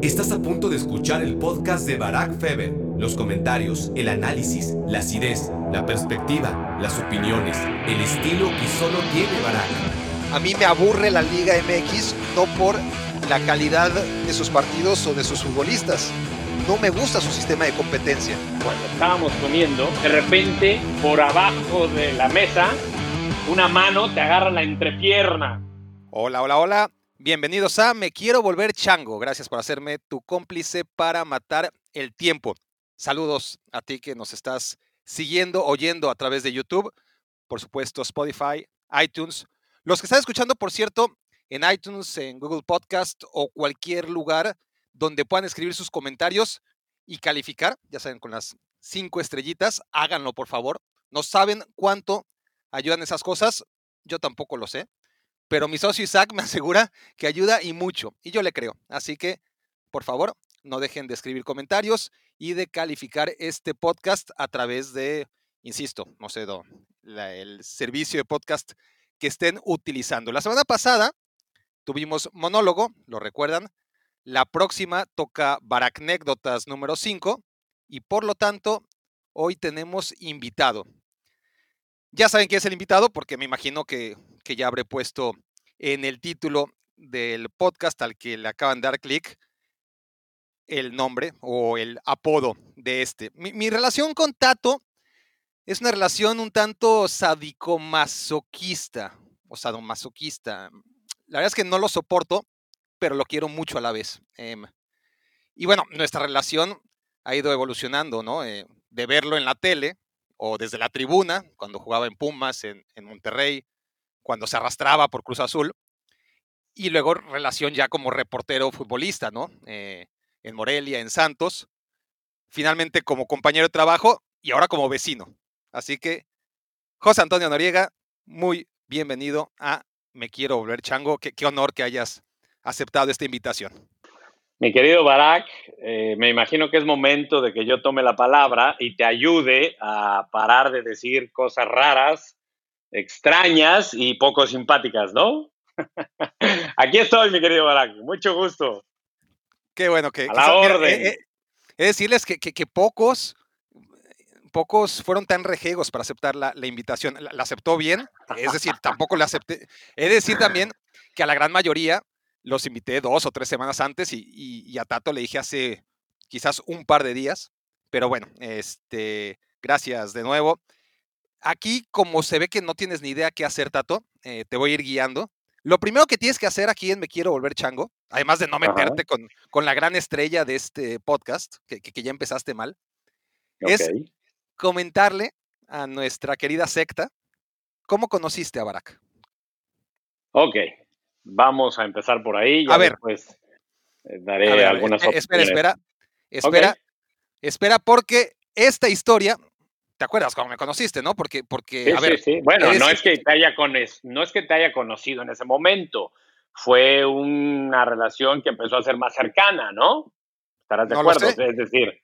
Estás a punto de escuchar el podcast de Barack Feber. Los comentarios, el análisis, la acidez, la perspectiva, las opiniones, el estilo que solo tiene Barack. A mí me aburre la Liga MX no por la calidad de sus partidos o de sus futbolistas. No me gusta su sistema de competencia. Cuando estábamos comiendo, de repente, por abajo de la mesa, una mano te agarra la entrepierna. Hola, hola, hola. Bienvenidos a Me Quiero Volver Chango. Gracias por hacerme tu cómplice para matar el tiempo. Saludos a ti que nos estás siguiendo, oyendo a través de YouTube, por supuesto Spotify, iTunes. Los que están escuchando, por cierto, en iTunes, en Google Podcast o cualquier lugar donde puedan escribir sus comentarios y calificar, ya saben, con las cinco estrellitas, háganlo por favor. No saben cuánto ayudan esas cosas, yo tampoco lo sé pero mi socio Isaac me asegura que ayuda y mucho, y yo le creo. Así que, por favor, no dejen de escribir comentarios y de calificar este podcast a través de, insisto, no sé, el servicio de podcast que estén utilizando. La semana pasada tuvimos monólogo, lo recuerdan. La próxima toca Baracnécdotas número 5 y por lo tanto hoy tenemos invitado. Ya saben quién es el invitado porque me imagino que, ya habré puesto en el título del podcast al que le acaban de dar clic el nombre o el apodo de este. Mi, relación con Tato es una relación un tanto sadicomasoquista o sadomasoquista. La verdad es que no lo soporto, pero lo quiero mucho a la vez. Em, y bueno, nuestra relación ha ido evolucionando, ¿no? Eh, de verlo en la tele, o desde la tribuna, cuando jugaba en Pumas, en, Monterrey, cuando se arrastraba por Cruz Azul, y luego relación ya como reportero futbolista, ¿no? Eh, en Morelia, en Santos, finalmente como compañero de trabajo y ahora como vecino. Así que, José Antonio Noriega, muy bienvenido a Me Quiero Volver Chango. qué honor que hayas aceptado esta invitación. Mi querido Barak, eh, me imagino que es momento de que yo tome la palabra y te ayude a parar de decir cosas raras, extrañas y poco simpáticas, ¿no? Aquí estoy, mi querido Barak. Mucho gusto. Qué bueno que... A la orden. Eh, eh, es decirles que, pocos pocos fueron tan rejegos para aceptar la, invitación. La, la, aceptó bien, es decir, tampoco la acepté. Es decir también que a la gran mayoría los invité dos o tres semanas antes y, a Tato le dije hace quizás un par de días. Pero bueno, este, gracias de nuevo. Aquí, como se ve que no tienes ni idea qué hacer, Tato, eh, te voy a ir guiando. Lo primero que tienes que hacer aquí en Me Quiero Volver Chango, además de no meterte con, con, la gran estrella de este podcast, que, que, ya empezaste mal, es comentarle a nuestra querida secta cómo conociste a Barack. Ok, Vamos a empezar por ahí. a ver. pues daré algunas opciones. Espera, espera. Espera. Espera, porque esta historia. ¿Te acuerdas cómo me conociste, no? Porque, porque a ver, sí, Bueno, no es, que te haya no es que te haya conocido en ese momento. Fue una relación que empezó a ser más cercana, ¿no? Estarás de acuerdo. Es decir,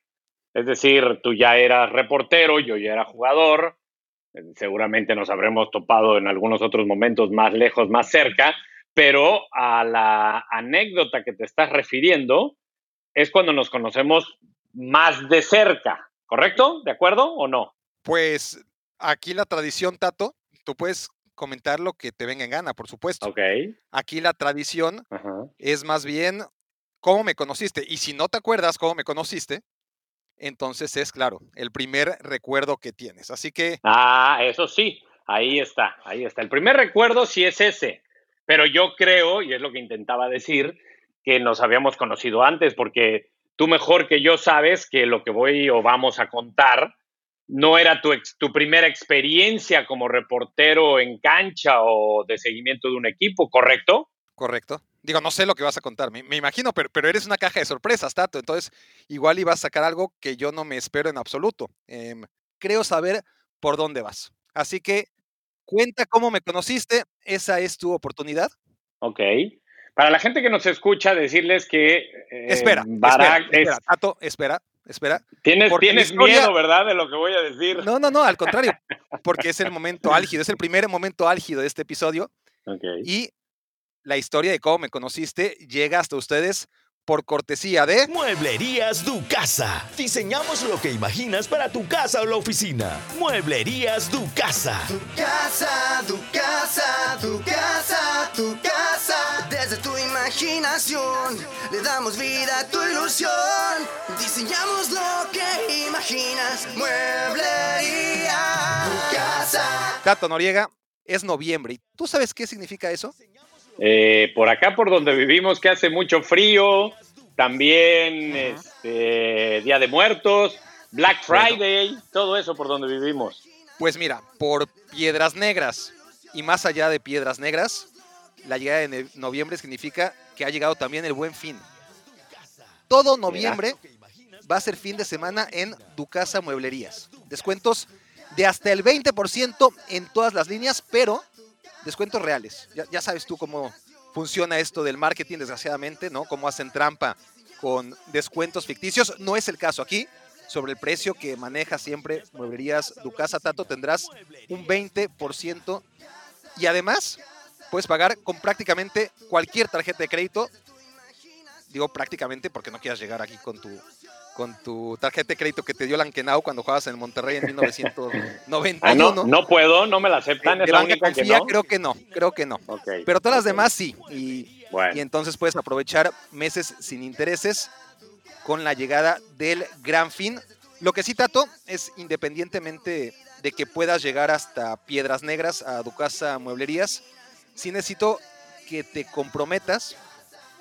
es decir, tú ya eras reportero, yo ya era jugador. Seguramente nos habremos topado en algunos otros momentos más lejos, más cerca, pero a la anécdota que te estás refiriendo es cuando nos conocemos más de cerca, ¿correcto? ¿De acuerdo o no? Pues aquí la tradición, Tato, tú puedes comentar lo que te venga en gana, por supuesto. Ok. Aquí la tradición es más bien cómo me conociste. Y si no te acuerdas cómo me conociste, entonces es claro, el primer recuerdo que tienes. Así que. Ah, eso sí, ahí está, ahí está. El primer recuerdo sí es ese. Pero yo creo, y es lo que intentaba decir, que nos habíamos conocido antes, porque tú mejor que yo sabes que lo que voy o vamos a contar no era tu, tu primera experiencia como reportero en cancha o de seguimiento de un equipo, ¿correcto? Correcto. Digo, no sé lo que vas a contar, me, imagino, pero, pero, eres una caja de sorpresas, Tato. Entonces, igual ibas a sacar algo que yo no me espero en absoluto. Em, creo saber por dónde vas. Así que Cuenta cómo me conociste, esa es tu oportunidad. Ok. Para la gente que nos escucha, decirles que. Eh, espera, espera, espera, Tato, espera, espera. Tienes, tienes miedo, ¿verdad? De lo que voy a decir. No, no, no, al contrario, porque es el momento álgido, es el primer momento álgido de este episodio. Okay. Y la historia de cómo me conociste llega hasta ustedes por cortesía de Mueblerías Du Casa. Diseñamos lo que imaginas para tu casa o la oficina. Mueblerías Du Casa. Tu casa, tu casa, tu casa, tu casa. Desde tu imaginación le damos vida a tu ilusión. Diseñamos lo que imaginas. Mueblería Tu casa. Tato Noriega. Es noviembre. ¿Y tú sabes qué significa eso? Eh, por acá, por donde vivimos, que hace mucho frío, también este, Día de Muertos, Black Friday, todo eso por donde vivimos. Pues mira, por Piedras Negras y más allá de Piedras Negras, la llegada de noviembre significa que ha llegado también el buen fin. Todo noviembre va a ser fin de semana en Ducasa Mueblerías. Descuentos de hasta el 20% en todas las líneas, pero descuentos reales. Ya, sabes tú cómo funciona esto del marketing, desgraciadamente, ¿no? Cómo hacen trampa con descuentos ficticios. No es el caso aquí. Sobre el precio que maneja siempre Mueblerías Ducasa Tato tendrás un 20% y además puedes pagar con prácticamente cualquier tarjeta de crédito. Digo prácticamente porque no quieras llegar aquí con tu con tu tarjeta de crédito que te dio Lankenau cuando jugabas en Monterrey en 1991. Ah, no, no puedo, no me la aceptan. ¿Es la única que no? Creo que no, creo que no. Pero todas las demás sí. Y, y entonces puedes aprovechar meses sin intereses con la llegada del gran fin. Lo que sí, Tato, es independientemente de que puedas llegar hasta Piedras Negras, a Ducasa Mueblerías, sí necesito que te comprometas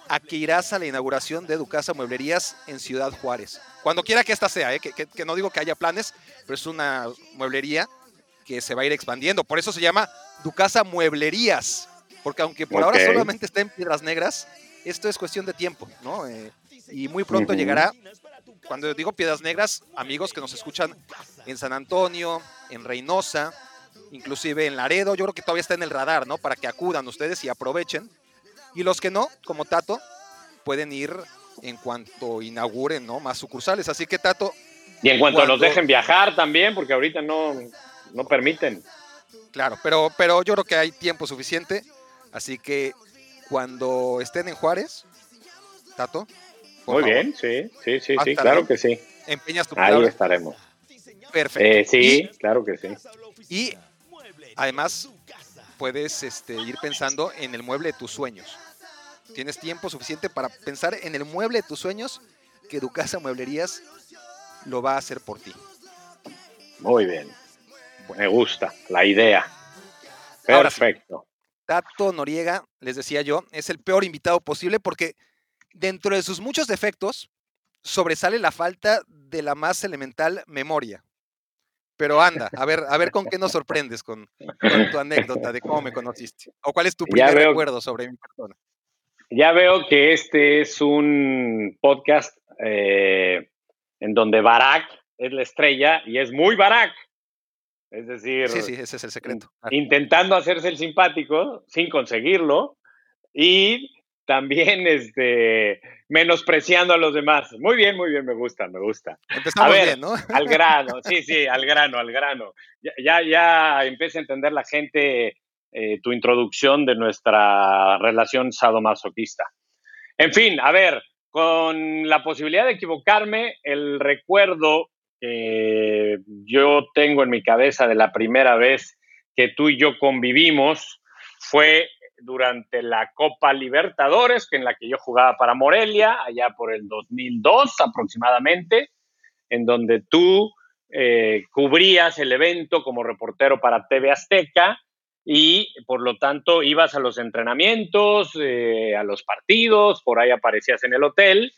a que irás a la inauguración de Ducasa Mueblerías en Ciudad Juárez. Cuando quiera que esta sea, ¿eh? que, no digo que haya planes, pero es una mueblería que se va a ir expandiendo. Por eso se llama Ducasa Mueblerías, porque aunque por ahora solamente está en Piedras Negras, esto es cuestión de tiempo, ¿no? Eh, y muy pronto llegará, cuando digo Piedras Negras, amigos que nos escuchan en San Antonio, en Reynosa, inclusive en Laredo, yo creo que todavía está en el radar, ¿no? Para que acudan ustedes y aprovechen y los que no, como Tato, pueden ir en cuanto inauguren ¿no? más sucursales. Así que Tato... Y en cuanto nos dejen viajar también, porque ahorita no, no permiten. Claro, pero, pero yo creo que hay tiempo suficiente. Así que cuando estén en Juárez, Tato. Muy bien, sí, sí, sí, sí, claro que sí. Empeñas tu Ahí estaremos. Perfecto. Eh, sí, claro que sí. Y además puedes este, ir pensando en el mueble de tus sueños. Tienes tiempo suficiente para pensar en el mueble de tus sueños que Ducasa Mueblerías lo va a hacer por ti. Muy bien. Me gusta la idea. Perfecto. Tato Noriega, les decía yo, es el peor invitado posible porque dentro de sus muchos defectos sobresale la falta de la más elemental memoria. Pero anda, a ver, a ver con qué nos sorprendes con, tu anécdota de cómo me conociste. O cuál es tu primer recuerdo sobre mi persona. Ya veo que este es un podcast eh, en donde Barack es la estrella y es muy Barack. Es decir, sí, sí, ese es el secreto. Intentando hacerse el simpático sin conseguirlo y también este, menospreciando a los demás. Muy bien, muy bien, me gusta, me gusta. Empezamos bien, ¿no? al grano, sí, sí, al grano, al grano. Ya, ya, empieza a entender la gente eh, tu introducción de nuestra relación sadomasoquista. En fin, a ver, con la posibilidad de equivocarme, el recuerdo que yo tengo en mi cabeza de la primera vez que tú y yo convivimos fue durante la Copa Libertadores, en la que yo jugaba para Morelia, allá por el 2002 aproximadamente, en donde tú eh, cubrías el evento como reportero para TV Azteca y por lo tanto ibas a los entrenamientos, eh, a los partidos, por ahí aparecías en el hotel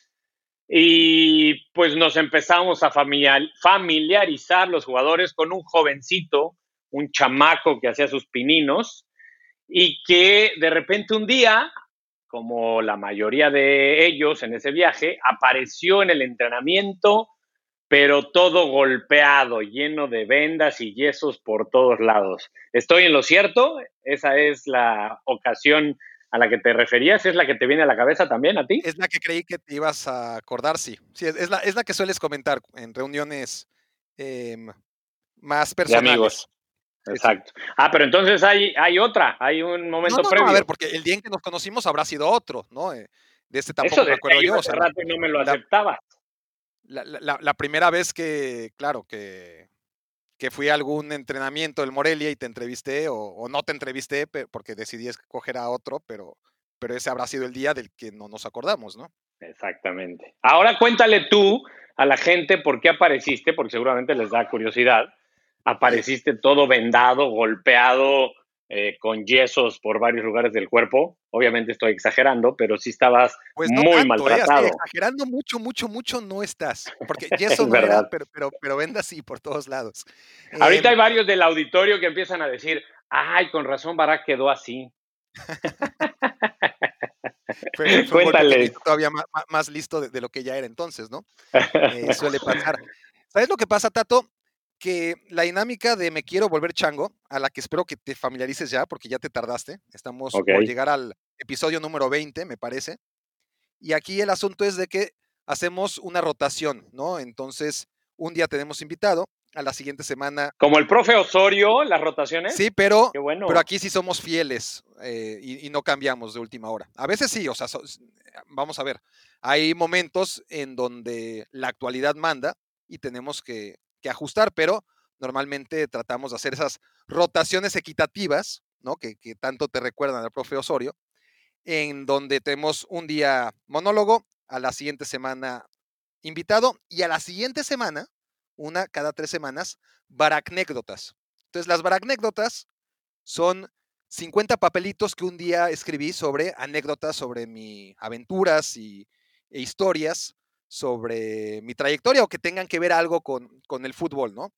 y pues nos empezamos a familiarizar los jugadores con un jovencito, un chamaco que hacía sus pininos y que de repente un día, como la mayoría de ellos en ese viaje, apareció en el entrenamiento, pero todo golpeado, lleno de vendas y yesos por todos lados. ¿Estoy en lo cierto? Esa es la ocasión a la que te referías, ¿es la que te viene a la cabeza también a ti? Es la que creí que te ibas a acordar, sí. sí es, la, es la que sueles comentar en reuniones em, más personales. amigos. Exacto. Ah, pero entonces hay, hay otra, hay un momento previo. a ver, porque el día en que nos conocimos habrá sido otro, ¿no? Eh, de este tampoco me acuerdo yo. O sea, rato no me lo aceptaba. La, primera vez que, claro, que, que fui a algún entrenamiento del Morelia y te entrevisté, o, no te entrevisté porque decidí escoger a otro, pero, pero ese habrá sido el día del que no nos acordamos, ¿no? Exactamente. Ahora cuéntale tú a la gente por qué apareciste, porque seguramente les da curiosidad. Apareciste todo vendado, golpeado, eh, con yesos por varios lugares del cuerpo. Obviamente estoy exagerando, pero sí estabas pues muy ¿eh? maltratado. exagerando mucho, mucho, mucho no estás. Porque yeso no era, pero, pero, pero venda sí por todos lados. Ahorita hay em, varios del auditorio que empiezan a decir, ay, con razón Barak quedó así. Cuéntale. todavía más, listo de, lo que ya era entonces, ¿no? Eh, suele pasar. ¿Sabes lo que pasa, Tato? Que la dinámica de me quiero volver chango, a la que espero que te familiarices ya, porque ya te tardaste, estamos por llegar al episodio número 20, me parece. Y aquí el asunto es de que hacemos una rotación, ¿no? Entonces, un día tenemos invitado, a la siguiente semana. Como el profe Osorio, las rotaciones. Sí, pero, pero aquí sí somos fieles eh, y, no cambiamos de última hora. A veces sí, o sea, vamos a ver, hay momentos en donde la actualidad manda y tenemos que, ajustar, pero normalmente tratamos de hacer esas rotaciones equitativas, ¿no? Que, tanto te recuerdan al profe Osorio, en donde tenemos un día monólogo, a la siguiente semana invitado y a la siguiente semana, una cada tres semanas, baracnécdotas. Entonces, las baracnécdotas son 50 papelitos que un día escribí sobre anécdotas, sobre mis aventuras y, e historias sobre mi trayectoria o que tengan que ver algo con, el fútbol, ¿no?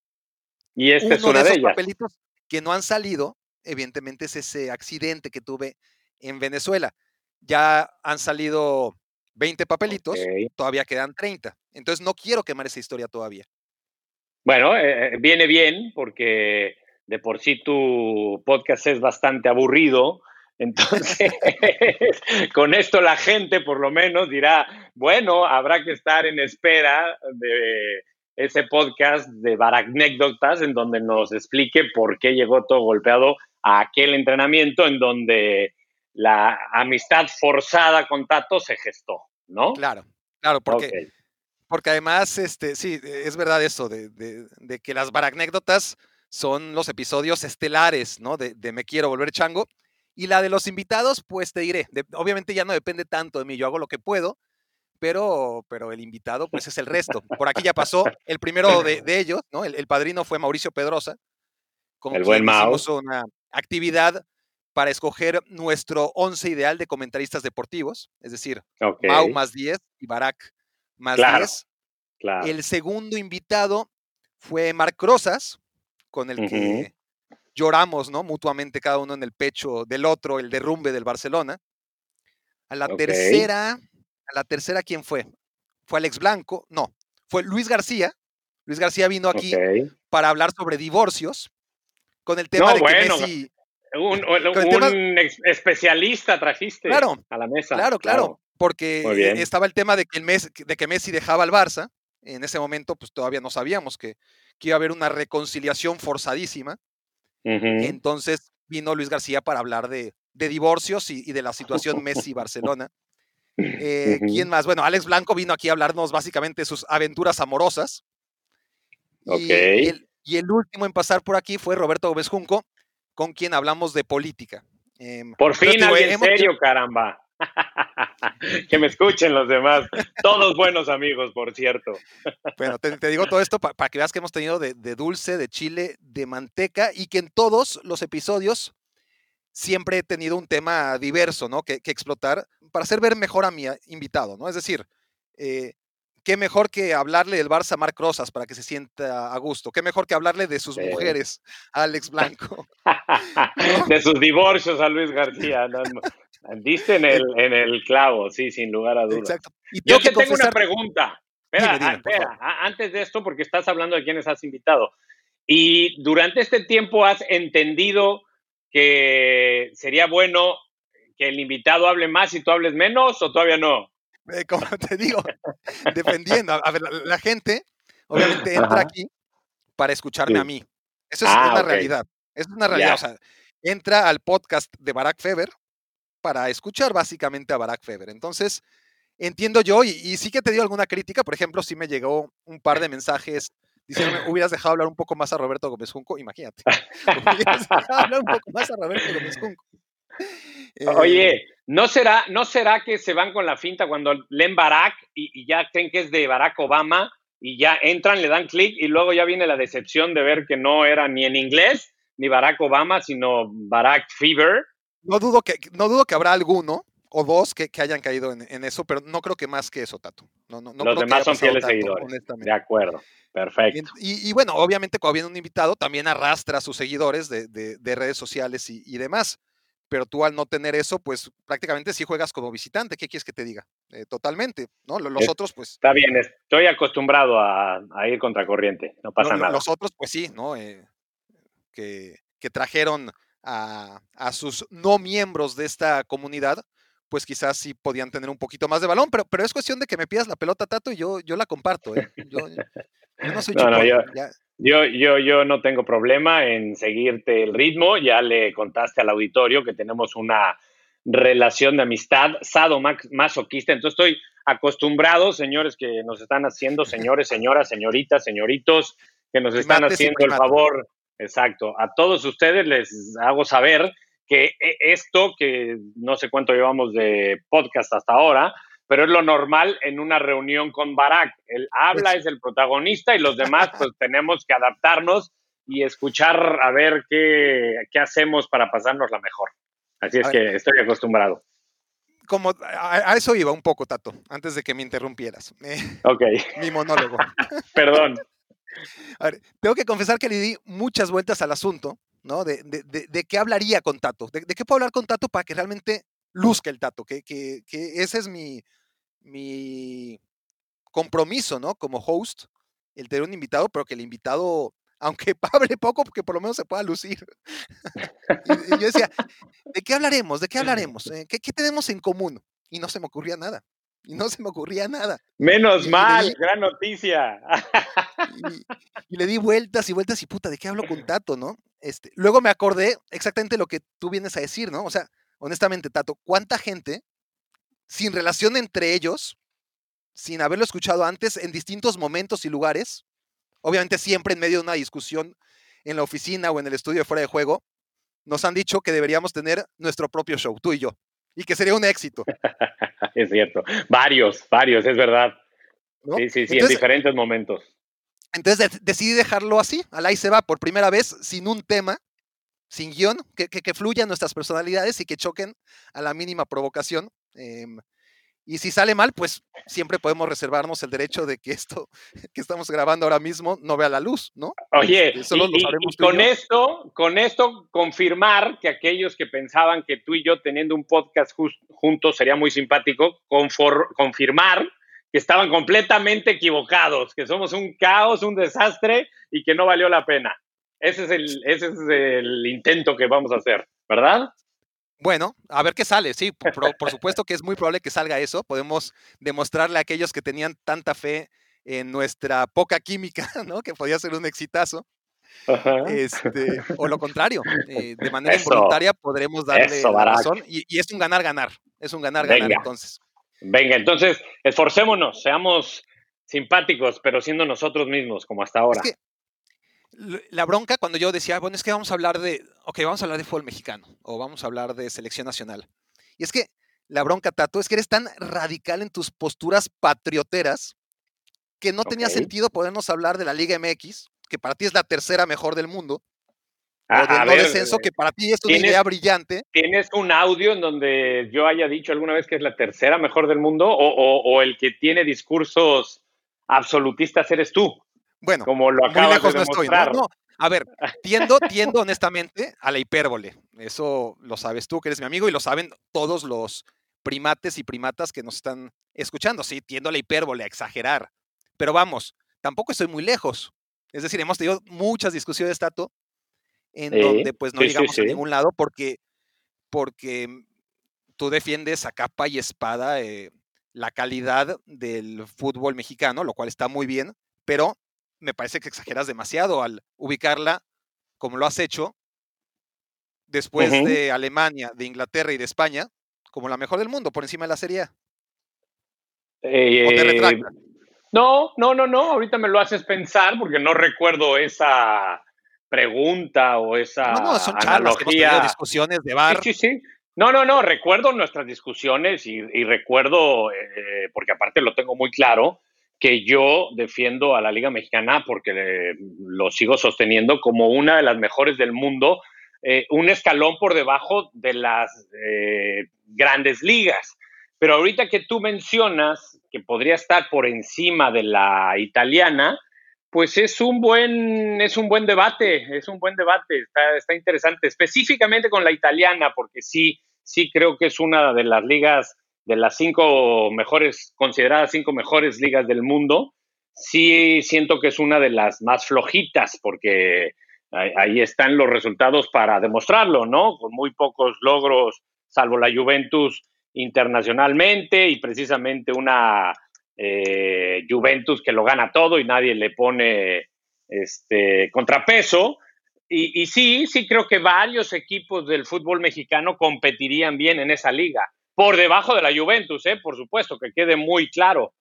Y este es una de, esos papelitos que no han salido, evidentemente, es ese accidente que tuve en Venezuela. Ya han salido 20 papelitos, todavía quedan 30. Entonces no quiero quemar esa historia todavía. Bueno, eh, eh, viene bien porque de por sí tu podcast es bastante aburrido entonces, con esto la gente por lo menos dirá, bueno, habrá que estar en espera de ese podcast de Baracnécdotas en donde nos explique por qué llegó todo golpeado a aquel entrenamiento en donde la amistad forzada con Tato se gestó, ¿no? Claro, claro, porque, porque además, este, sí, es verdad eso, de, de, que las Baracnécdotas son los episodios estelares, ¿no? De, de Me Quiero Volver Chango y la de los invitados, pues te diré, obviamente ya no depende tanto de mí, yo hago lo que puedo, pero, pero el invitado, pues es el resto. Por aquí ya pasó el primero de, ellos, ¿no? El, padrino fue Mauricio Pedrosa, con el buen hicimos una actividad para escoger nuestro once ideal de comentaristas deportivos, es decir, Mau más 10 y Barak más 10. El segundo invitado fue Marc Rosas, con el que lloramos, ¿no? Mutuamente cada uno en el pecho del otro, el derrumbe del Barcelona. A la tercera, a la tercera, ¿quién fue? Fue Alex Blanco, no, fue Luis García. Luis García vino aquí para hablar sobre divorcios, con el tema de que Messi... Un, especialista trajiste a la mesa. Claro, claro, porque estaba el tema de que, el de que Messi dejaba al Barça. En ese momento, pues todavía no sabíamos que, que iba a haber una reconciliación forzadísima. Entonces vino Luis García para hablar de, divorcios y, de la situación Messi-Barcelona. Eh, ¿Quién más? Bueno, Alex Blanco vino aquí a hablarnos básicamente de sus aventuras amorosas. Y, el, último en pasar por aquí fue Roberto Gómez Junco, con quien hablamos de política. Em, por fin, alguien en serio, caramba. que me escuchen los demás. Todos buenos amigos, por cierto. Bueno, te, digo todo esto para que veas que hemos tenido de, dulce, de chile, de manteca y que en todos los episodios siempre he tenido un tema diverso, ¿no? Que, explotar para hacer ver mejor a mi invitado, ¿no? Es decir, eh, qué mejor que hablarle del Barça a Marc Rosas para que se sienta a gusto. Qué mejor que hablarle de sus mujeres a Alex Blanco. De sus divorcios a Luis García. Diste en el, en el clavo, sí, sin lugar a dudas. Exacto. Yo que tengo una pregunta. Espera, espera, antes de esto, porque estás hablando de quiénes has invitado. Y durante este tiempo has entendido que sería bueno que el invitado hable más y tú hables menos, o todavía no? Eh, como te digo, defendiendo. A ver, la, gente obviamente entra aquí para escucharme a mí. Eso es ah, una realidad. Es una realidad. O sea, entra al podcast de Barack Feber para escuchar básicamente a Barack Feber. Entonces, entiendo yo, y, sí que te dio alguna crítica, por ejemplo, sí me llegó un par de mensajes diciendo, hubieras dejado hablar un poco más a Roberto Gómez Junco, imagínate, hubieras dejado hablar un poco más a Roberto Gómez Junco. Oye, eh, ¿no será, ¿no será que se van con la finta cuando leen Barack y, ya creen que es de Barack Obama y ya entran, le dan clic y luego ya viene la decepción de ver que no era ni en inglés ni Barack Obama, sino Barack Fever? No dudo que, no dudo que habrá alguno o dos que, hayan caído en, eso, pero no creo que más que eso, Tato. No, no, Los demás son fieles seguidores. De acuerdo. Perfecto. Y, bueno, obviamente cuando viene un invitado también arrastra a sus seguidores de, redes sociales y, demás pero tú al no tener eso, pues prácticamente sí juegas como visitante. ¿Qué quieres que te diga? Eh, totalmente, ¿no? Los otros, pues. Está bien, estoy acostumbrado a, ir contracorriente, no pasa nada. Los otros, pues sí, ¿no? Eh, que, trajeron a, sus no miembros de esta comunidad, pues quizás sí podían tener un poquito más de balón, pero, pero es cuestión de que me pidas la pelota, Tato, y yo, yo la comparto. ¿eh? Yo, no soy no, yo, yo, yo no tengo problema en seguirte el ritmo. Ya le contaste al auditorio que tenemos una relación de amistad sado masoquista. Entonces estoy acostumbrado, señores que nos están haciendo, señores, señoras, señoritas, señoritos, que nos están haciendo el favor. Exacto. A todos ustedes les hago saber que e, esto, que no sé cuánto llevamos de podcast hasta ahora, pero es lo normal en una reunión con Barack. Él habla, es el protagonista y los demás pues tenemos que adaptarnos y escuchar a ver qué, qué hacemos para pasarnos la mejor. Así es que estoy acostumbrado. Como a, eso iba un poco, Tato, antes de que me interrumpieras. Eh, ok. mi monólogo. Perdón. A ver, tengo que confesar que le di muchas vueltas al asunto, ¿no? De, de, de, qué hablaría con Tato, de, qué puedo hablar con Tato para que realmente luzca el Tato, que, que, que ese es mi, mi compromiso, ¿no? Como host, el tener un invitado, pero que el invitado, aunque hable poco, que por lo menos se pueda lucir. y, yo decía, ¿de qué hablaremos? ¿De qué hablaremos? Eh, ¿Qué, tenemos en común? Y no se me ocurría nada. Y no se me ocurría nada. Menos mal, gran noticia. Y, le di vueltas y vueltas y puta, ¿de qué hablo con Tato, no? Este, luego me acordé exactamente lo que tú vienes a decir, ¿no? O sea, honestamente, Tato, ¿cuánta gente sin relación entre ellos, sin haberlo escuchado antes en distintos momentos y lugares, obviamente siempre en medio de una discusión en la oficina o en el estudio de fuera de juego, nos han dicho que deberíamos tener nuestro propio show, tú y yo, y que sería un éxito. es cierto, varios, varios, es verdad. Sí, sí, sí, en diferentes momentos. Entonces decidí dejarlo así, al ahí se va, por primera vez, sin un tema, sin guion, que, que, que fluyan nuestras personalidades y que choquen a la mínima provocación. Em, y si sale mal, pues siempre podemos reservarnos el derecho de que esto que estamos grabando ahora mismo no vea la luz, ¿no? Oye, este, y, con esto, con esto confirmar que aquellos que pensaban que tú y yo teniendo un podcast juntos sería muy simpático, confirmar que estaban completamente equivocados, que somos un caos, un desastre y que no valió la pena. Ese es el, ese es el intento que vamos a hacer, ¿verdad? Bueno, a ver qué sale, sí, por, supuesto que es muy probable que salga eso. Podemos demostrarle a aquellos que tenían tanta fe en nuestra poca química, ¿no? Que podía ser un exitazo. Este, o lo contrario, eh, de manera involuntaria podremos darle la razón y, es un ganar-ganar, es un ganar-ganar entonces. Venga, entonces esforcémonos, seamos simpáticos, pero siendo nosotros mismos, como hasta ahora la bronca cuando yo decía, bueno, es que vamos a hablar de, ok, vamos a hablar de fútbol mexicano o vamos a hablar de selección nacional. Y es que la bronca, Tato, es que eres tan radical en tus posturas patrioteras que no tenía sentido podernos hablar de la Liga MX, que para ti es la tercera mejor del mundo, o del no descenso, que para ti es una idea brillante. ¿Tienes un audio en donde yo haya dicho alguna vez que es la tercera mejor del mundo o, o el que tiene discursos absolutistas eres tú? Bueno, como lo muy lejos no estoy. ¿no? A ver, tiendo, tiendo honestamente a la hipérbole. Eso lo sabes tú, que eres mi amigo, y lo saben todos los primates y primatas que nos están escuchando. Sí, tiendo a la hipérbole, a exagerar. Pero vamos, tampoco estoy muy lejos. Es decir, hemos tenido muchas discusiones, Tato, en donde pues no llegamos a ningún lado porque, porque tú defiendes a capa y espada eh, la calidad del fútbol mexicano, lo cual está muy bien, pero me parece que exageras demasiado al ubicarla como lo has hecho después de Alemania, de Inglaterra y de España como la mejor del mundo, por encima de la Serie A. Eh, no, no, no, no. Ahorita me lo haces pensar porque no recuerdo esa pregunta o esa no, no, son analogía. discusiones de bar. Sí, sí, sí. No, no, no. Recuerdo nuestras discusiones y, recuerdo, eh, porque aparte lo tengo muy claro, que yo defiendo a la Liga Mexicana porque lo sigo sosteniendo como una de las mejores del mundo, eh, un escalón por debajo de las eh, grandes ligas. Pero ahorita que tú mencionas que podría estar por encima de la italiana, pues es un buen, es un buen debate, es un buen debate, está, está interesante, específicamente con la italiana, porque sí, sí creo que es una de las ligas, de las cinco mejores, consideradas cinco mejores ligas del mundo, sí siento que es una de las más flojitas, porque ahí están los resultados para demostrarlo, ¿no? Con muy pocos logros, salvo la Juventus internacionalmente y precisamente una eh, Juventus que lo gana todo y nadie le pone este contrapeso. Y, sí, sí creo que varios equipos del fútbol mexicano competirían bien en esa liga. Por debajo de la Juventus, ¿eh? por supuesto, que quede muy claro.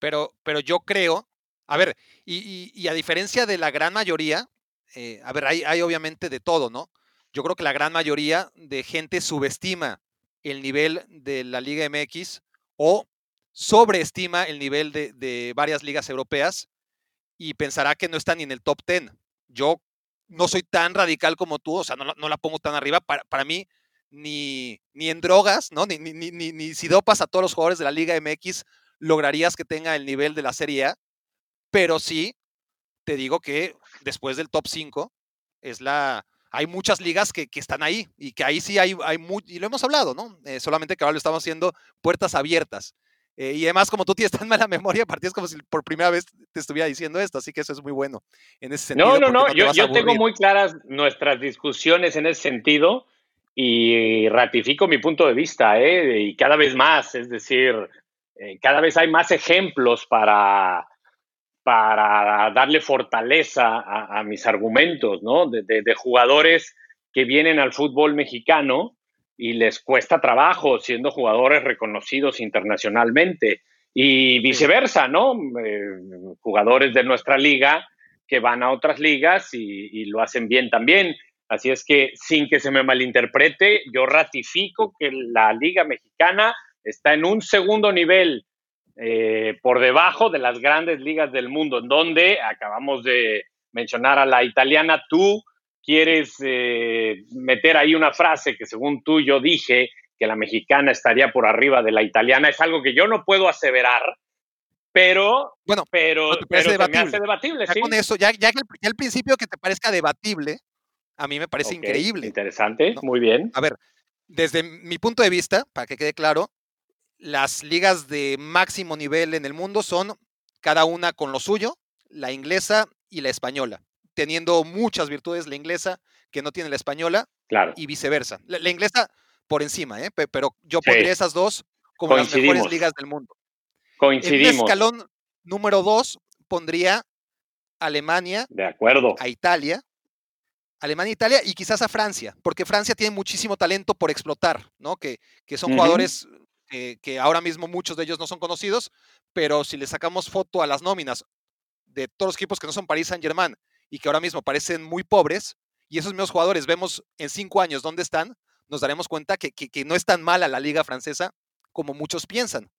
Pero, pero yo creo, a ver, y, a diferencia de la gran mayoría, eh, a ver, hay obviamente de todo, ¿no? Yo creo que la gran mayoría de gente subestima el nivel de la Liga MX o sobreestima el nivel de, varias ligas europeas y pensará que no está ni en el top 10. Yo no soy tan radical como tú, o sea, no, la pongo tan arriba. Para, para mí, ni, ni, en drogas, ¿no? Ni, ni, ni, ni, si dopas a todos los jugadores de la Liga MX, lograrías que tenga el nivel de la Serie A. Pero sí, te digo que después del top 5 es la, hay muchas ligas que, están ahí y que ahí sí hay, hay muy, y lo hemos hablado, ¿no? Eh, solamente que ahora lo estamos haciendo puertas abiertas. Eh, y además, como tú tienes tan mala memoria, es como si por primera vez te estuviera diciendo esto, así que eso es muy bueno en ese sentido. No, no, no, yo, yo tengo muy claras nuestras discusiones en ese sentido y ratifico mi punto de vista, ¿eh? y cada vez más, es decir, eh, cada vez hay más ejemplos para, para darle fortaleza a, mis argumentos, ¿no? De, jugadores que vienen al fútbol mexicano y les cuesta trabajo siendo jugadores reconocidos internacionalmente y viceversa, ¿no? Eh, jugadores de nuestra liga que van a otras ligas y, lo hacen bien también. Así es que, sin que se me malinterprete, yo ratifico que la liga mexicana está en un segundo nivel eh, por debajo de las grandes ligas del mundo, en donde acabamos de mencionar a la italiana, tú quieres eh, meter ahí una frase que según tú yo dije que la mexicana estaría por arriba de la italiana, es algo que yo no puedo aseverar, pero, bueno, pero, pero debatible. me hace debatible. Ya con eso, ya, ya, el, principio que te parezca debatible, a mí me parece increíble. Interesante, muy bien. A ver, desde mi punto de vista, para que quede claro, las ligas de máximo nivel en el mundo son cada una con lo suyo, la inglesa y la española, teniendo muchas virtudes la inglesa que no tiene la española claro. y viceversa. La, inglesa por encima, ¿eh? pero yo pondría esas dos como las mejores ligas del mundo. Coincidimos. En el escalón número dos pondría Alemania de acuerdo. a Italia, Alemania, Italia y quizás a Francia, porque Francia tiene muchísimo talento por explotar, ¿no? Que, que son jugadores que ahora mismo muchos de ellos no son conocidos, pero si le sacamos foto a las nóminas de todos los equipos que no son París Saint Germain y que ahora mismo parecen muy pobres, y esos mismos jugadores vemos en cinco años dónde están, nos daremos cuenta que, que, no es tan mala la liga francesa como muchos piensan.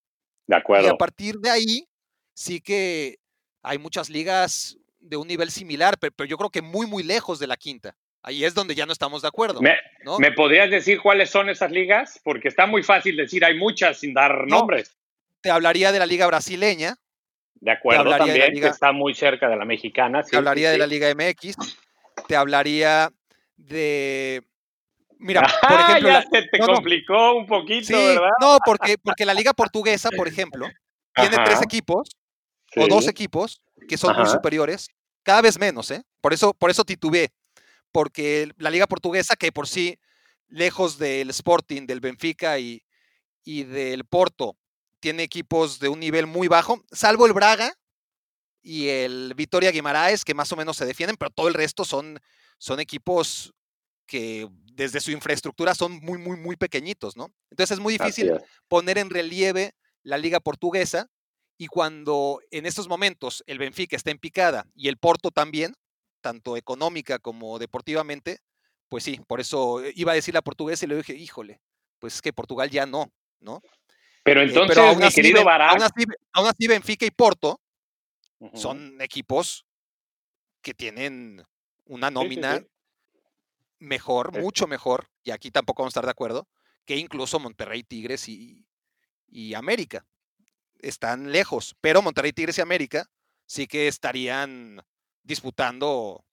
De acuerdo. Y a partir de ahí, sí que hay muchas ligas de un nivel similar, pero, pero yo creo que muy, muy lejos de la quinta. Ahí es donde ya no estamos de acuerdo. ¿Me, podrías decir cuáles son esas ligas? Porque está muy fácil decir, hay muchas sin dar nombres. Te hablaría de la liga brasileña. De acuerdo, también, que está muy cerca de la mexicana. te hablaría de la Liga MX. Te hablaría de... Mira, por ejemplo... ya se te complicó un poquito, ¿verdad? No, porque, porque la liga portuguesa, por ejemplo, tiene tres equipos o dos equipos que son muy superiores, cada vez menos, ¿eh? Por eso, por eso titubeé porque la liga portuguesa, que por sí, lejos del Sporting, del Benfica y, del Porto, tiene equipos de un nivel muy bajo, salvo el Braga y el Vitoria Guimaraes, que más o menos se defienden, pero todo el resto son, son equipos que desde su infraestructura son muy, muy, muy pequeñitos, ¿no? Entonces es muy difícil poner en relieve la liga portuguesa y cuando en estos momentos el Benfica está en picada y el Porto también, tanto económica como deportivamente, pues sí, por eso iba a decir la portuguesa y le dije, híjole, pues es que Portugal ya no, ¿no? Pero eh, entonces, mi querido aún así, Benfica y Porto son equipos que tienen una nómina mejor, mucho mejor, y aquí tampoco vamos a estar de acuerdo, que incluso Monterrey, Tigres y, y América. Están lejos, pero Monterrey, Tigres y América sí que estarían disputando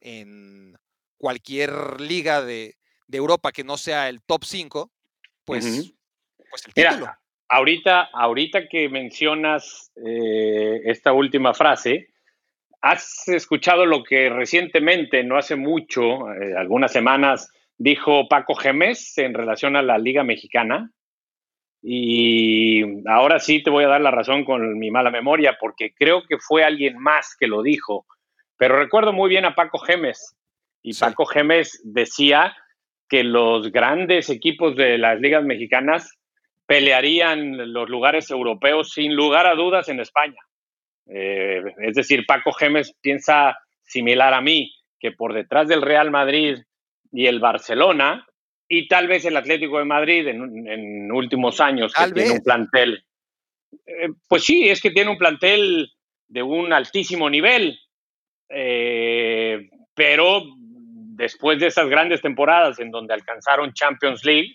en cualquier liga de, Europa que no sea el top 5, pues, pues, el título. ahorita, ahorita que mencionas eh, esta última frase, ¿has escuchado lo que recientemente, no hace mucho, eh, algunas semanas, dijo Paco Gemes en relación a la Liga Mexicana? Y ahora sí te voy a dar la razón con mi mala memoria, porque creo que fue alguien más que lo dijo. Pero recuerdo muy bien a Paco Gemes. Y Paco Gemes decía que los grandes equipos de las ligas mexicanas pelearían los lugares europeos sin lugar a dudas en España. Eh, es decir, Paco Gemes piensa similar a mí, que por detrás del Real Madrid y el Barcelona, y tal vez el Atlético de Madrid en, últimos años, que tiene un plantel. Eh, pues sí, es que tiene un plantel de un altísimo nivel, eh, pero después de esas grandes temporadas en donde alcanzaron Champions League,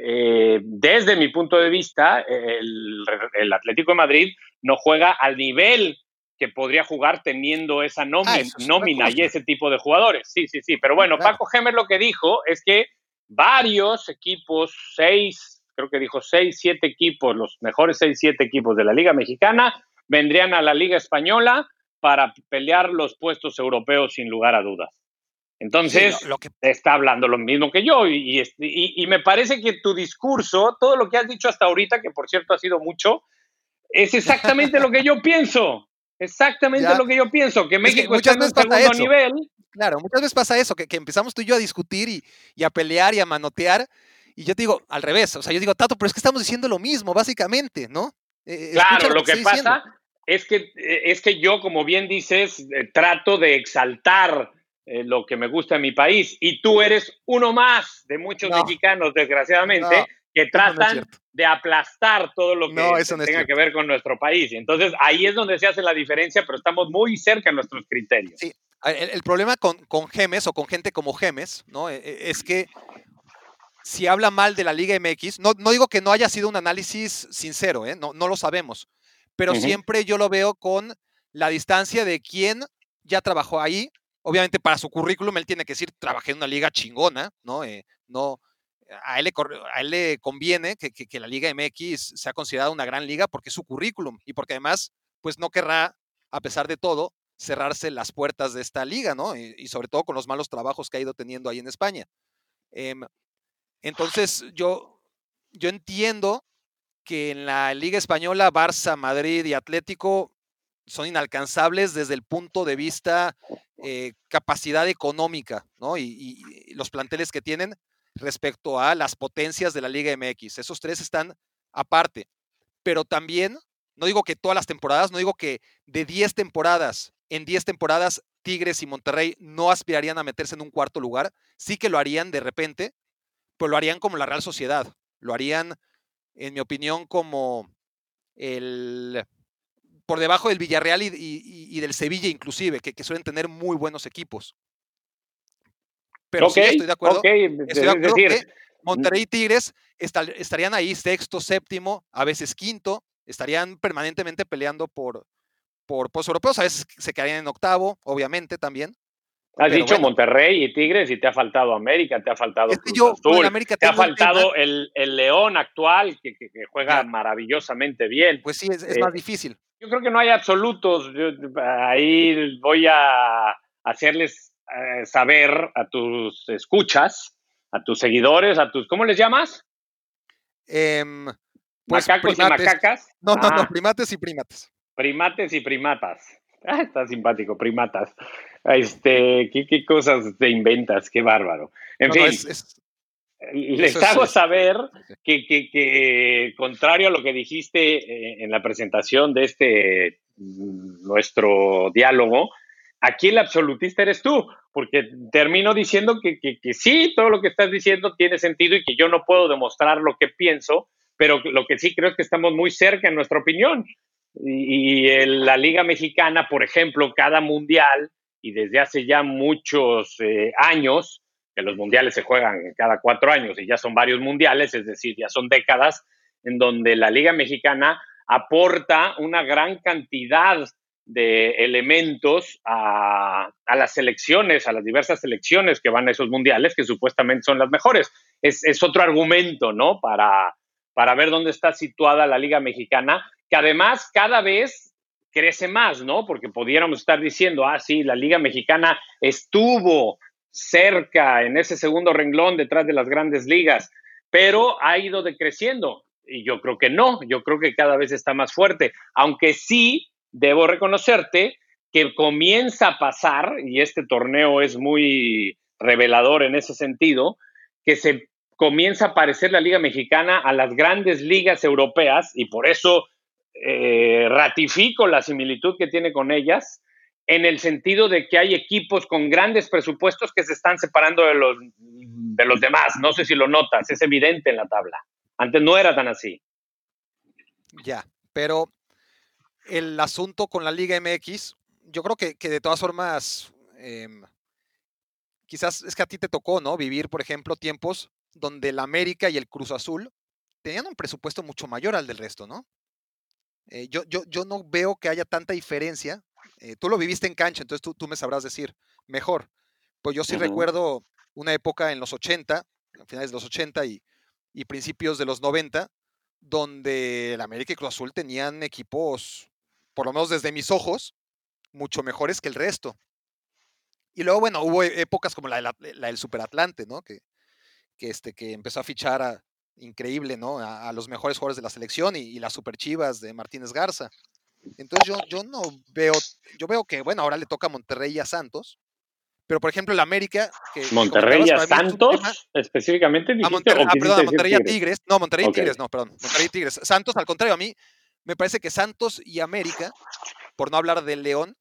eh, desde mi punto de vista, el, el, Atlético de Madrid no juega al nivel que podría jugar teniendo esa ah, nómina, y ese tipo de jugadores. Sí, sí, sí. Pero bueno, Paco Gemer lo que dijo es que varios equipos, seis, creo que dijo seis, siete equipos, los mejores seis, siete equipos de la Liga Mexicana, vendrían a la Liga Española para pelear los puestos europeos sin lugar a dudas. Entonces, lo, que... está hablando lo mismo que yo y, y, me parece que tu discurso, todo lo que has dicho hasta ahorita, que por cierto ha sido mucho, es exactamente lo que yo pienso. Exactamente lo que yo pienso, que México está en un segundo nivel Claro, muchas veces pasa eso, que, empezamos tú y yo a discutir y, a pelear y a manotear. Y yo te digo, al revés, o sea, yo digo, Tato, pero es que estamos diciendo lo mismo, básicamente, ¿no? Eh, eh, claro, lo que, pasa es que, eh, es que yo, como bien dices, trato de exaltar lo que me gusta en mi país. Y tú eres uno más de muchos mexicanos, desgraciadamente, que tratan de aplastar todo lo que tenga que ver con nuestro país. Y entonces ahí es donde se hace la diferencia, pero estamos muy cerca de nuestros criterios. Sí, el, problema con, Gemes o con gente como Gemes, ¿no? E, e, es que si habla mal de la Liga MX, no, no digo que no haya sido un análisis sincero, ¿eh? no, no lo sabemos, pero siempre yo lo veo con la distancia de quién ya trabajó ahí. Obviamente para su currículum él tiene que decir, trabajé en una liga chingona, ¿no? Eh, no a, él le, a él le conviene que, que, la Liga MX sea considerada una gran liga porque es su currículum y porque además, pues no querrá, a pesar de todo, cerrarse las puertas de esta liga, ¿no? Y, sobre todo con los malos trabajos que ha ido teniendo ahí en España. Em, entonces, yo, yo entiendo que en la Liga Española, Barça, Madrid y Atlético son inalcanzables desde el punto de vista eh, capacidad económica, ¿no? Y, y, los planteles que tienen respecto a las potencias de la Liga MX. Esos tres están aparte. Pero también, no digo que todas las temporadas, no digo que de 10 temporadas en 10 temporadas Tigres y Monterrey no aspirarían a meterse en un cuarto lugar, sí que lo harían de repente, pero lo harían como la Real Sociedad, lo harían, en mi opinión, como el por debajo del Villarreal y, del Sevilla inclusive, que, suelen tener muy buenos equipos. Pero sí estoy de acuerdo, estoy de acuerdo que Monterrey y Tigres estarían ahí sexto, séptimo, a veces quinto, estarían permanentemente peleando por, por puestos europeos. A veces se quedarían en octavo, obviamente también. Has dicho Monterrey y Tigres y te ha faltado América, te ha faltado te ha faltado el, León actual que, juega maravillosamente bien. Pues sí, es, más eh, difícil. Yo creo que no hay absolutos. ahí voy a hacerles eh, saber a tus escuchas, a tus seguidores, a tus, ¿cómo les llamas? Em, pues ¿Macacos y macacas? No, no, no, ah. primates y primates. Primates y primatas. Ah, está simpático, primatas. Este, ¿qué, cosas te inventas? Qué bárbaro. En fin, les hago saber que, que, contrario a lo que dijiste eh, en la presentación de este mm, nuestro diálogo, aquí el absolutista eres tú, porque termino diciendo que, sí, todo lo que estás diciendo tiene sentido y que yo no puedo demostrar lo que pienso, pero lo que sí creo es que estamos muy cerca en nuestra opinión. Y, en la Liga Mexicana, por ejemplo, cada mundial, y desde hace ya muchos eh, años, que los mundiales se juegan cada cuatro años y ya son varios mundiales, es decir, ya son décadas, en donde la Liga Mexicana aporta una gran cantidad de elementos a, las selecciones, a las diversas selecciones que van a esos mundiales, que supuestamente son las mejores. Es, es otro argumento, ¿no? Para, para ver dónde está situada la Liga Mexicana, que además cada vez crece más, ¿no? Porque pudiéramos estar diciendo, ah, sí, la Liga Mexicana estuvo cerca en ese segundo renglón detrás de las grandes ligas, pero ha ido decreciendo. Y yo creo que no, yo creo que cada vez está más fuerte, aunque sí debo reconocerte que comienza a pasar, y este torneo es muy revelador en ese sentido, que se comienza a parecer la Liga Mexicana a las grandes ligas europeas y por eso eh, ratifico la similitud que tiene con ellas en el sentido de que hay equipos con grandes presupuestos que se están separando de los, de los demás. No sé si lo notas, es evidente en la tabla. Antes no era tan así. Ya, pero el asunto con la Liga MX, yo creo que, de todas formas, em, quizás es que a ti te tocó, ¿no? Vivir, por ejemplo, tiempos donde el América y el Cruz Azul tenían un presupuesto mucho mayor al del resto, ¿no? Eh, yo, yo, yo, no veo que haya tanta diferencia. Eh, tú lo viviste en cancha, entonces tú, tú, me sabrás decir mejor. Pues yo sí recuerdo una época en los 80, finales de los 80 y, y, principios de los 90, donde el América y Cruz Azul tenían equipos, por lo menos desde mis ojos, mucho mejores que el resto. Y luego, bueno, hubo e, épocas como la, la, la del Superatlante, ¿no? Que, que, este, que empezó a fichar a, increíble, ¿no? A, los mejores jugadores de la selección y, las super chivas de Martínez Garza. Entonces yo, yo no veo, yo veo que, bueno, ahora le toca a Monterrey y a Santos, pero por ejemplo el América... Que, Monterrey y a Santos, específicamente. A Monterrey, ah, perdón, a Monterrey y a Tigres. No, Monterrey y Tigres, no, perdón. Monterrey y Tigres. Santos, al contrario, a mí me parece que Santos y América, por no hablar del León,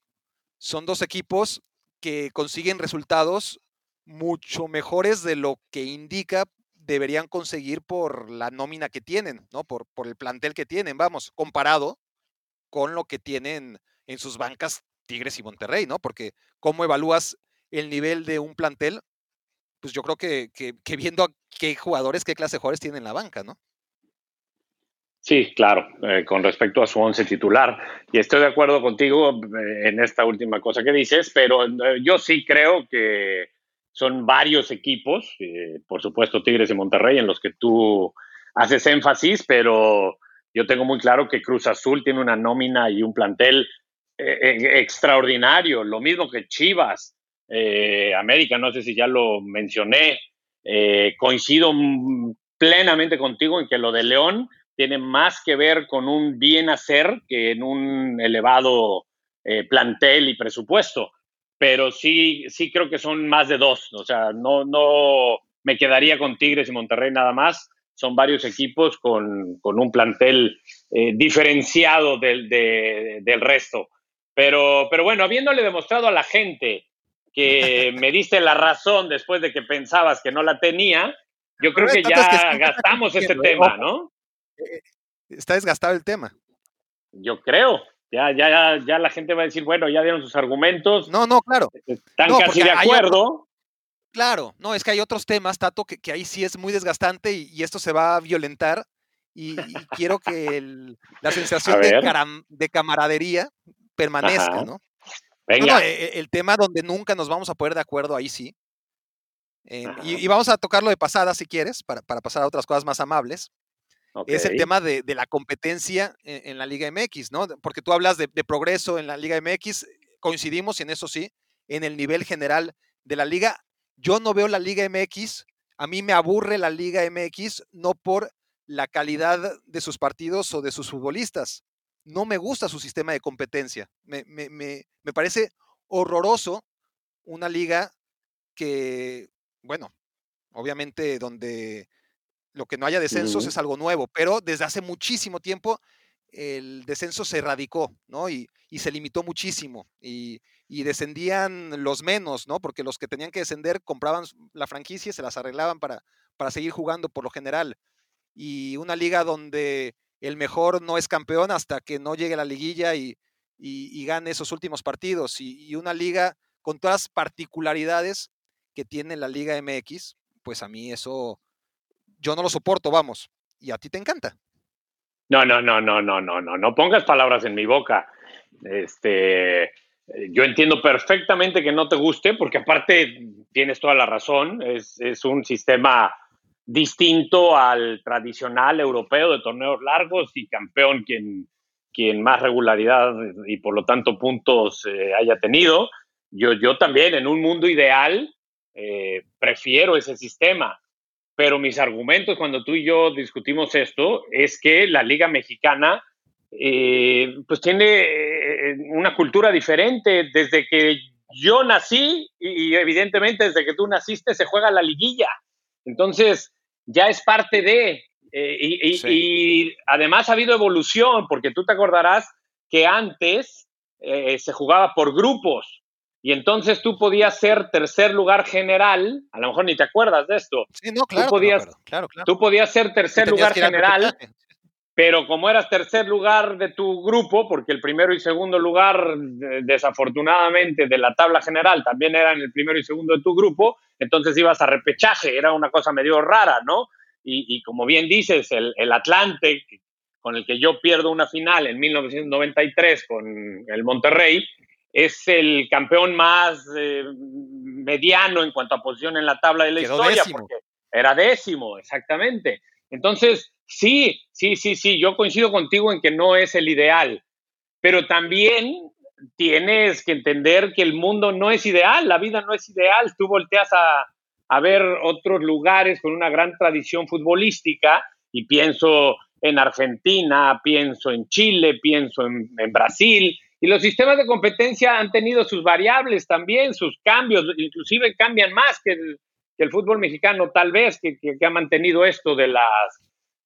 son dos equipos que consiguen resultados mucho mejores de lo que indica deberían conseguir por la nómina que tienen, ¿no? Por, por el plantel que tienen, vamos, comparado con lo que tienen en sus bancas Tigres y Monterrey, ¿no? Porque cómo evalúas el nivel de un plantel, pues yo creo que, que, viendo a qué jugadores, qué clase de jugadores tienen en la banca, ¿no? Sí, claro, eh, con respecto a su once titular. Y estoy de acuerdo contigo eh, en esta última cosa que dices, pero eh, yo sí creo que son varios equipos, por supuesto Tigres y Monterrey, en los que tú haces énfasis, pero yo tengo muy claro que Cruz Azul tiene una nómina y un plantel eh, eh, extraordinario, lo mismo que Chivas, América, no sé si ya lo mencioné, coincido plenamente contigo en que lo de León tiene más que ver con un bien hacer que en un elevado plantel y presupuesto pero sí, sí creo que son más de dos. O sea, no, no me quedaría con Tigres y Monterrey nada más. Son varios equipos con, un plantel eh, diferenciado del, del resto. Pero, pero bueno, habiéndole demostrado a la gente que me diste la razón después de que pensabas que no la tenía, yo creo que ya gastamos este tema, ¿no? Eh, está desgastado el tema. Yo creo. Ya, ya, ya la gente va a decir, bueno, ya dieron sus argumentos. No, no, claro. Están casi de acuerdo. Claro, no, es que hay otros temas, Tato, que, que ahí sí es muy desgastante y, esto se va a violentar. Y, quiero que la sensación de, camaradería permanezca, ¿no? Venga. E, e, el, tema donde nunca nos vamos a poner de acuerdo, ahí sí. Eh, y, vamos a tocarlo de pasada, si quieres, para, para pasar a otras cosas más amables es el tema de, la competencia en, la Liga MX, ¿no? Porque tú hablas de, progreso en la Liga MX, coincidimos en eso sí, en el nivel general de la liga. Yo no veo la Liga MX, a mí me aburre la Liga MX no por la calidad de sus partidos o de sus futbolistas. No me gusta su sistema de competencia. Me, me parece horroroso una liga que, bueno, obviamente donde lo que no haya descensos es algo nuevo, pero desde hace muchísimo tiempo el descenso se erradicó, ¿no? Y, se limitó muchísimo. Y, descendían los menos, ¿no? Porque los que tenían que descender compraban la franquicia y se las arreglaban para, para seguir jugando por lo general. Y una liga donde el mejor no es campeón hasta que no llegue a la liguilla y, gane esos últimos partidos. Y, una liga con todas las particularidades que tiene la Liga MX, pues a mí eso, yo no lo soporto, vamos. Y a ti te encanta. No, no, no, no, no, no, no, no pongas palabras en mi boca. Este, yo entiendo perfectamente que no te guste, porque aparte tienes toda la razón, es, es un sistema distinto al tradicional europeo de torneos largos y campeón quien, quien más regularidad y por lo tanto puntos eh, haya tenido. Yo, yo también, en un mundo ideal, eh, prefiero ese sistema. Pero mis argumentos cuando tú y yo discutimos esto es que la Liga Mexicana eh, pues tiene eh, una cultura diferente. Desde que yo nací y evidentemente desde que tú naciste se juega la liguilla. Entonces ya es parte de... Eh, y, además ha habido evolución, porque tú te acordarás que antes se jugaba por grupos. Y entonces tú podías ser tercer lugar general, a lo mejor ni te acuerdas de esto. Sí, no, claro. Tú podías, claro, Tú podías ser tercer lugar general, pero como eras tercer lugar de tu grupo, porque el primero y segundo lugar, desafortunadamente, de la tabla general también eran el primero y segundo de tu grupo, entonces ibas a repechaje, era una cosa medio rara, ¿no? Y, como bien dices, el, el Atlante, con el que yo pierdo una final en 1993 con el Monterrey, es el campeón más eh, mediano en cuanto a posición en la tabla de la historia, porque era décimo, exactamente. Entonces, sí, sí, sí, sí, yo coincido contigo en que no es el ideal, pero también tienes que entender que el mundo no es ideal, la vida no es ideal. Tú volteas a, ver otros lugares con una gran tradición futbolística y pienso en Argentina, pienso en Chile, pienso en Brasil, y los sistemas de competencia han tenido sus variables también, sus cambios, inclusive cambian más que el, fútbol mexicano, tal vez, que, ha mantenido esto de las,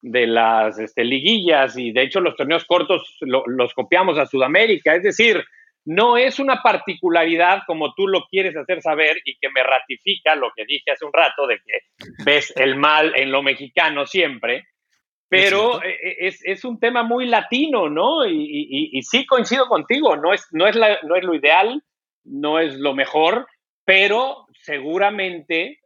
de las este, liguillas y de hecho los torneos cortos los copiamos a Sudamérica. Es decir, no es una particularidad como tú lo quieres hacer saber y que me ratifica lo que dije hace un rato de que ves el mal en lo mexicano siempre, pero e, e, es, es, un tema muy latino, ¿no? Y, y, sí coincido contigo, no es, no, es no es lo ideal, no es lo mejor, pero seguramente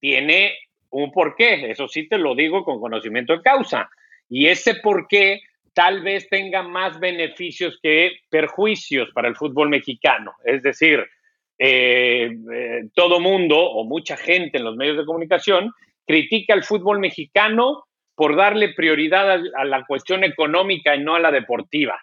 tiene un porqué, eso sí te lo digo con conocimiento de causa. Y ese porqué tal vez tenga más beneficios que perjuicios para el fútbol mexicano. Es decir, eh, eh, todo mundo o mucha gente en los medios de comunicación critica el fútbol mexicano por darle prioridad a, la cuestión económica y no a la deportiva.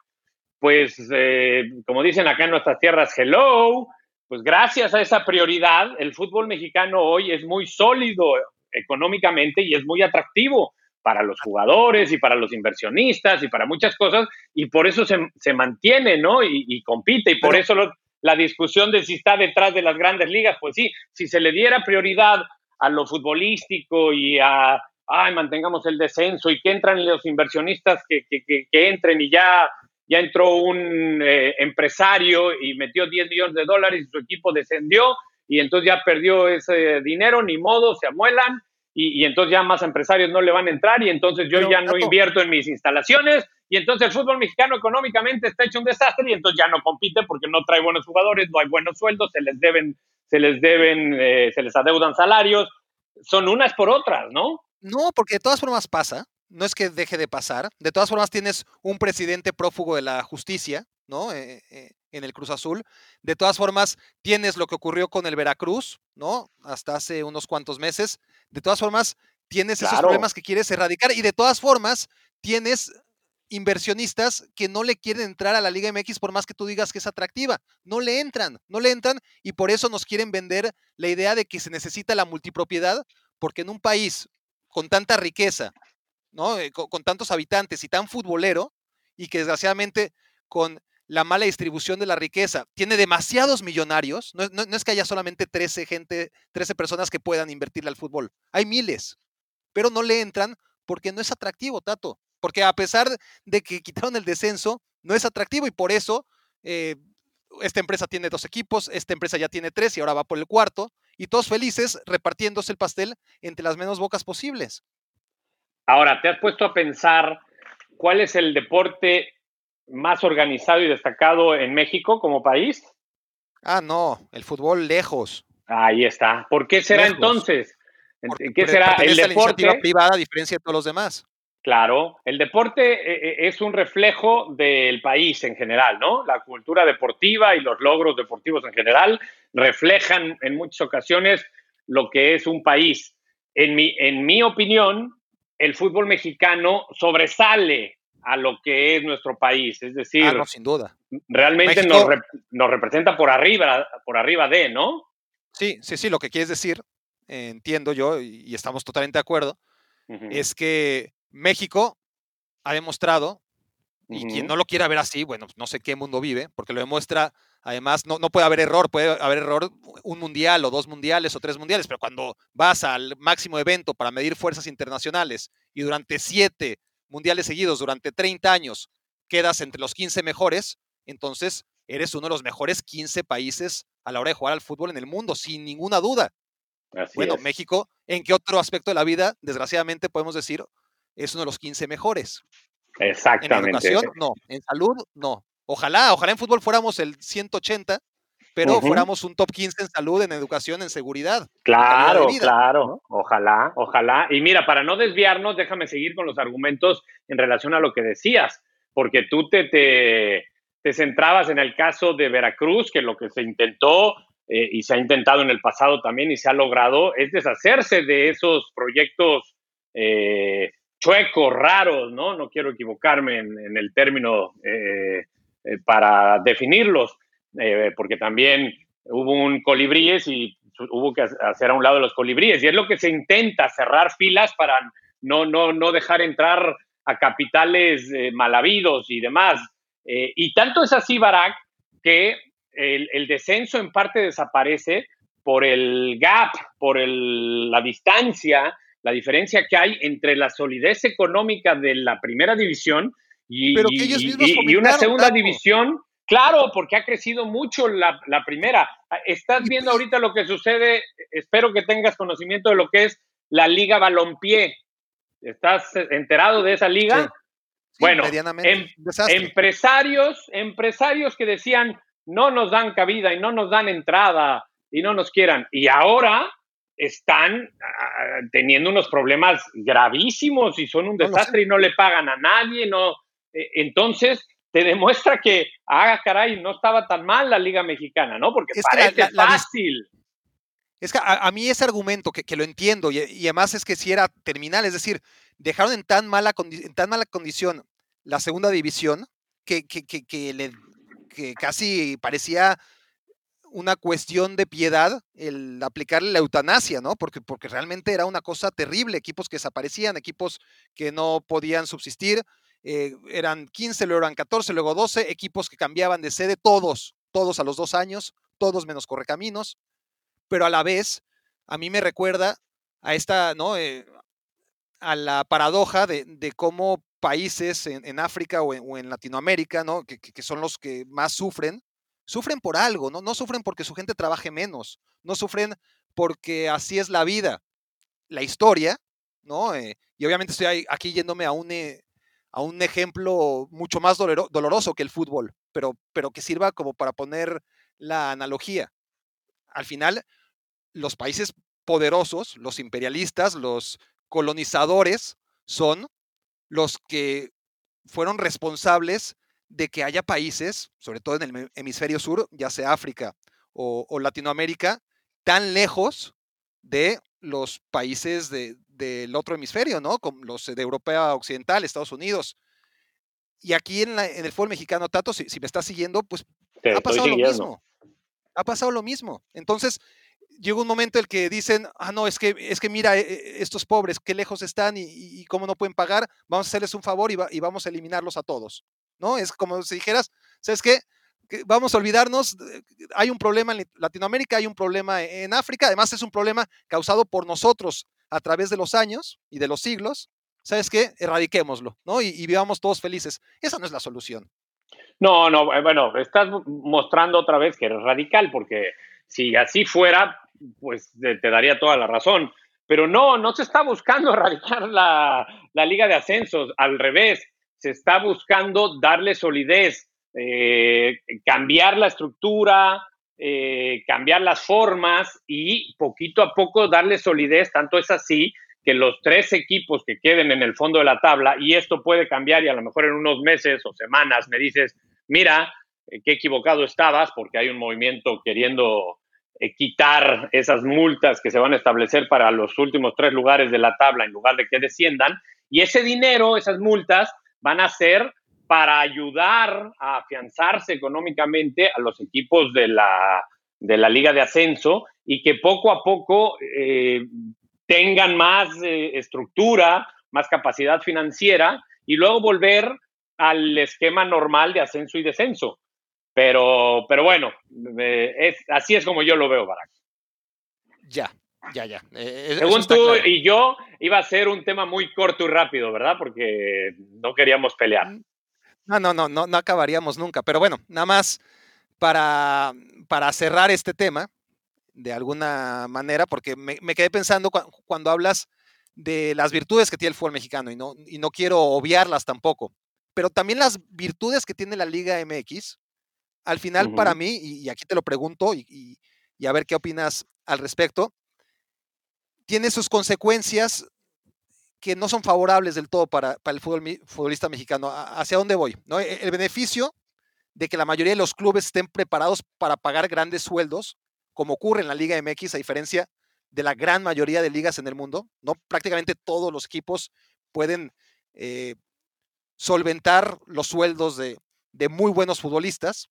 Pues, eh, como dicen acá en nuestras tierras, hello, pues gracias a esa prioridad, el fútbol mexicano hoy es muy sólido económicamente y es muy atractivo para los jugadores y para los inversionistas y para muchas cosas, y por eso se, mantiene, ¿no? Y, compite, y por eso la discusión de si está detrás de las grandes ligas, pues sí, si se le diera prioridad a lo futbolístico y a ay, mantengamos el descenso y que entran los inversionistas que, entren y ya, ya entró un eh, empresario y metió 10 millones de dólares y su equipo descendió y entonces ya perdió ese dinero, ni modo, se amuelan y, entonces ya más empresarios no le van a entrar y entonces yo ya no invierto en mis instalaciones y entonces el fútbol mexicano económicamente está hecho un desastre y entonces ya no compite porque no trae buenos jugadores, no hay buenos sueldos, se les deben, se les deben, eh, se les adeudan salarios, son unas por otras, ¿no? No, porque de todas formas pasa, no es que deje de pasar, de todas formas tienes un presidente prófugo de la justicia, ¿no? Eh, eh, en el Cruz Azul. De todas formas, tienes lo que ocurrió con el Veracruz, ¿no? Hasta hace unos cuantos meses. De todas formas, tienes esos problemas que quieres erradicar y de todas formas, tienes inversionistas que no le quieren entrar a la Liga MX por más que tú digas que es atractiva. No le entran, no le entran y por eso nos quieren vender la idea de que se necesita la multipropiedad, porque en un país con tanta riqueza, ¿no? Eh, con, tantos habitantes y tan futbolero, y que desgraciadamente con la mala distribución de la riqueza. Tiene demasiados millonarios. No, es que haya solamente 13 gente, 13 personas que puedan invertirle al fútbol. Hay miles, pero no le entran porque no es atractivo, Tato. Porque a pesar de que quitaron el descenso, no es atractivo y por eso eh, esta empresa tiene dos equipos, esta empresa ya tiene tres y ahora va por el cuarto, y todos felices repartiéndose el pastel entre las menos bocas posibles. Ahora, ¿te has puesto a pensar cuál es el deporte más organizado y destacado en México como país? Ah, no, el fútbol lejos. Ahí está. ¿Por qué será entonces? ¿Qué será el deporte? privada a diferencia de todos los demás. Claro, el deporte eh, eh, es un reflejo del país en general, ¿no? La cultura deportiva y los logros deportivos en general reflejan en muchas ocasiones lo que es un país. En mi, en mi opinión, el fútbol mexicano sobresale a lo que es nuestro país. Es decir, ah, sin duda. realmente nos, representa por arriba, por arriba de, ¿no? Sí, sí, sí, lo que quieres decir, entiendo yo, y estamos totalmente de acuerdo, es que México ha demostrado, y quien no lo quiera ver así, bueno, no sé qué mundo vive, porque lo demuestra, además, no, no puede haber error, puede haber error un mundial o dos mundiales o tres mundiales, pero cuando vas al máximo evento para medir fuerzas internacionales y durante siete mundiales seguidos, durante 30 años, quedas entre los 15 mejores, entonces eres uno de los mejores 15 países a la hora de jugar al fútbol en el mundo, sin ninguna duda. bueno, México, ¿en qué otro aspecto de la vida, desgraciadamente, podemos decir, es uno de los 15 mejores. Exactamente. En educación, no. En salud, no. Ojalá, ojalá en fútbol fuéramos el 180, pero fuéramos un top 15 en salud, en educación, en seguridad. Claro, claro. Ojalá, ojalá. Y mira, para no desviarnos, déjame seguir con los argumentos en relación a lo que decías, porque tú te, te, te centrabas en el caso de Veracruz, que lo que se intentó eh, y se ha intentado en el pasado también y se ha logrado es deshacerse de esos proyectos eh, chuecos, raros, ¿no? No quiero equivocarme en, el término eh, eh, para definirlos, eh, porque también hubo un colibríes y hubo que hacer a un lado los colibríes. Y es lo que se intenta, cerrar filas para no, no, no dejar entrar a capitales mal habidos y demás. y tanto es así, Barak, que el, el, descenso en parte desaparece por el gap, por el, la distancia la diferencia que hay entre la solidez económica de la primera división y, una segunda división. Claro, porque ha crecido mucho la, primera. Ah, estás viendo ahorita lo que sucede, espero que tengas conocimiento de lo que es la Liga Balompié. ¿Estás enterado de esa liga? bueno, em, empresarios, empresarios que decían no nos dan cabida y no nos dan entrada y no nos quieran. Y ahora están ah, teniendo unos problemas gravísimos y son un desastre y no le pagan a nadie, no. E, entonces, te demuestra que, ah, caray, no estaba tan mal la Liga Mexicana, ¿no? Porque es parece fácil. Es que a, mí ese argumento, que, lo entiendo, y, además es que si era terminal, es decir, dejaron en tan mala, en tan mala condición la segunda división que, que, que, le, que casi parecía una cuestión de piedad el aplicarle la eutanasia, ¿no? Porque, porque realmente era una cosa terrible, equipos que desaparecían, equipos que no podían subsistir, eh, eran 15, luego eran 14, luego 12, equipos que cambiaban de sede, todos, todos a los dos años, todos menos correcaminos, pero a la vez, a mí me recuerda a esta, ¿no? Eh, a la paradoja de, cómo países en, África o en, Latinoamérica, ¿no? Que, que, son los que más sufren, sufren por algo, ¿no? No sufren porque su gente trabaje menos, no sufren porque así es la vida, la historia, ¿no? Eh, y obviamente estoy aquí yéndome a un, a un ejemplo mucho más doloroso que el fútbol, pero, pero que sirva como para poner la analogía. Al final, los países poderosos, los imperialistas, los colonizadores, son los que fueron responsables de que haya países, sobre todo en el hemisferio sur, ya sea África o, Latinoamérica, tan lejos de los países del otro hemisferio, ¿no? Como los de Europa Occidental, Estados Unidos. Y aquí en, el fútbol mexicano, Tato, si, me estás siguiendo, pues ha pasado lo mismo. Ha pasado lo mismo. Entonces, llega un momento en el que dicen, ah, no, es que, es que mira, e, e, estos pobres, qué lejos están y, cómo no pueden pagar, vamos a hacerles un favor y, y, vamos a eliminarlos a todos. ¿no? Es como si dijeras, ¿sabes qué? Vamos a olvidarnos, hay un problema en Latinoamérica, hay un problema en África, además es un problema causado por nosotros a través de los años y de los siglos. ¿Sabes qué? Erradiquémoslo, ¿no? Y, vivamos todos felices. Esa no es la solución. No, no, eh, bueno, estás mostrando otra vez que eres radical, porque si así fuera, pues te daría toda la razón. Pero no, no se está buscando erradicar la, liga de ascensos, al revés, se está buscando darle solidez, eh, cambiar la estructura, eh, cambiar las formas y poquito a poco darle solidez, tanto es así que los tres equipos que queden en el fondo de la tabla, y esto puede cambiar y a lo mejor en unos meses o semanas me dices, mira, eh, qué equivocado estabas porque hay un movimiento queriendo eh, quitar esas multas que se van a establecer para los últimos tres lugares de la tabla en lugar de que desciendan. Y ese dinero, esas multas, van a ser para ayudar a afianzarse económicamente a los equipos de la, de la Liga de Ascenso y que poco a poco eh, tengan más eh, estructura, más capacidad financiera y luego volver al esquema normal de ascenso y descenso. Pero, pero bueno, es, así es como yo lo veo, Barack. Ya, ya, ya. Eh, Según tú y yo, iba a ser un tema muy corto y rápido, ¿verdad? Porque no queríamos pelear. No, no, no, no, no acabaríamos nunca. Pero bueno, nada más para, para cerrar este tema, de alguna manera, porque me, quedé pensando cuando hablas de las virtudes que tiene el fútbol mexicano y no, y no quiero obviarlas tampoco, pero también las virtudes que tiene la Liga MX al final, para mí, y, aquí te lo pregunto y, a ver qué opinas al respecto, tiene sus consecuencias que no son favorables del todo para, el futbolista mexicano. ¿Hacia dónde voy? ¿No? E, el beneficio de que la mayoría de los clubes estén preparados para pagar grandes sueldos, como ocurre en la Liga MX, a diferencia de la gran mayoría de ligas en el mundo, ¿no? Prácticamente todos los equipos pueden eh, solventar los sueldos de, de, muy buenos futbolistas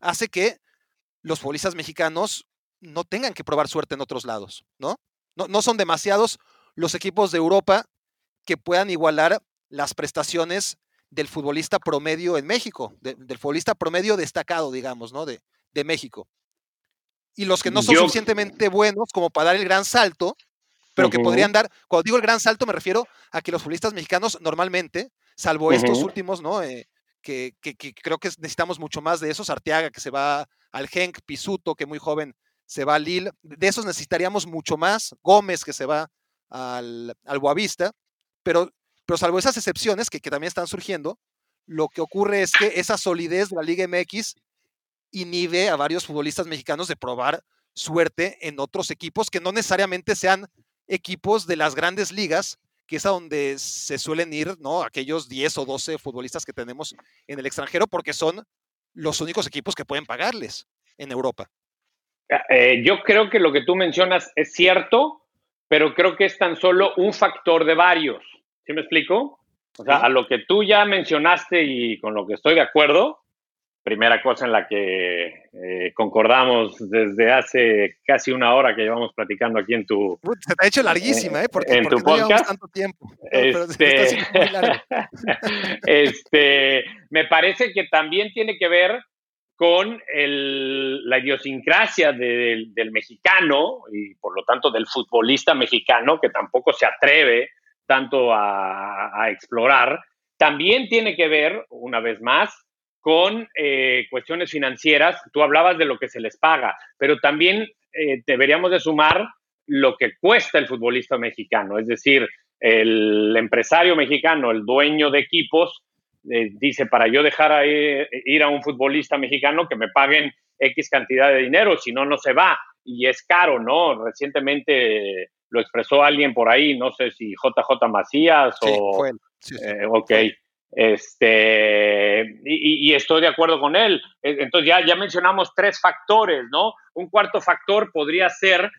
hace que los futbolistas mexicanos no tengan que probar suerte en otros lados, ¿no? No, son demasiados los equipos de Europa que puedan igualar las prestaciones del futbolista promedio en México, del futbolista promedio destacado, digamos, ¿no? De, de México. Y los que no son suficientemente buenos como para dar el gran salto, pero que podrían dar, cuando digo el gran salto me refiero a que los futbolistas mexicanos normalmente, salvo estos últimos, ¿no? Eh, que, creo que necesitamos mucho más de esos. Arteaga, que se va al Genk, Pisuto, que muy joven se va al Lille. De esos necesitaríamos mucho más. Gómez, que se va al, al Boavista. Pero, pero salvo esas excepciones que, que también están surgiendo, lo que ocurre es que esa solidez de la Liga MX inhibe a varios futbolistas mexicanos de probar suerte en otros equipos que no necesariamente sean equipos de las grandes ligas, que es a donde se suelen ir, ¿no? Aquellos 10 o 12 futbolistas que tenemos en el extranjero, porque son los únicos equipos que pueden pagarles en Europa. Ah, eh, yo creo que lo que tú mencionas es cierto, pero creo que es tan solo un factor de varios. ¿Sí me explico? O sea, a lo que tú ya mencionaste y con lo que estoy de acuerdo, primera cosa en la que eh, concordamos desde hace casi una hora que llevamos platicando aquí en tu... se te ha hecho larguísima, ¿eh? Porque, en tu podcast. tanto tiempo. Este, este, me parece que también tiene que ver con el, la idiosincrasia del mexicano y por lo tanto del futbolista mexicano que tampoco se atreve tanto a, explorar. También tiene que ver, una vez más, con eh, cuestiones financieras. Tú hablabas de lo que se les paga, pero también eh, deberíamos de sumar lo que cuesta el futbolista mexicano. Es decir, el empresario mexicano, el dueño de equipos, eh, dice, para yo dejar ir a un futbolista mexicano que me paguen X cantidad de dinero, si no, no se va. Y es caro, ¿no? Recientemente lo expresó alguien por ahí, no sé si JJ Macías o... Fue ok. Este, y, estoy de acuerdo con él. E, entonces ya, ya mencionamos tres factores, ¿no? Un cuarto factor podría ser,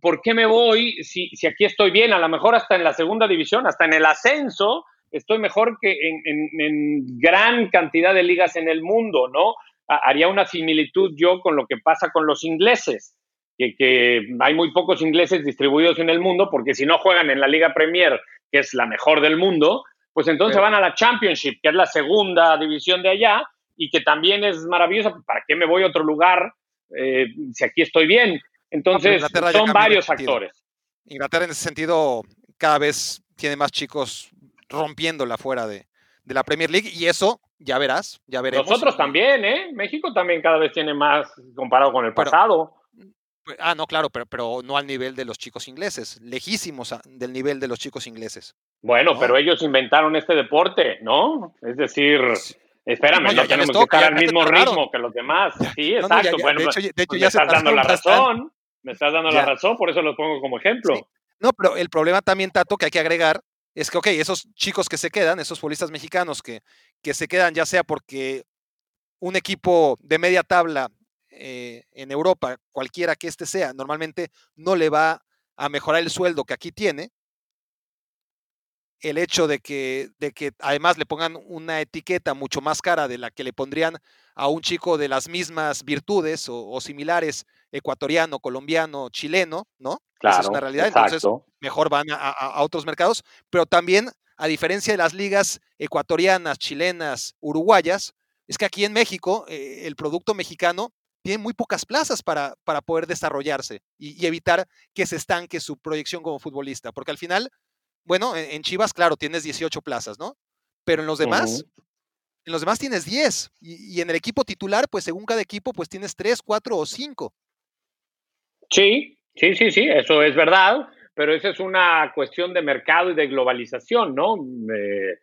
¿por qué me voy si, si aquí estoy bien? A lo mejor hasta en la segunda división, hasta en el ascenso, estoy mejor que en, gran cantidad de ligas en el mundo, ¿no? Haría una similitud yo con lo que pasa con los ingleses, que, que hay muy pocos ingleses distribuidos en el mundo, porque si no juegan en la Liga Premier, que es la mejor del mundo, pues entonces van a la Championship, que es la segunda división de allá, y que también es maravillosa. ¿Para qué me voy a otro lugar eh, si aquí estoy bien? Entonces, son varios factores. Inglaterra en ese sentido cada vez tiene más chicos rompiéndola fuera de, de la Premier League y eso ya verás, ya veremos. Nosotros también, ¿eh? México también cada vez tiene más comparado con el pasado. Pues, ah, no, claro, pero, pero no al nivel de los chicos ingleses, lejísimos del nivel de los chicos ingleses. Bueno, pero ellos inventaron este deporte, ¿no? Es decir, espérame, no, tenemos que estar al mismo ritmo que los demás. Sí, exacto. bueno, de hecho, de hecho, me estás dando la razón, me estás dando la razón, por eso lo pongo como ejemplo. No, pero el problema también, Tato, que hay que agregar, es que, ok, esos chicos que se quedan, esos futbolistas mexicanos que, que se quedan ya sea porque un equipo de media tabla eh, en Europa, cualquiera que este sea, normalmente no le va a mejorar el sueldo que aquí tiene. El hecho de que, de que además le pongan una etiqueta mucho más cara de la que le pondrían a un chico de las mismas virtudes o, similares, ecuatoriano, colombiano, chileno, ¿no? Claro, Esa es una realidad. Entonces, mejor van a otros mercados. Pero también, a diferencia de las ligas ecuatorianas, chilenas, uruguayas, es que aquí en México, eh, el producto mexicano tiene muy pocas plazas para, para poder desarrollarse y, evitar que se estanque su proyección como futbolista. Porque al final, bueno, en, Chivas, claro, tienes 18 plazas, ¿no? Pero en los demás, en los demás tienes 10. Y, en el equipo titular, pues según cada equipo, pues tienes 3, 4 o 5. Sí, sí, sí, sí, eso es verdad. Pero esa es una cuestión de mercado y de globalización, ¿no? Eh,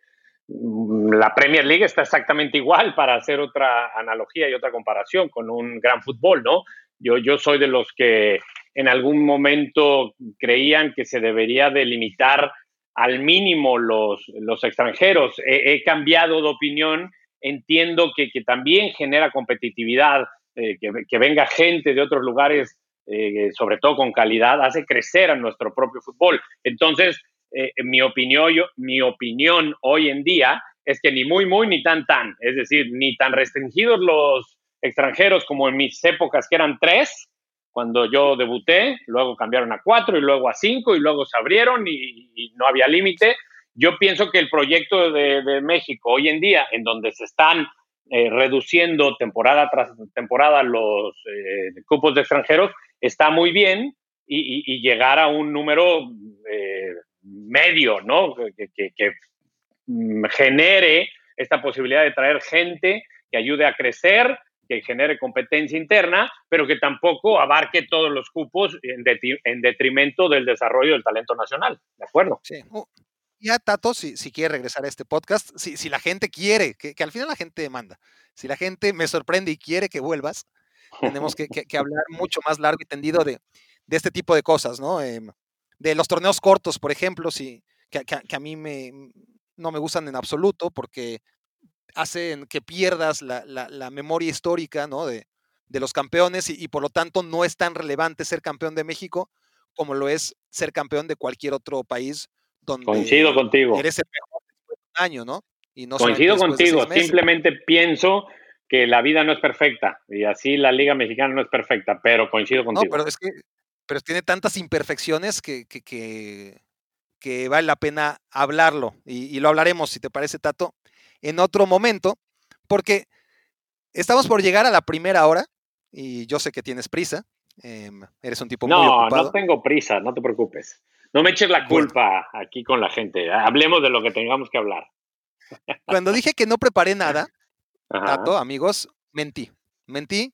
la Premier League está exactamente igual para hacer otra analogía y otra comparación con un gran fútbol, ¿no? Yo, soy de los que en algún momento creían que se debería delimitar al mínimo los, extranjeros. He, cambiado de opinión, entiendo que, también genera competitividad, eh, que, que, venga gente de otros lugares, eh, sobre todo con calidad, hace crecer a nuestro propio fútbol. Entonces, eh, mi, opinión, mi opinión hoy en día es que ni muy, muy, ni tan, tan. Es decir, ni tan restringidos los extranjeros como en mis épocas, que eran tres, cuando yo debuté, luego cambiaron a cuatro y luego a cinco y luego se abrieron y, no había límite. Yo pienso que el proyecto de, México hoy en día, en donde se están eh, reduciendo temporada tras temporada los eh, cupos de extranjeros, está muy bien y, llegar a un número medio, ¿no? Que, mm, genere esta posibilidad de traer gente que ayude a crecer, que genere competencia interna, pero que tampoco abarque todos los cupos en, detrimento del desarrollo del talento nacional. ¿De acuerdo? Sí. ya, Tato, si, si quiere regresar a este podcast, si, si la gente quiere, que, al final la gente demanda, si la gente me sorprende y quiere que vuelvas, tenemos que, hablar mucho más largo y tendido de, de este tipo de cosas, ¿no? Em, de los torneos cortos, por ejemplo, sí, que, a mí me, no me gustan en absoluto porque hacen que pierdas la, memoria histórica ¿no? de, los campeones y, por lo tanto no es tan relevante ser campeón de México como lo es ser campeón de cualquier otro país donde Coincido contigo. eres el mejor después de un año, ¿no? Y no Coincido contigo, simplemente pienso que la vida no es perfecta y así la Liga Mexicana no es perfecta, pero coincido contigo. No, pero es que pero tiene tantas imperfecciones que, que, vale la pena hablarlo. Y, lo hablaremos, si te parece, Tato, en otro momento, porque estamos por llegar a la primera hora y yo sé que tienes prisa. Em, eres un tipo muy ocupado. No, no tengo prisa, no te preocupes. No me eches la culpa aquí con la gente. Hablemos de lo que tengamos que hablar. Cuando dije que no preparé nada, Tato, amigos, mentí. Mentí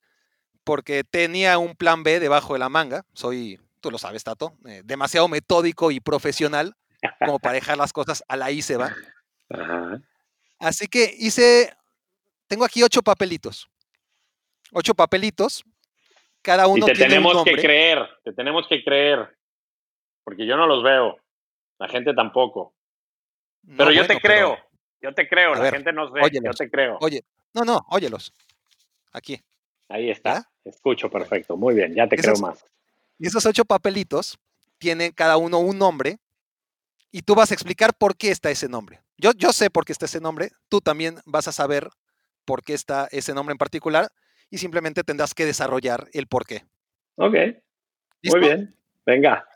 porque tenía un plan B debajo de la manga. Soy, tú lo sabes, Tato, eh, demasiado metódico y profesional como para dejar las cosas a la I se va. Así que hice, tengo aquí ocho papelitos. Ocho papelitos. Cada uno y te tenemos que creer, te tenemos que creer. Porque yo no los veo. La gente tampoco. Pero yo te creo. Yo te creo. La gente nos ve. yo te creo. Oye, no, no, óyelos. Aquí. Ahí está. Escucho perfecto. Muy bien, ya te creo más. Y esos ocho papelitos tienen cada uno un nombre y tú vas a explicar por qué está ese nombre. Yo, yo sé por qué está ese nombre, tú también vas a saber por qué está ese nombre en particular y simplemente tendrás que desarrollar el por qué. Ok. Muy bien. Venga.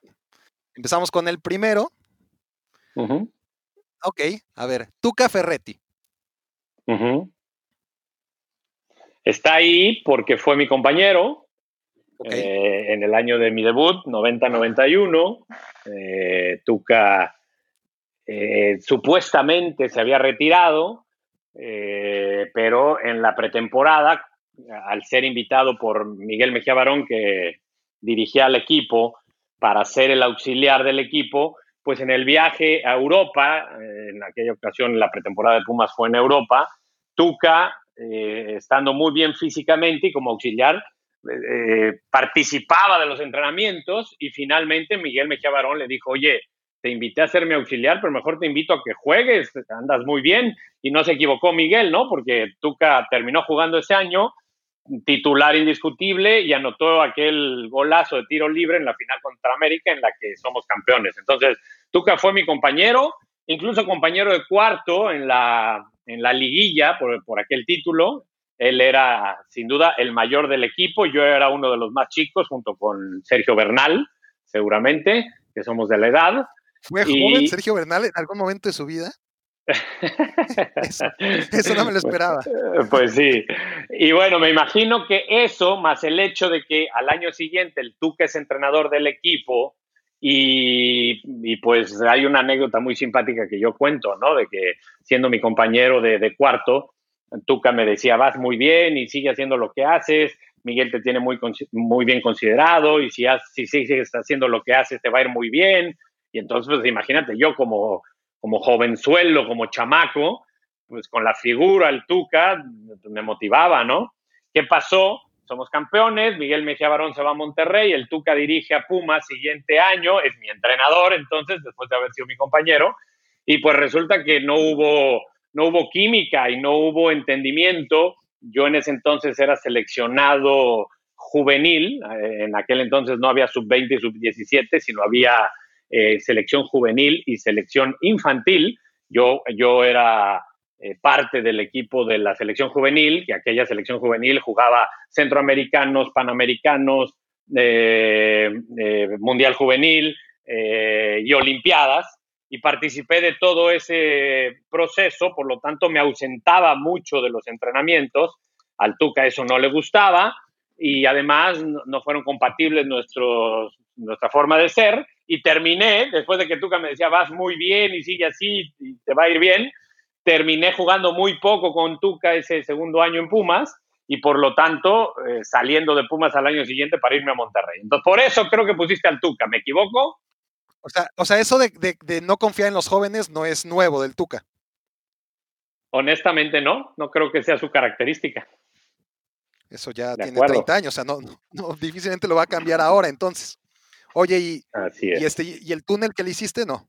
Empezamos con el primero. Ok, a ver, Tuca Ferretti. Está ahí porque fue mi compañero eh, en el año de mi debut, 90-91. Eh, Tuca eh, supuestamente se había retirado, pero en la pretemporada, al ser invitado por Miguel Mejía Barón, que dirigía al equipo, para ser el auxiliar del equipo, pues en el viaje a Europa, en aquella ocasión la pretemporada de Pumas fue en Europa, Tuca, estando muy bien físicamente y como auxiliar, eh, participaba de los entrenamientos y finalmente Miguel Mejía Barón le dijo, oye, te invité a ser mi auxiliar, pero mejor te invito a que juegues, andas muy bien. Y no se equivocó Miguel, ¿no? Porque Tuca terminó jugando ese año, titular indiscutible, y anotó aquel golazo de tiro libre en la final contra América en la que somos campeones. Entonces, Tuca fue mi compañero, incluso compañero de cuarto en la, en la liguilla por, por aquel título, él era, sin duda, el mayor del equipo. Yo era uno de los más chicos, junto con Sergio Bernal, seguramente, que somos de la edad. ¿Fue joven Sergio Bernal en algún momento de su vida? eso, no me lo esperaba. Pues sí. Y bueno, me imagino que eso, más el hecho de que al año siguiente el Tuque es entrenador del equipo, y, pues hay una anécdota muy simpática que yo cuento, ¿no? De que siendo mi compañero de cuarto, Tuca me decía, vas muy bien y sigue haciendo lo que haces, Miguel te tiene muy, muy bien considerado y si, si sigues haciendo lo que haces te va a ir muy bien. Y entonces, pues imagínate, yo como, como jovenzuelo, como chamaco, pues con la figura, el Tuca, me motivaba, ¿no? ¿Qué pasó? Somos campeones, Miguel Mejía Barón se va a Monterrey, el Tuca dirige a Puma siguiente año, es mi entrenador, entonces, después de haber sido mi compañero, y pues resulta que no hubo no hubo química y no hubo entendimiento. Yo en ese entonces era seleccionado juvenil, eh, en aquel entonces no había sub-20 y sub-17, sino había eh, selección juvenil y selección infantil. Yo, yo era eh, parte del equipo de la selección juvenil, que aquella selección juvenil jugaba centroamericanos, panamericanos, mundial juvenil y olimpiadas y participé de todo ese proceso, por lo tanto me ausentaba mucho de los entrenamientos, al Tuca eso no le gustaba y además no fueron compatibles nuestros, nuestra forma de ser y terminé, después de que Tuca me decía, vas muy bien y sigue así te va a ir bien, terminé jugando muy poco con Tuca ese segundo año en Pumas y por lo tanto eh, saliendo de Pumas al año siguiente para irme a Monterrey. Entonces, por eso creo que pusiste al Tuca, ¿me equivoco? O sea, o sea eso de, no confiar en los jóvenes no es nuevo del Tuca. Honestamente no, no creo que sea su característica. Eso ya tiene 30 años, o sea, no, no, difícilmente lo va a cambiar ahora entonces. Oye, y, y, este, y el túnel que le hiciste, no.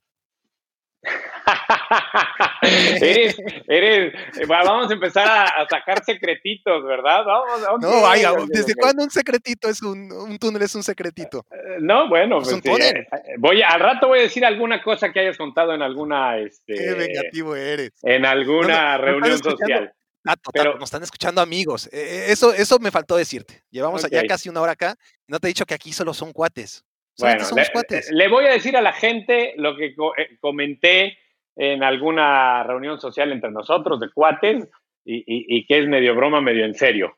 eres, eres, eh, vamos a empezar a, sacar secretitos, ¿verdad? Vamos, no, vaya, ¿desde cuándo un secretito es un, un, túnel es un secretito? Eh, no, bueno, pues, eh, voy al rato voy a decir alguna cosa que hayas contado en alguna, este, Qué vengativo eres. En alguna reunión social. pero, nos están escuchando amigos. Eso, eso me faltó decirte. Llevamos ya casi una hora acá. No te he dicho que aquí solo son cuates. bueno, le, voy a decir a la gente lo que comenté en alguna reunión social entre nosotros de cuates y, que es medio broma, medio en serio.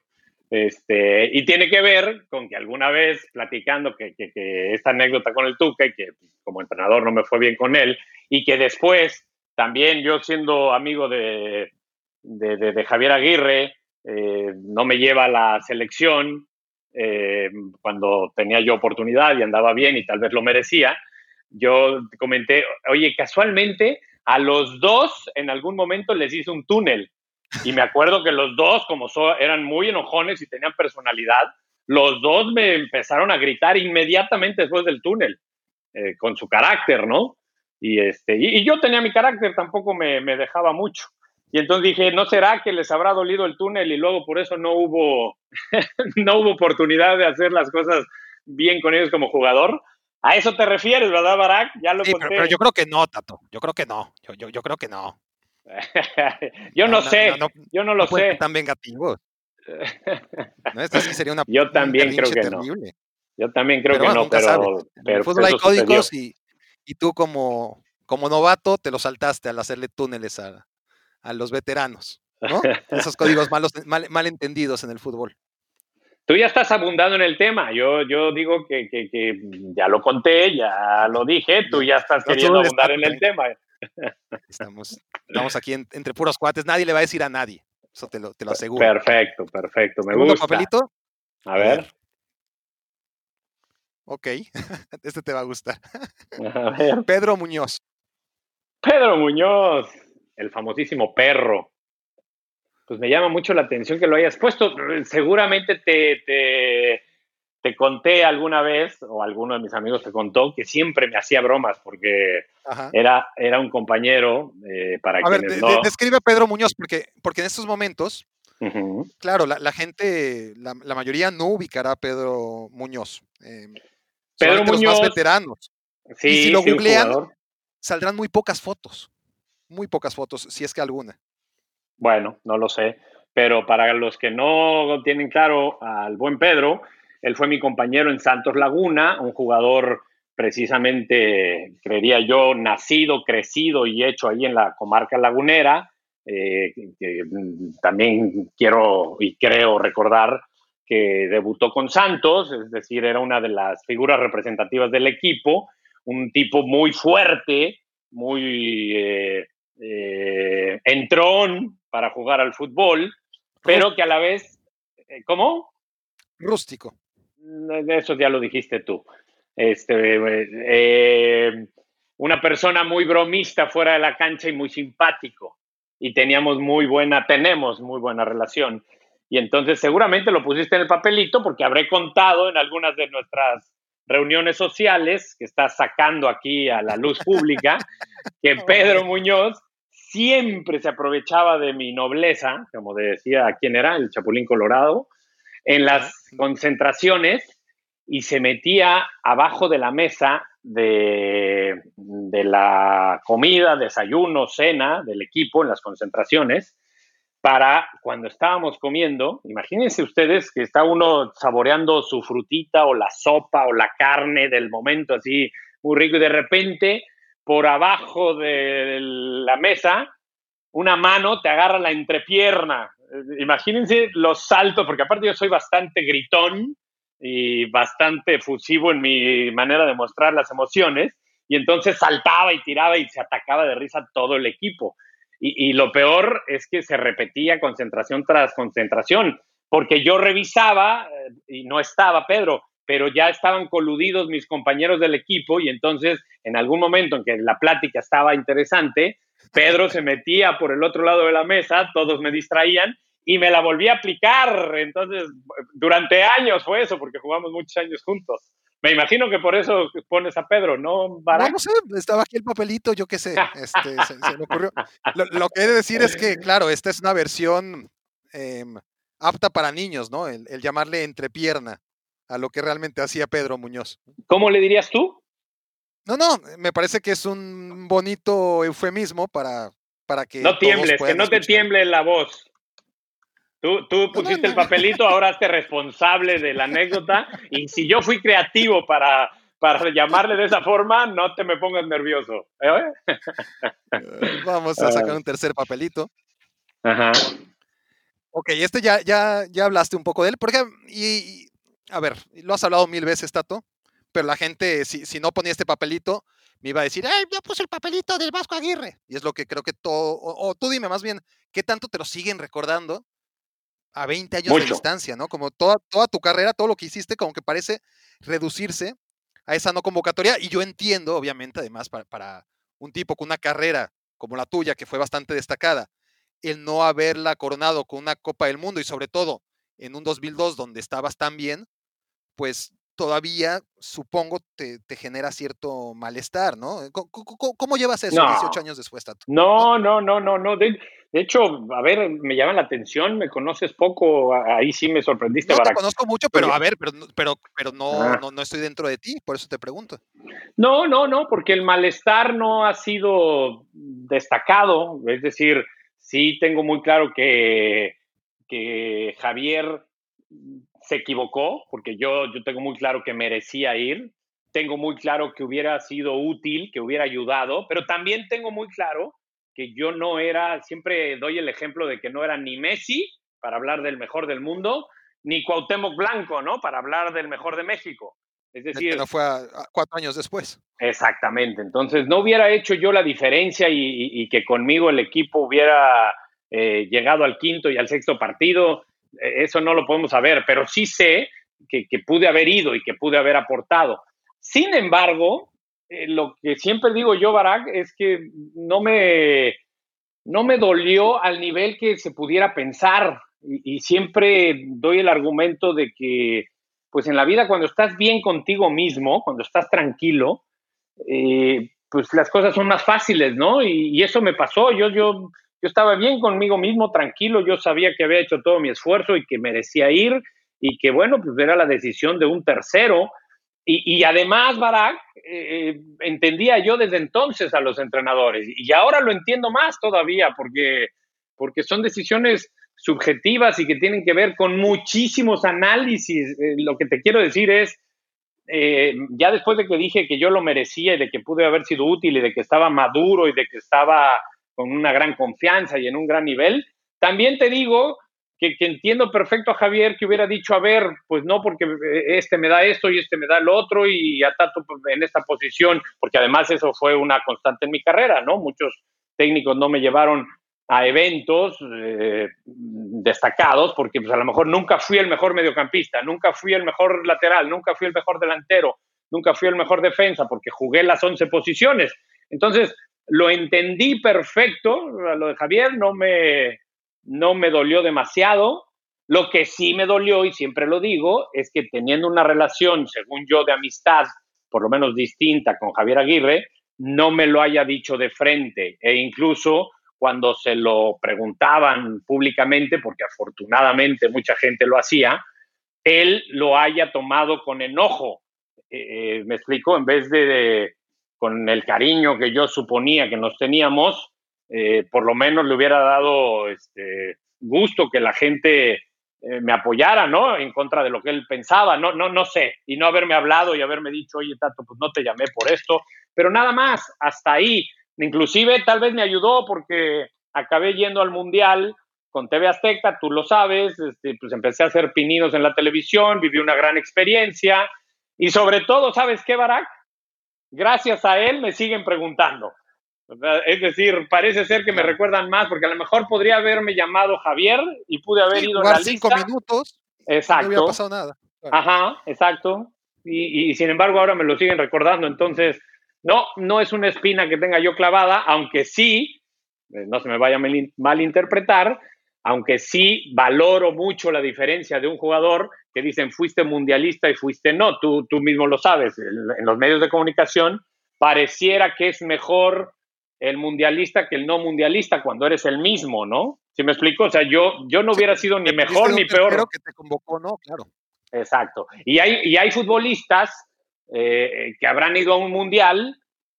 Este, y tiene que ver con que alguna vez platicando que, esta anécdota con el Tuca y que como entrenador no me fue bien con él y que después también yo siendo amigo de, de, Javier Aguirre eh, no me lleva a la selección eh, cuando tenía yo oportunidad y andaba bien y tal vez lo merecía, yo comenté, oye, casualmente a los dos en algún momento les hice un túnel. Y me acuerdo que los dos, como eran muy enojones y tenían personalidad, los dos me empezaron a gritar inmediatamente después del túnel, eh, con su carácter, ¿no? Y, este, y, yo tenía mi carácter, tampoco me, me, dejaba mucho. Y entonces dije, ¿no será que les habrá dolido el túnel y luego por eso no hubo, no hubo oportunidad de hacer las cosas bien con ellos como jugador? A eso te refieres, ¿verdad, Barack? Ya lo sí, Pero, yo creo que no, Tato. Yo creo que no. Yo, yo, creo que no. yo no, sé. yo no lo sé. Tan vengativo. no, esta sí sería una. Yo también creo que terrible. no. Yo también creo que no, pero. pero el fútbol hay códigos y, y, tú, como, como novato, te lo saltaste al hacerle túneles a, a los veteranos. ¿no? Esos códigos malos, mal, mal entendidos en el fútbol. Tú ya estás abundando en el tema. Yo, yo digo que, que, ya lo conté, ya lo dije. Tú ya estás queriendo abundar en el tema. Estamos, estamos aquí entre puros cuates. Nadie le va a decir a nadie. Eso te lo, te lo aseguro. Perfecto, perfecto. Me gusta. papelito? A ver. Ok, este te va a gustar. A ver. Pedro Muñoz. Pedro Muñoz, el famosísimo perro pues me llama mucho la atención que lo hayas puesto. Seguramente te, te, conté alguna vez, o alguno de mis amigos te contó, que siempre me hacía bromas porque era, era un compañero eh, para a quienes ver, describe a Pedro Muñoz, porque, porque en estos momentos, claro, la, gente, la, mayoría no ubicará a Pedro Muñoz. Eh, Pedro Muñoz. Los más veteranos. Sí, y si lo googlean, saldrán muy pocas fotos. Muy pocas fotos, si es que alguna. Bueno, no lo sé, pero para los que no tienen claro al buen Pedro, él fue mi compañero en Santos Laguna, un jugador precisamente, creería yo, nacido, crecido y hecho ahí en la comarca lagunera. Eh, también quiero y creo recordar que debutó con Santos, es decir, era una de las figuras representativas del equipo, un tipo muy fuerte, muy eh, eh, entrón, para jugar al fútbol, pero que a la vez, eh, ¿cómo? Rústico. Eso ya lo dijiste tú. Este, eh, una persona muy bromista fuera de la cancha y muy simpático. Y teníamos muy buena, tenemos muy buena relación. Y entonces seguramente lo pusiste en el papelito porque habré contado en algunas de nuestras reuniones sociales que estás sacando aquí a la luz pública que Pedro Muñoz siempre se aprovechaba de mi nobleza, como decía quién era, el Chapulín Colorado, en las concentraciones y se metía abajo de la mesa de, de, la comida, desayuno, cena del equipo en las concentraciones, para cuando estábamos comiendo, imagínense ustedes que está uno saboreando su frutita o la sopa o la carne del momento así muy rico y de repente por abajo de la mesa, una mano te agarra la entrepierna. Imagínense los saltos, porque aparte yo soy bastante gritón y bastante fusivo en mi manera de mostrar las emociones, y entonces saltaba y tiraba y se atacaba de risa todo el equipo. Y, lo peor es que se repetía concentración tras concentración, porque yo revisaba eh, y no estaba Pedro, pero ya estaban coludidos mis compañeros del equipo y entonces en algún momento en que la plática estaba interesante, Pedro se metía por el otro lado de la mesa, todos me distraían y me la volví a aplicar. Entonces, durante años fue eso, porque jugamos muchos años juntos. Me imagino que por eso pones a Pedro, ¿no, No, no sé, estaba aquí el papelito, yo qué sé, este, se, me ocurrió. Lo, que he de decir es que, claro, esta es una versión em, apta para niños, ¿no? El, el llamarle entrepierna a lo que realmente hacía Pedro Muñoz. ¿Cómo le dirías tú? No, no, me parece que es un bonito eufemismo para, para que. No tiembles, que no te tiemble la voz. Tú, tú pusiste el papelito, ahora hazte responsable de la anécdota. Y si yo fui creativo para, para llamarle de esa forma, no te me pongas nervioso. ¿eh? Vamos a sacar ah. un tercer papelito. Ajá. Ok, este ya, ya, ya hablaste un poco de él, porque, y, a ver, lo has hablado mil veces, Tato, pero la gente, si, si no ponía este papelito, me iba a decir, ay, ya puse el papelito del Vasco Aguirre. Y es lo que creo que todo, o, tú dime más bien, ¿qué tanto te lo siguen recordando a 20 años de distancia, ¿no? Como toda, toda tu carrera, todo lo que hiciste, como que parece reducirse a esa no convocatoria. Y yo entiendo, obviamente, además, para, para un tipo con una carrera como la tuya, que fue bastante destacada, el no haberla coronado con una Copa del Mundo y sobre todo en un 2002 donde estabas tan bien, pues todavía, supongo, te, genera cierto malestar, ¿no? ¿Cómo, llevas eso 18 años después, Tato? No, no, no, no, no. De, hecho, a ver, me llama la atención, me conoces poco, ahí sí me sorprendiste. No te conozco mucho, pero a ver, pero, pero, pero ah. no, no, estoy dentro de ti, por eso te pregunto. No, no, no, porque el malestar no ha sido destacado, es decir, sí tengo muy claro que, que Javier se equivocó, porque yo, yo tengo muy claro que merecía ir, tengo muy claro que hubiera sido útil, que hubiera ayudado, pero también tengo muy claro que yo no era, siempre doy el ejemplo de que no era ni Messi para hablar del mejor del mundo, ni Cuauhtémoc Blanco, ¿no? Para hablar del mejor de México. Es decir, que no fue cuatro años después. Exactamente. Entonces, no hubiera hecho yo la diferencia y, que conmigo el equipo hubiera eh, llegado al quinto y al sexto partido. Eh, eso no lo podemos saber, pero sí sé que, pude haber ido y que pude haber aportado. Sin embargo, eh, lo que siempre digo yo, Barack, es que no me, no me dolió al nivel que se pudiera pensar. Y, siempre doy el argumento de que, pues en la vida, cuando estás bien contigo mismo, cuando estás tranquilo, eh, pues las cosas son más fáciles, ¿no? Y, eso me pasó. Yo, yo, yo estaba bien conmigo mismo, tranquilo. Yo sabía que había hecho todo mi esfuerzo y que merecía ir y que, bueno, pues era la decisión de un tercero y, además, Barak, eh, entendía yo desde entonces a los entrenadores y ahora lo entiendo más todavía porque, porque son decisiones subjetivas y que tienen que ver con muchísimos análisis. Eh, lo que te quiero decir es, eh, ya después de que dije que yo lo merecía y de que pude haber sido útil y de que estaba maduro y de que estaba con una gran confianza y en un gran nivel, también te digo que, entiendo perfecto a Javier que hubiera dicho, a ver, pues no, porque eh, este me da esto y este me da lo otro y a Tato pues, en esta posición, porque además eso fue una constante en mi carrera, ¿no? Muchos técnicos no me llevaron a eventos eh, destacados, porque pues a lo mejor nunca fui el mejor mediocampista, nunca fui el mejor lateral, nunca fui el mejor delantero, nunca fui el mejor defensa, porque jugué las 11 posiciones. Entonces, lo entendí perfecto, lo de Javier no me, no me dolió demasiado. Lo que sí me dolió, y siempre lo digo, es que teniendo una relación, según yo, de amistad, por lo menos distinta con Javier Aguirre, no me lo haya dicho de frente. E incluso cuando se lo preguntaban públicamente, porque afortunadamente mucha gente lo hacía, él lo haya tomado con enojo. Eh, eh, me explico, en vez de, con el cariño que yo suponía que nos teníamos, eh, por lo menos le hubiera dado este, gusto que la gente eh, me apoyara, ¿no? En contra de lo que él pensaba, no, no, no sé, y no haberme hablado y haberme dicho, oye, Tato, pues no te llamé por esto, pero nada más, hasta ahí. Inclusive tal vez me ayudó porque acabé yendo al Mundial con TV Azteca, tú lo sabes, este, pues empecé a hacer pininos en la televisión, viví una gran experiencia y sobre todo, ¿sabes qué, Barack? Gracias a él me siguen preguntando. Es decir, parece ser que me recuerdan más, porque a lo mejor podría haberme llamado Javier y pude haber ido a la cinco minutos. Exacto. No hubiera pasado nada. Ajá, exacto. Y, sin embargo ahora me lo siguen recordando. Entonces, no, no es una espina que tenga yo clavada, aunque sí, eh, no se me vaya a malinterpretar, aunque sí valoro mucho la diferencia de un jugador que dicen fuiste mundialista y fuiste no. Tú, tú mismo lo sabes, en los medios de comunicación pareciera que es mejor el mundialista que el no mundialista cuando eres el mismo, ¿no? ¿Sí me explico? O sea, yo, yo no hubiera sido ni mejor ni peor. Creo que te convocó, ¿no? Claro. Exacto. Y hay, y hay futbolistas eh, que habrán ido a un mundial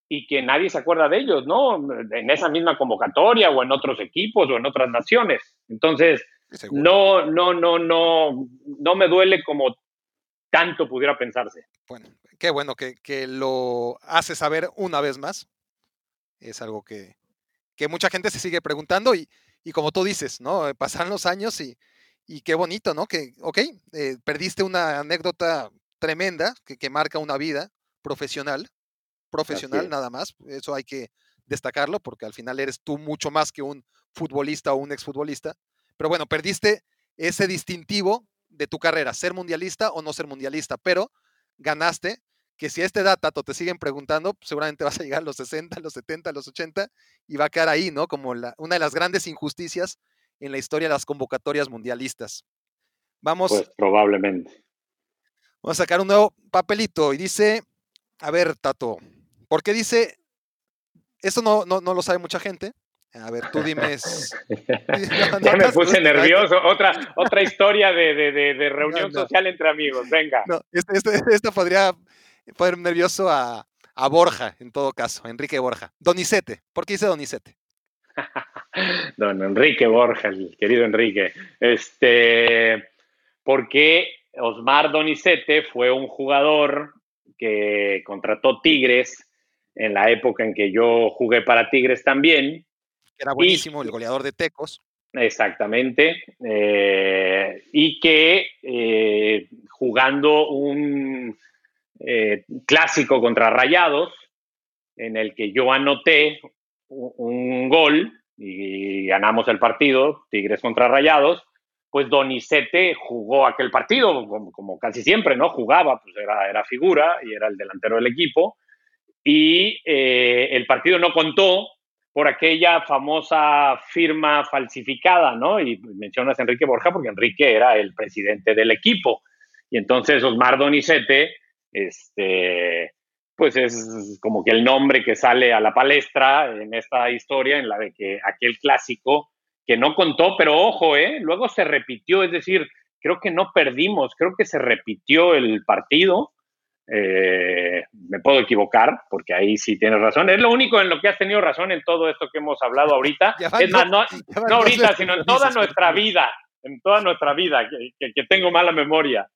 y que nadie se acuerda de ellos, ¿no? En esa misma convocatoria o en otros equipos o en otras naciones. Entonces, no, no, no, no, no me duele como tanto pudiera pensarse. Bueno, qué bueno que, que lo hace saber una vez más es algo que, mucha gente se sigue preguntando y, como tú dices, ¿no? Eh, pasan los años y, y qué bonito, ¿no? Que, ok, eh, perdiste una anécdota tremenda que, que, marca una vida profesional, profesional nada más, eso hay que destacarlo porque al final eres tú mucho más que un futbolista o un exfutbolista, pero bueno, perdiste ese distintivo de tu carrera, ser mundialista o no ser mundialista, pero ganaste que si a esta edad, Tato, te siguen preguntando, pues, seguramente vas a llegar a los 60, los 70, los 80 y va a quedar ahí, ¿no? Como la, una de las grandes injusticias en la historia de las convocatorias mundialistas. Vamos. Pues probablemente. Vamos a sacar un nuevo papelito y dice, a ver, Tato, ¿por qué dice, esto no, no, no lo sabe mucha gente, a ver, tú dime. ya me puse nervioso. Otra, otra historia de, de, de reunión social entre amigos. Venga. Esto, este, este podría poner nervioso a, a, Borja, en todo caso, Enrique Borja. Donizete. ¿Por qué dice Donizete? Don Enrique Borja, el querido Enrique. Este, porque Osmar Donizete fue un jugador que contrató Tigres en la época en que yo jugué para Tigres también Era buenísimo, el goleador de Tecos. Exactamente. Eh, y que eh, jugando un eh, clásico contra Rayados, en el que yo anoté un, gol y ganamos el partido, Tigres contra Rayados, pues Donizete jugó aquel partido, como, casi siempre, ¿no? Jugaba, pues era, era, figura y era el delantero del equipo. Y el partido no contó por aquella famosa firma falsificada, ¿no? Y mencionas a Enrique Borja porque Enrique era el presidente del equipo. Y entonces Osmar Donizete, este, pues es como que el nombre que sale a la palestra en esta historia, en la de que aquel clásico que no contó, pero ojo, ¿eh? Luego se repitió, es decir, creo que no perdimos, creo que se repitió el partido eh, me puedo equivocar, porque ahí sí tienes razón. Es lo único en lo que has tenido razón en todo esto que hemos hablado ahorita. es más, no, ahorita, sino en toda nuestra vida, en toda nuestra vida, que, tengo mala memoria.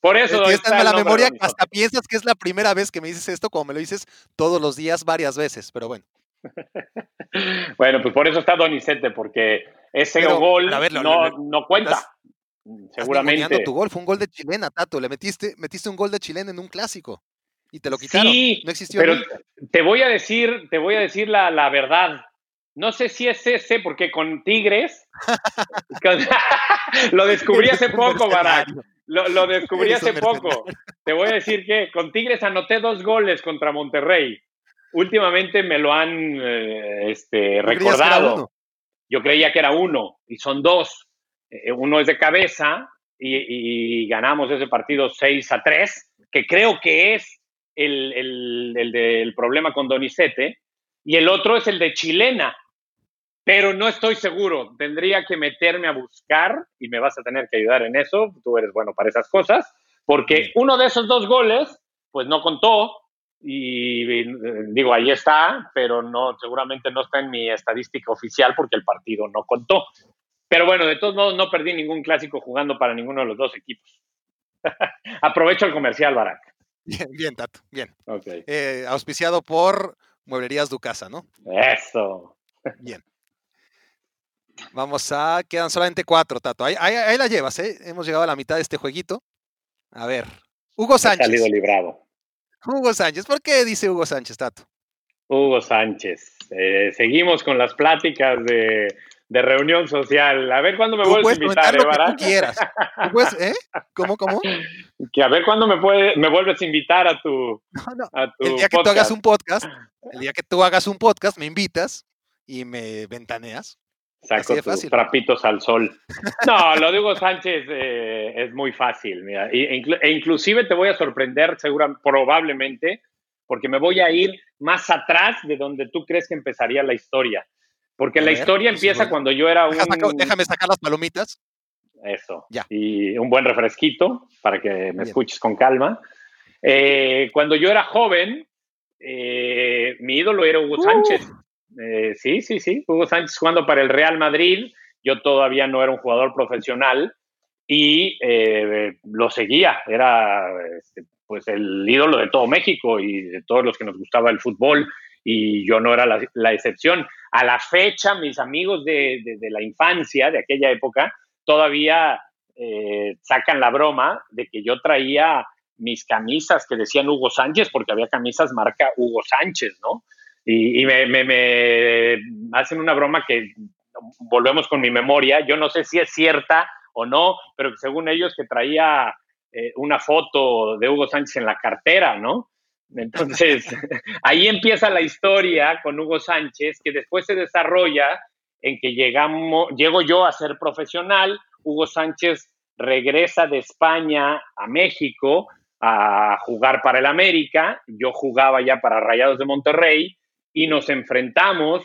Por eso. Tienes mala memoria hasta piensas que es la primera vez que me dices esto, como me lo dices todos los días, varias veces, pero bueno. bueno, pues por eso está Donizete, porque ese gol no, no cuenta. Seguramente. tu gol, fue un gol de chilena, Tato. Le metiste, metiste un gol de chilena en un clásico y te lo quitaron. Sí, no existió. Pero te voy a decir, te voy a decir la, la, verdad. No sé si es ese, porque con Tigres lo descubrí hace poco, Barak. Lo, lo descubrí hace poco. Te voy a decir que con Tigres anoté dos goles contra Monterrey. Últimamente me lo han eh, este, recordado. Yo creía que era uno y son dos. Eh, uno es de cabeza y, ganamos ese partido 6 a 3, que creo que es el, del problema con Donizete, y el otro es el de Chilena, pero no estoy seguro. Tendría que meterme a buscar y me vas a tener que ayudar en eso. Tú eres bueno para esas cosas, porque uno de esos dos goles, pues no contó. Y digo, ahí está, pero no, seguramente no está en mi estadística oficial porque el partido no contó. Pero bueno, de todos modos no perdí ningún clásico jugando para ninguno de los dos equipos. Aprovecho el comercial, Barak. Bien, bien, Tato, bien. Eh, auspiciado por Mueblerías Ducasa, ¿no? Eso. Bien. Vamos a. Quedan solamente cuatro, Tato. Ahí, ahí, la llevas, ¿eh? Hemos llegado a la mitad de este jueguito. A ver. Hugo Sánchez. salido librado. Hugo Sánchez. ¿Por qué dice Hugo Sánchez, Tato? Hugo Sánchez. Eh, seguimos con las pláticas de de reunión social. A ver cuándo me vuelves a invitar, ¿eh, quieras. ¿eh? ¿Cómo, cómo? Que a ver cuándo me, puede, me vuelves a invitar a tu, El día que tú hagas un podcast, el día que tú hagas un podcast, me invitas y me ventaneas. Saco tus trapitos al sol. No, lo de Hugo Sánchez eh, es muy fácil. Mira. E, e, inclusive te voy a sorprender, segura, probablemente, porque me voy a ir más atrás de donde tú crees que empezaría la historia. Porque la historia empieza cuando yo era un... déjame sacar las palomitas. Eso. Ya. Y un buen refresquito para que me escuches con calma. Eh, cuando yo era joven, eh, mi ídolo era Hugo Sánchez. Eh, sí, sí, sí. Hugo Sánchez jugando para el Real Madrid. Yo todavía no era un jugador profesional y lo seguía. Era este, pues el ídolo de todo México y de todos los que nos gustaba el fútbol y yo no era la, excepción. A la fecha, mis amigos de, la infancia, de aquella época, todavía eh, sacan la broma de que yo traía mis camisas que decían Hugo Sánchez, porque había camisas marca Hugo Sánchez, ¿no? Y, me, hacen una broma que volvemos con mi memoria, yo no sé si es cierta o no, pero según ellos que traía eh, una foto de Hugo Sánchez en la cartera, ¿no? Entonces, ahí empieza la historia con Hugo Sánchez, que después se desarrolla en que llegamos, llego yo a ser profesional, Hugo Sánchez regresa de España a México a jugar para el América, yo jugaba ya para Rayados de Monterrey y nos enfrentamos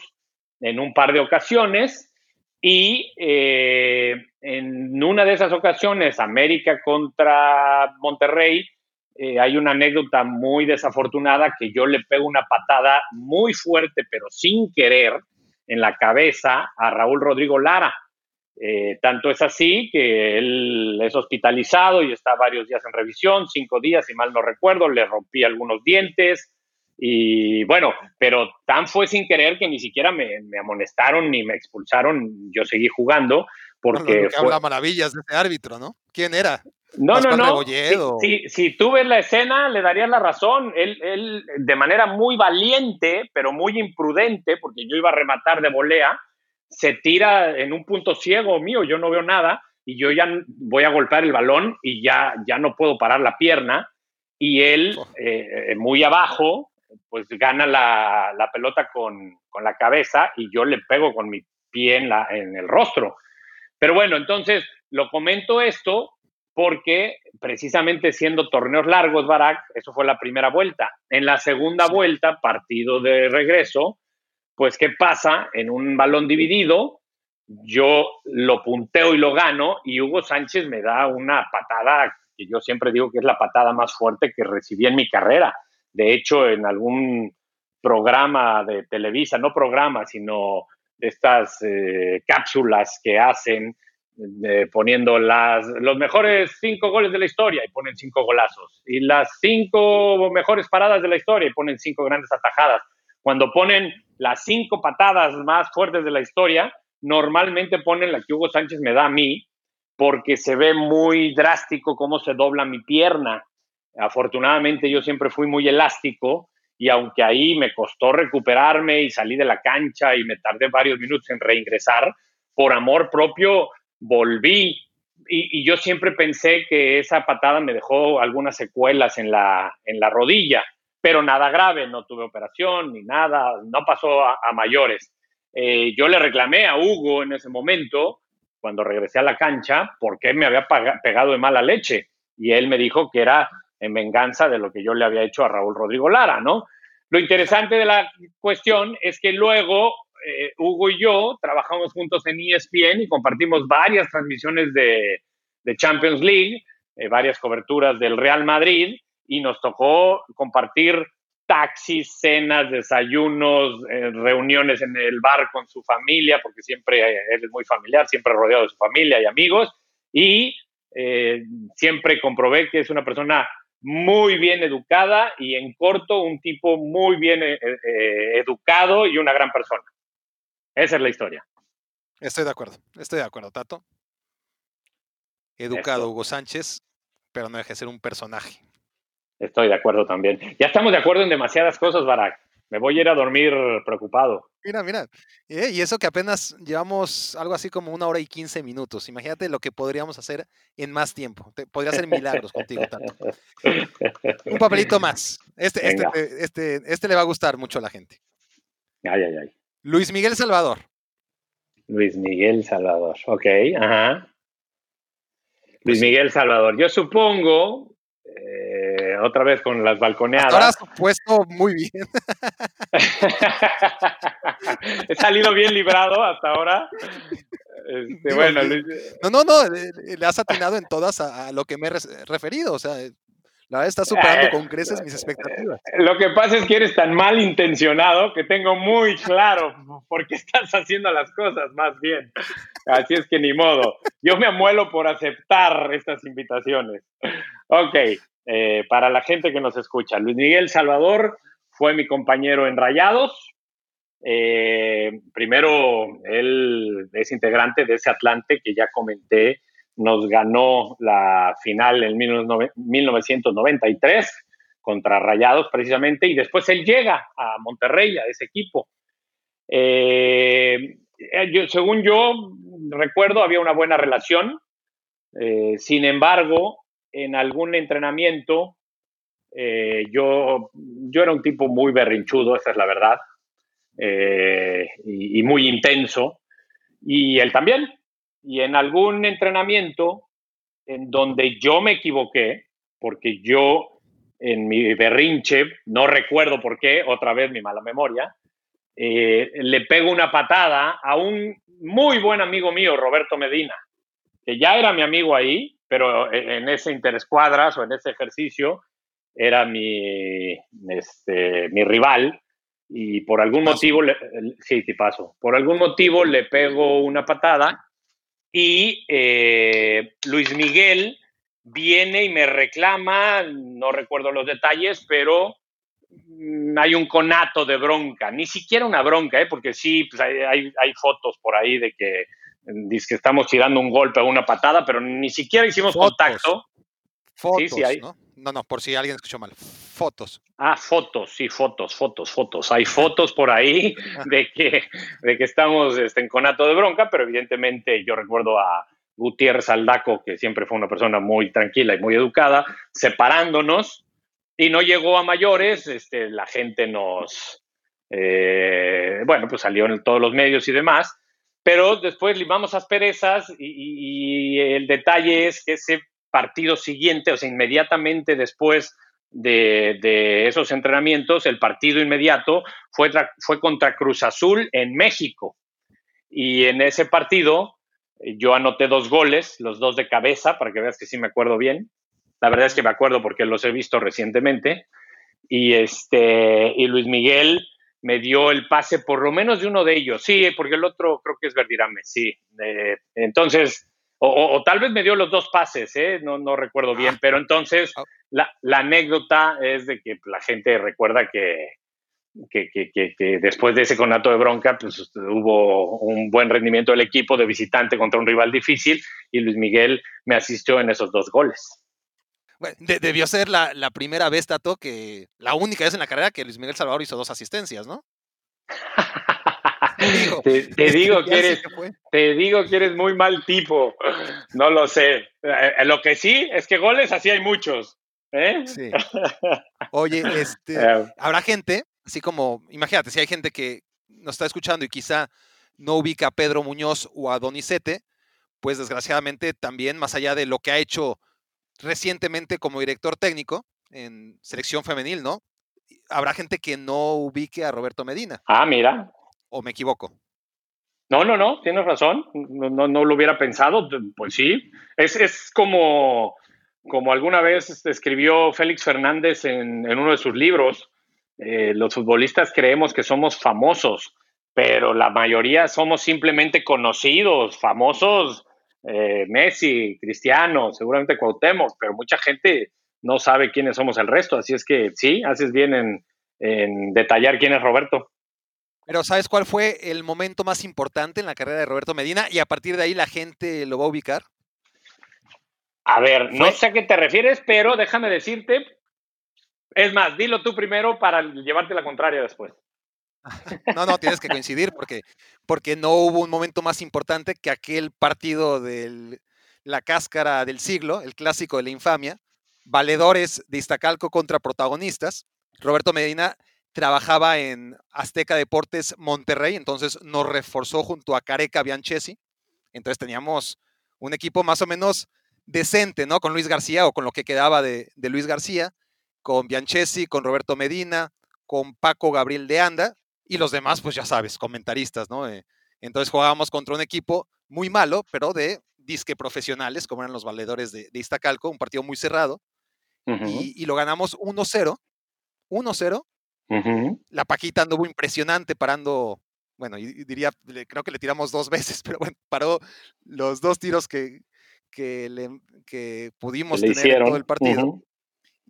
en un par de ocasiones y eh, en una de esas ocasiones, América contra Monterrey, eh, hay una anécdota muy desafortunada que yo le pego una patada muy fuerte, pero sin querer, en la cabeza a Raúl Rodrigo Lara. Eh, tanto es así que él es hospitalizado y está varios días en revisión, cinco días, si mal no recuerdo, le rompí algunos dientes, Y bueno, pero tan fue sin querer que ni siquiera me, amonestaron ni me expulsaron. Yo seguí jugando porque. fue... habla maravillas de ese árbitro, ¿no? ¿Quién era? No, no, no. Si, si, tú ves la escena, le darías la razón. Él, él, de manera muy valiente, pero muy imprudente, porque yo iba a rematar de volea, se tira en un punto ciego mío, yo no veo nada, y yo ya voy a golpear el balón y ya, ya no puedo parar la pierna. Y él, oh. eh, muy abajo, pues gana la, la pelota con, con, la cabeza y yo le pego con mi pie en, la, en el rostro. Pero bueno, entonces lo comento esto porque precisamente siendo torneos largos, Barak, eso fue la primera vuelta. En la segunda vuelta, partido de regreso, pues ¿qué pasa? En un balón dividido, yo lo punteo y lo gano y Hugo Sánchez me da una patada que yo siempre digo que es la patada más fuerte que recibí en mi carrera. De hecho, en algún programa de Televisa, no programa, sino estas eh, cápsulas que hacen poniendo las, los mejores cinco goles de la historia y ponen cinco golazos, y las cinco mejores paradas de la historia y ponen cinco grandes atajadas. Cuando ponen las cinco patadas más fuertes de la historia, normalmente ponen la que Hugo Sánchez me da a mí, porque se ve muy drástico cómo se dobla mi pierna Afortunadamente yo siempre fui muy elástico y aunque ahí me costó recuperarme y salí de la cancha y me tardé varios minutos en reingresar, por amor propio volví y, yo siempre pensé que esa patada me dejó algunas secuelas en la, en la rodilla, pero nada grave, no tuve operación ni nada, no pasó a, mayores. Eh, yo le reclamé a Hugo en ese momento, cuando regresé a la cancha, por qué me había pegado de mala leche. Y él me dijo que era en venganza de lo que yo le había hecho a Raúl Rodrigo Lara, ¿no? Lo interesante de la cuestión es que luego eh, Hugo y yo trabajamos juntos en ESPN y compartimos varias transmisiones de, Champions League, eh, varias coberturas del Real Madrid y nos tocó compartir taxis, cenas, desayunos, eh, reuniones en el bar con su familia, porque siempre él es muy familiar, siempre rodeado de su familia y amigos, y siempre comprobé que es una persona muy bien educada y en corto un tipo muy bien educado y una gran persona. Esa es la historia. Estoy de acuerdo, estoy de acuerdo, Tato. Educado Hugo Sánchez, pero no deje de ser un personaje. Estoy de acuerdo también. Ya estamos de acuerdo en demasiadas cosas, Barak. Me voy a ir a dormir preocupado. Mira, mira. Eh, y eso que apenas llevamos algo así como una hora y quince minutos. Imagínate lo que podríamos hacer en más tiempo. podría hacer milagros contigo, tanto. Un papelito más. Este, este, este, este, le va a gustar mucho a la gente. Ay, ay, ay. Luis Miguel Salvador. Luis Miguel Salvador. Ok, ajá. Luis pues Miguel Salvador. Yo supongo eh, otra vez con las balconeadas. Ahora has puesto muy bien. He salido bien librado hasta ahora. Este, bueno, no, no, no, le has atinado en todas a, lo que me he referido. O sea, la verdad está superando con creces mis expectativas. Lo que pasa es que eres tan mal intencionado que tengo muy claro por qué estás haciendo las cosas más bien. Así es que ni modo. Yo me amuelo por aceptar estas invitaciones. Ok, eh, para la gente que nos escucha, Luis Miguel Salvador fue mi compañero en Rayados. Eh, primero, él es integrante de ese Atlante que ya comenté, nos ganó la final en 1993 contra Rayados precisamente, y después él llega a Monterrey, a ese equipo. Eh, según yo recuerdo, había una buena relación. sin embargo, en algún entrenamiento, eh, yo, yo era un tipo muy berrinchudo, esa es la verdad, eh, y, muy intenso, y él también. Y en algún entrenamiento en donde yo me equivoqué, porque yo en mi berrinche, no recuerdo por qué, otra vez mi mala memoria, eh, le pego una patada a un muy buen amigo mío, Roberto Medina, que ya era mi amigo ahí, pero e, en ese interescuadras o en ese ejercicio era mi, este, mi rival y por algún motivo, le, sí, te paso, por algún motivo le pego una patada y eh, Luis Miguel viene y me reclama, no recuerdo los detalles, pero mm, hay un conato de bronca, ni siquiera una bronca, ¿eh? porque sí, pues hay, hay, fotos por ahí de que, que estamos tirando un golpe o una patada, pero ni siquiera hicimos contacto. Fotos, sí, sí, ¿no? No, no, por si alguien escuchó mal. Fotos. Ah, fotos, sí, fotos, fotos, fotos. Hay fotos por ahí de que, de que estamos este, en conato de bronca, pero evidentemente yo recuerdo a Gutiérrez Aldaco, que siempre fue una persona muy tranquila y muy educada, separándonos y no llegó a mayores. Este, la gente nos, eh, bueno, pues salió en todos los medios y demás, pero después limamos asperezas y, y el detalle es que ese partido siguiente, o sea, inmediatamente después de, esos entrenamientos, el partido inmediato fue, fue contra Cruz Azul en México. Y en ese partido eh, yo anoté dos goles, los dos de cabeza, para que veas que sí me acuerdo bien. La verdad es que me acuerdo porque los he visto recientemente. Y, este, y Luis Miguel me dio el pase por lo menos de uno de ellos. Sí, porque el otro creo que es Verdirame, sí. Eh, entonces, o, tal vez me dio los dos pases, ¿eh? no, no recuerdo bien, ah. pero entonces ah. la, la, anécdota es de que la gente recuerda que, que, que, que, después de ese conato de bronca, pues hubo un buen rendimiento del equipo de visitante contra un rival difícil y Luis Miguel me asistió en esos dos goles. Bueno, debió ser la, la, primera vez, Tato, que la única vez en la carrera que Luis Miguel Salvador hizo dos asistencias, ¿no? te, digo que eres, te digo que eres muy mal tipo. No lo sé. Eh, lo que sí es que goles así hay muchos. ¿eh? Sí. Oye, este, eh. habrá gente, así como, imagínate, si hay gente que nos está escuchando y quizá no ubica a Pedro Muñoz o a Donizete, pues desgraciadamente también, más allá de lo que ha hecho recientemente como director técnico en selección femenil, ¿no? Habrá gente que no ubique a Roberto Medina. Ah, mira, ¿O me equivoco? No, no, no, tienes razón. No, no, lo hubiera pensado. Pues sí. Es, es como, como alguna vez escribió Félix Fernández en, uno de sus libros. Eh, los futbolistas creemos que somos famosos, pero la mayoría somos simplemente conocidos, famosos. Eh, Messi, Cristiano, seguramente Cuauhtémoc, pero mucha gente no sabe quiénes somos el resto. Así es que sí, haces bien en, en detallar quién es Roberto. Pero ¿sabes cuál fue el momento más importante en la carrera de Roberto Medina? Y a partir de ahí la gente lo va a ubicar. A ver, no sé a qué te refieres, pero déjame decirte. Es más, dilo tú primero para llevarte la contraria después. No, no, tienes que coincidir porque, porque no hubo un momento más importante que aquel partido de la cáscara del siglo, el clásico de la infamia, valedores de Iztacalco contra protagonistas. Roberto Medina trabajaba en Azteca Deportes Monterrey, entonces nos reforzó junto a Careca Bianchesi. Entonces teníamos un equipo más o menos decente, ¿no? Con Luis García o con lo que quedaba de, Luis García, con Bianchesi, con Roberto Medina, con Paco Gabriel de Anda y los demás, pues ya sabes, comentaristas, ¿no? Eh, entonces jugábamos contra un equipo muy malo, pero de disque profesionales, como eran los valedores de, Iztacalco, un partido muy cerrado, y, y, lo ganamos 1-0, 1-0, la Paquita anduvo impresionante parando, bueno, diría, creo que le tiramos dos veces, pero bueno, paró los dos tiros que, que, le, que pudimos tener en todo el partido.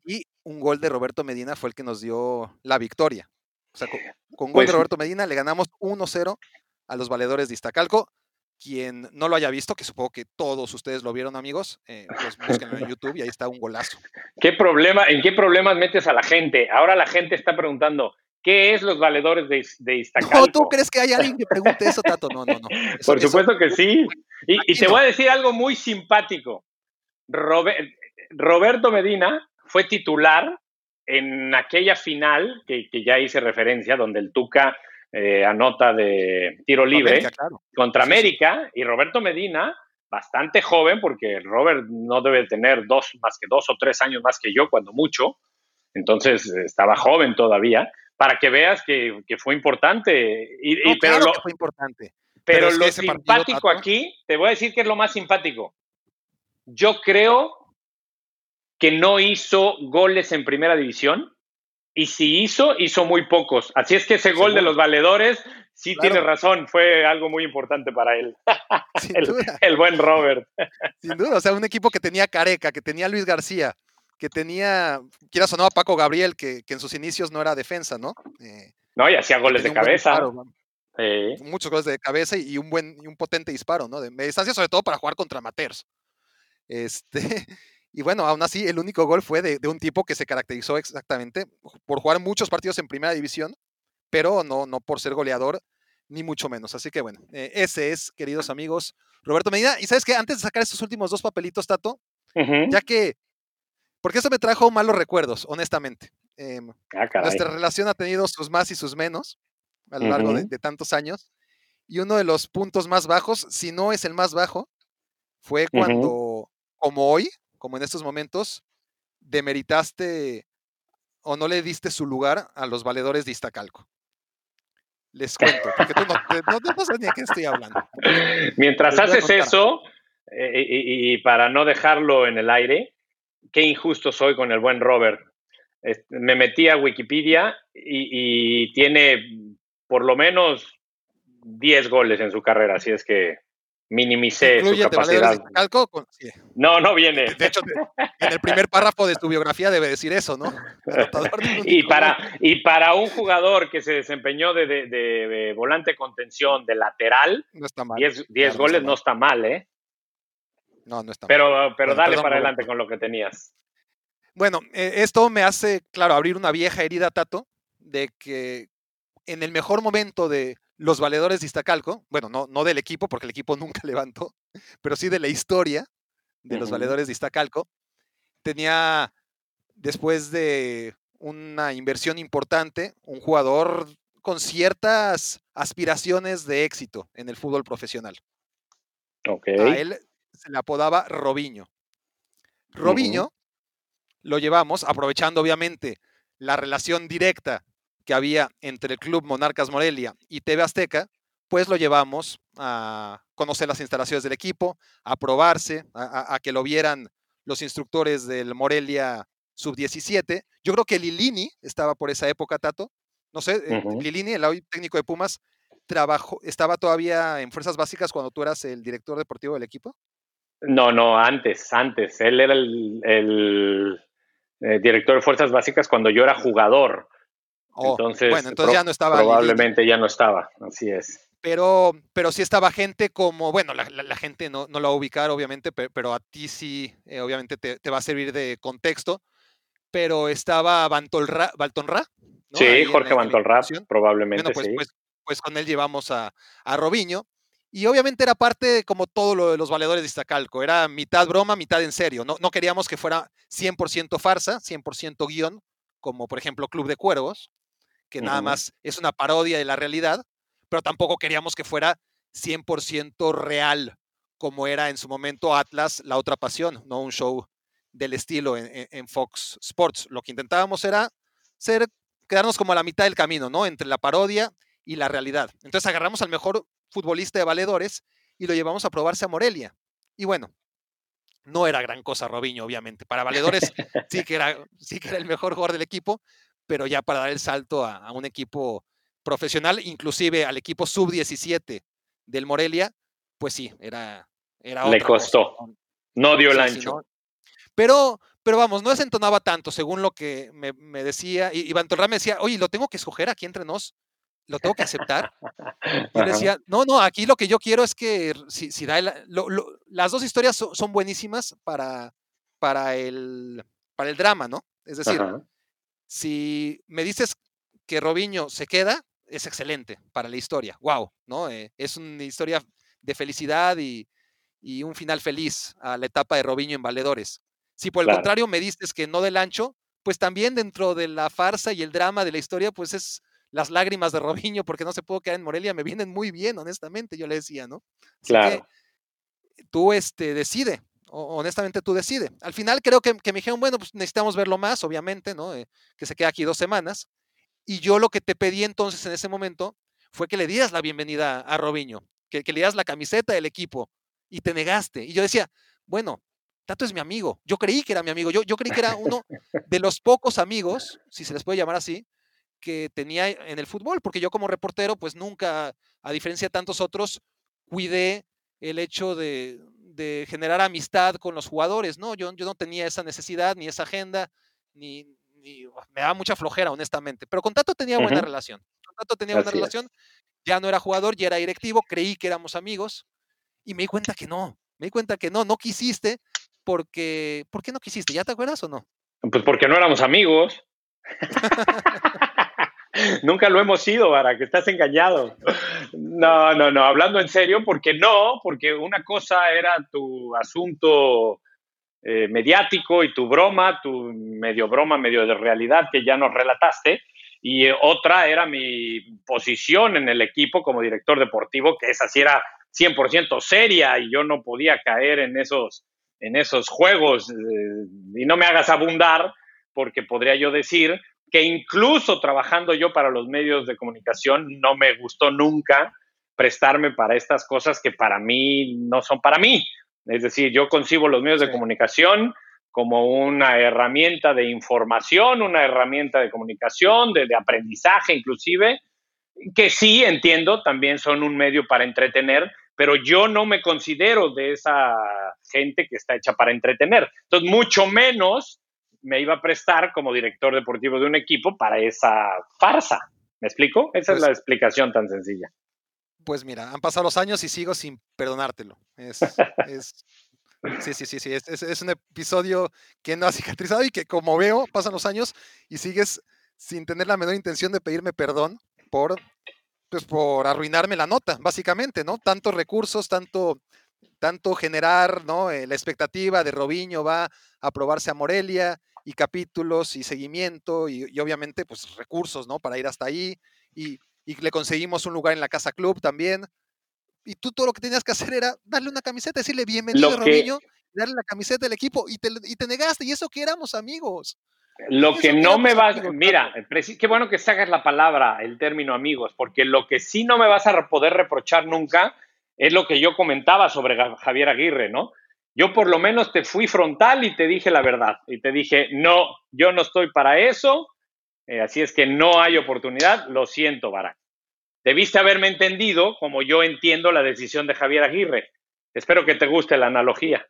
Y un gol de Roberto Medina fue el que nos dio la victoria. O sea, con, con gol de pues Roberto Medina le ganamos 1-0 a los valedores de Iztacalco. Quien no lo haya visto, que supongo que todos ustedes lo vieron, amigos, eh, pues búsquenlo en YouTube y ahí está un golazo. ¿Qué problema, ¿En qué problemas metes a la gente? Ahora la gente está preguntando, ¿qué es los valedores de, de Iztacalco? No, ¿tú crees que hay alguien que pregunte eso, Tato? No, no, no. Por supuesto que sí. Y, te voy a decir algo muy simpático. Roberto Medina fue titular en aquella final que, que ya hice referencia, donde el Tuca eh, anota de tiro libre contra América y Roberto Medina, bastante joven, porque Robert no debe tener dos, más que dos o tres años más que yo, cuando mucho, entonces estaba joven todavía, para que veas que, fue importante. Y, pero lo, fue importante. Pero, lo simpático aquí, te voy a decir que es lo más simpático. Yo creo que no hizo goles en primera división y si hizo, hizo muy pocos. Así es que ese gol de los valedores, sí tiene razón, fue algo muy importante para él. el, buen Robert. Sin duda, o sea, un equipo que tenía Careca, que tenía Luis García, que tenía, quieras o no, a Paco Gabriel, que, en sus inicios no era defensa, ¿no? Eh, no, y hacía goles de cabeza. Muchos goles de cabeza y un buen y un potente disparo, ¿no? De distancia, sobre todo para jugar contra amateurs. Este, y bueno, aún así, el único gol fue de, un tipo que se caracterizó exactamente por jugar muchos partidos en primera división, pero no, no por ser goleador, ni mucho menos. Así que bueno, eh, ese es, queridos amigos, Roberto Medina. Y sabes que antes de sacar estos últimos dos papelitos, Tato, ya que porque eso me trajo malos recuerdos, honestamente. Em, ah, nuestra relación ha tenido sus más y sus menos a lo largo de, tantos años. Y uno de los puntos más bajos, si no es el más bajo, fue cuando, como hoy, como en estos momentos, demeritaste o no le diste su lugar a los valedores de Iztacalco. Les cuento, porque tú no, sabes ni a qué estoy hablando. Mientras haces eso, eh, y, para no dejarlo en el aire, qué injusto soy con el buen Robert. Me metí a Wikipedia y, tiene por lo menos 10 goles en su carrera, así es que minimicé su capacidad. No, no viene. De hecho, en el primer párrafo de tu biografía debe decir eso, ¿no? y, para, y para un jugador que se desempeñó de, volante contención, de lateral, 10 goles no está mal, ¿eh? No, no está Pero, pero dale para adelante con lo que tenías. Bueno, eh, esto me hace, claro, abrir una vieja herida, Tato, de que en el mejor momento de los valedores de Iztacalco, bueno, no, no del equipo, porque el equipo nunca levantó, pero sí de la historia de los valedores de Iztacalco, tenía, después de una inversión importante, un jugador con ciertas aspiraciones de éxito en el fútbol profesional. Okay. A él se le apodaba Robiño. Robiño lo llevamos, aprovechando obviamente la relación directa que había entre el Club Monarcas Morelia y TV Azteca, pues lo llevamos a conocer las instalaciones del equipo, a probarse, a, que lo vieran los instructores del Morelia Sub-17. Yo creo que Lilini estaba por esa época, Tato. No sé, eh, Lilini, el hoy técnico de Pumas, trabajó, estaba todavía en Fuerzas Básicas cuando tú eras el director deportivo del equipo. No, no, antes, antes. Él era el, eh, director de Fuerzas Básicas cuando yo era jugador. Oh, entonces, bueno, entonces ya no estaba. Probablemente ya no estaba, así es. Pero, pero sí estaba gente como, bueno, la, gente no, no, la va a ubicar, obviamente, pero, a ti sí, eh, obviamente, te, va a servir de contexto. Pero estaba Baltonra. Sí, Jorge Bantolra, probablemente pues, sí. Pues, pues, con él llevamos a, a Robiño. Y obviamente era parte, como todo lo de los valedores de Iztacalco, era mitad broma, mitad en serio. No, no queríamos que fuera 100% farsa, 100% guion, como por ejemplo Club de Cuervos, que nada más es una parodia de la realidad, pero tampoco queríamos que fuera 100% real, como era en su momento Atlas, La Otra Pasión, no un show del estilo en, Fox Sports. Lo que intentábamos era ser, quedarnos como a la mitad del camino, ¿no? Entre la parodia y la realidad. Entonces agarramos al mejor futbolista de valedores y lo llevamos a probarse a Morelia. Y bueno, no era gran cosa Robinho, obviamente. Para valedores sí que era, sí que era el mejor jugador del equipo, pero ya para dar el salto a, un equipo profesional, inclusive al equipo sub-17 del Morelia, pues sí, era, era Le costó. No dio el ancho. pero, pero vamos, no desentonaba tanto, según lo que me, decía. Y Iván Torra me decía, oye, lo tengo que escoger aquí entre nos lo tengo que aceptar. Y decía, no, no, aquí lo que yo quiero es que si, si da las dos historias son, buenísimas para, para, el, para el drama, ¿no? Es decir, si me dices que Robiño se queda, es excelente para la historia. Wow, ¿no? Eh, es una historia de felicidad y, un final feliz a la etapa de Robiño en Valedores. Si por el contrario me dices que no del ancho, pues también dentro de la farsa y el drama de la historia, pues es las lágrimas de Robinho porque no se pudo quedar en Morelia me vienen muy bien, honestamente, yo le decía, ¿no? claro. tú este, decide, honestamente tú decide. Al final creo que, me dijeron, bueno, pues necesitamos verlo más, obviamente, ¿no? Eh, que se quede aquí dos semanas. Y yo lo que te pedí entonces en ese momento fue que le dieras la bienvenida a Robinho, que, le dieras la camiseta del equipo y te negaste. Y yo decía, bueno, Tato es mi amigo. Yo creí que era mi amigo. Yo, yo creí que era uno de los pocos amigos, si se les puede llamar así, que tenía en el fútbol, porque yo como reportero, pues nunca, a diferencia de tantos otros, cuidé el hecho de, de generar amistad con los jugadores, ¿no? Yo, yo no tenía esa necesidad, ni esa agenda, ni, me daba mucha flojera, honestamente. Pero con Tato tenía buena relación. Con Tato tenía buena relación. Ya no era jugador, ya era directivo, creí que éramos amigos y me di cuenta que no. Me di cuenta que no, no quisiste porque. ¿Por qué no quisiste? ¿Ya te acuerdas o no? Pues porque no éramos amigos. Nunca lo hemos sido, para que estás engañado. No, no, no, hablando en serio, porque no, porque una cosa era tu asunto eh, mediático y tu broma, tu medio broma, medio de realidad que ya nos relataste, y eh, otra era mi posición en el equipo como director deportivo, que esa sí era 100% seria y yo no podía caer en esos, en esos juegos. Eh, y no me hagas abundar, porque podría yo decir que incluso trabajando yo para los medios de comunicación, no me gustó nunca prestarme para estas cosas que para mí no son para mí. Es decir, yo concibo los medios de comunicación como una herramienta de información, una herramienta de comunicación, de, de, aprendizaje inclusive, que sí entiendo, también son un medio para entretener, pero yo no me considero de esa gente que está hecha para entretener. Entonces, mucho menos me iba a prestar como director deportivo de un equipo para esa farsa. ¿Me explico? Esa es pues la explicación tan sencilla. Pues mira, han pasado los años y sigo sin perdonártelo. Es, sí, sí, sí, sí. Es, es, un episodio que no ha cicatrizado y que como veo, pasan los años y sigues sin tener la menor intención de pedirme perdón por, pues, por arruinarme la nota, básicamente, ¿no? Tantos recursos, tanto, tanto generar, ¿no? Eh, la expectativa de Robiño va a probarse a Morelia y capítulos y seguimiento y, obviamente pues recursos, ¿no? Para ir hasta ahí y, le conseguimos un lugar en la Casa Club también. Y tú todo lo que tenías que hacer era darle una camiseta, decirle bienvenido Robinho, darle la camiseta del equipo y te, y te negaste y eso que éramos amigos. Lo que no me vas, mira, qué bueno que sacas la palabra, el término amigos, porque lo que sí no me vas a poder reprochar nunca es lo que yo comentaba sobre Javier Aguirre, ¿no? Yo por lo menos te fui frontal y te dije la verdad. Y te dije, no, yo no estoy para eso. Eh, así es que no hay oportunidad. Lo siento, Barak. Debiste haberme entendido como yo entiendo la decisión de Javier Aguirre. Espero que te guste la analogía.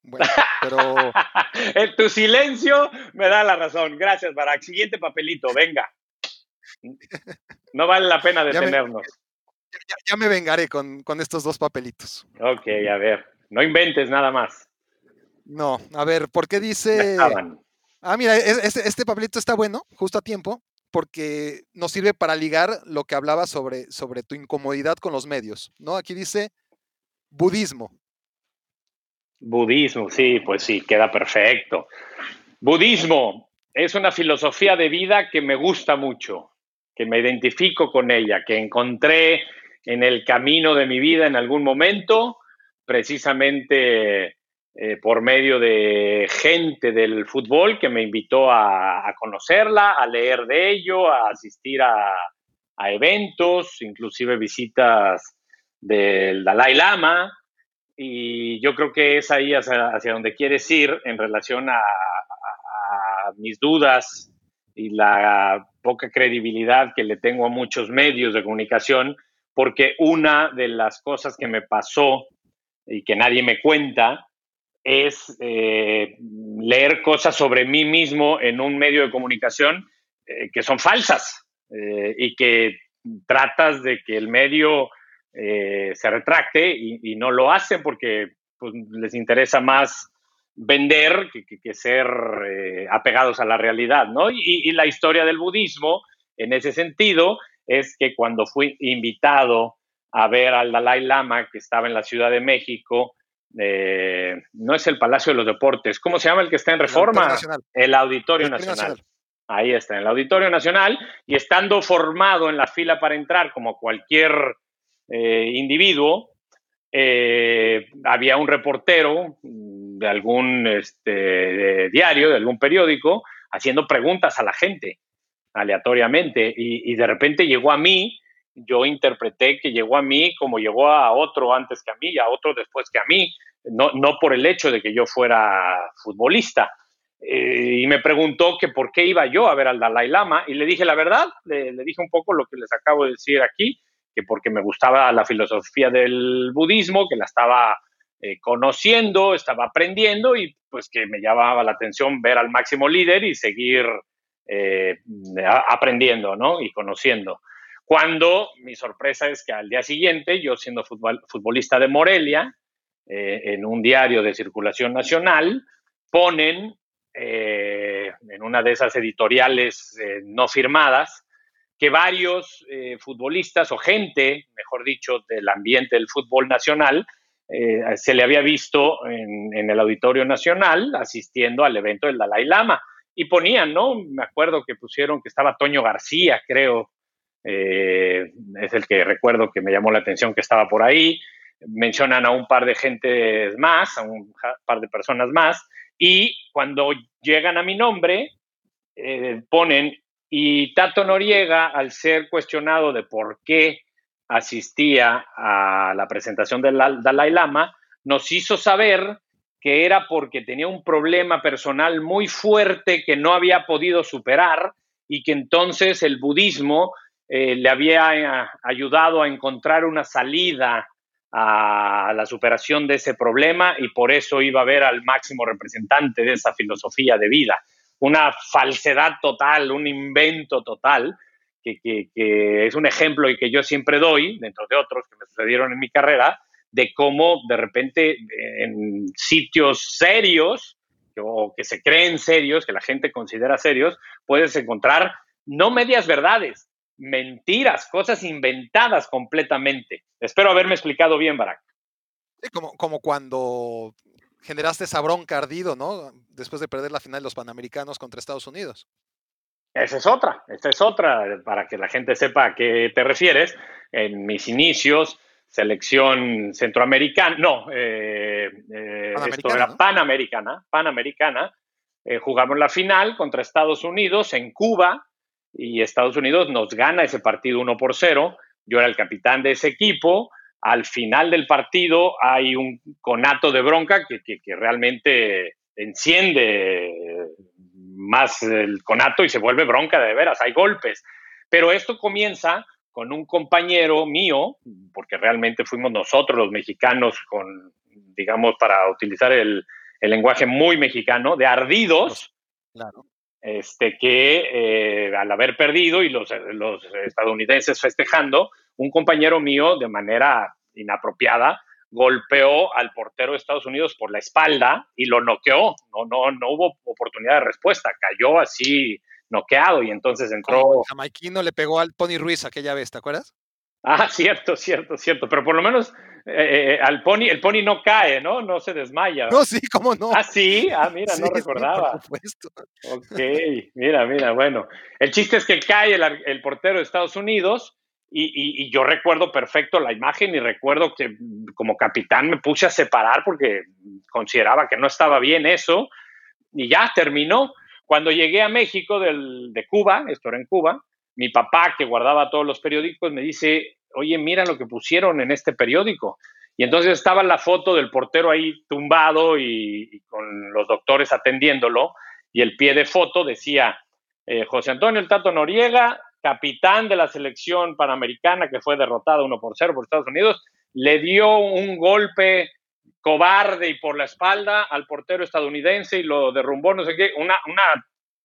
Bueno, pero... tu silencio me da la razón. Gracias, Barak. Siguiente papelito, venga. No vale la pena detenernos ya, me vengaré con, estos dos papelitos. Ok, a ver, no inventes nada más. No, a ver, ¿por qué dice... Ah, mira, este, este, papelito está bueno, justo a tiempo, porque nos sirve para ligar lo que hablaba sobre, sobre tu incomodidad con los medios, ¿no? Aquí dice budismo. Budismo, sí, pues sí, queda perfecto. Budismo es una filosofía de vida que me gusta mucho, que me identifico con ella, que encontré en el camino de mi vida en algún momento, precisamente eh, por medio de gente del fútbol que me invitó a, conocerla, a leer de ello, a asistir a, eventos, inclusive visitas del Dalai Lama. Y yo creo que es ahí hacia, donde quieres ir en relación a mis dudas y la poca credibilidad que le tengo a muchos medios de comunicación porque una de las cosas que me pasó y que nadie me cuenta es eh, leer cosas sobre mí mismo en un medio de comunicación eh, que son falsas eh, y que tratas de que el medio se retracte y, no lo hace porque pues, les interesa más vender que, ser apegados a la realidad, ¿no? y la historia del budismo, en ese sentido, es que cuando fui invitado a ver al Dalai Lama, que estaba en la Ciudad de México, eh, no es el Palacio de los Deportes, ¿cómo se llama el que está en Reforma? El Auditorio, Nacional. Ahí está, en el Auditorio Nacional, y estando formado en la fila para entrar como cualquier eh, individuo, eh, había un reportero de algún este, diario, de algún periódico, haciendo preguntas a la gente aleatoriamente y, de repente llegó a mí, yo interpreté que llegó a mí como llegó a otro antes que a mí y a otro después que a mí, no, no por el hecho de que yo fuera futbolista. Eh, y me preguntó que por qué iba yo a ver al Dalai Lama y le dije la verdad, le, dije un poco lo que les acabo de decir aquí, que porque me gustaba la filosofía del budismo, que la estaba eh, conociendo, estaba aprendiendo y pues que me llamaba la atención ver al máximo líder y seguir eh, aprendiendo, ¿no? Y conociendo. Cuando mi sorpresa es que al día siguiente, yo siendo futbolista de Morelia, eh, en un diario de circulación nacional, ponen en una de esas editoriales no firmadas que varios futbolistas o gente, mejor dicho, del ambiente del fútbol nacional, eh, se le había visto en, el Auditorio Nacional asistiendo al evento del Dalai Lama. Y ponían, ¿no? Me acuerdo que pusieron que estaba Toño García, creo. Eh, es el que recuerdo que me llamó la atención que estaba por ahí. Mencionan a un par de gente más, a un par de personas más. Y cuando llegan a mi nombre, eh, ponen, y Tato Noriega, al ser cuestionado de por qué asistía a la presentación del Dalai Lama, nos hizo saber que era porque tenía un problema personal muy fuerte que no había podido superar y que entonces el budismo eh, le había eh, ayudado a encontrar una salida a la superación de ese problema y por eso iba a ver al máximo representante de esa filosofía de vida. Una falsedad total, un invento total, que, es un ejemplo y que yo siempre doy, dentro de otros que me sucedieron en mi carrera, de cómo de repente en sitios serios o que se creen serios, que la gente considera serios, puedes encontrar no medias verdades, mentiras, cosas inventadas completamente. Espero haberme explicado bien, Barack. como, como cuando generaste esa bronca ardido, ¿no? Después de perder la final de los Panamericanos contra Estados Unidos. Esa es otra, esa es otra, para que la gente sepa a qué te refieres. En mis inicios, selección centroamericana, no, eh, eh, esto era panamericana, panamericana, eh, jugamos la final contra Estados Unidos en Cuba y Estados Unidos nos gana ese partido 1 por 0. Yo era el capitán de ese equipo. Al final del partido hay un conato de bronca que, que realmente enciende más el conato y se vuelve bronca de veras, hay golpes. Pero esto comienza con un compañero mío, porque realmente fuimos nosotros los mexicanos con, digamos, para utilizar el, lenguaje muy mexicano, de ardidos, este, que eh, al haber perdido y los, los estadounidenses festejando, un compañero mío de manera inapropiada golpeó al portero de Estados Unidos por la espalda y lo noqueó. No, no, no hubo oportunidad de respuesta, cayó así noqueado y entonces entró. Jamaiquino le pegó al Pony Ruiz aquella vez, ¿te acuerdas? Ah, cierto, cierto, cierto. Pero por lo menos eh, eh, al Pony, el Pony no cae, ¿no? No se desmaya. No, sí, cómo no. Ah, sí, ah, mira, no recordaba. por supuesto. Ok, mira, mira, bueno. El chiste es que cae el, el portero de Estados Unidos y, yo recuerdo perfecto la imagen y recuerdo que como capitán me puse a separar porque consideraba que no estaba bien eso y ya terminó. Cuando llegué a México de Cuba, esto era en Cuba, mi papá que guardaba todos los periódicos me dice, oye, mira lo que pusieron en este periódico. Y entonces estaba la foto del portero ahí tumbado y, con los doctores atendiéndolo y el pie de foto decía, eh, José Antonio El Tato Noriega capitán de la selección panamericana que fue derrotada 1 por 0 por Estados Unidos, le dio un golpe cobarde y por la espalda al portero estadounidense y lo derrumbó, no sé qué, una, una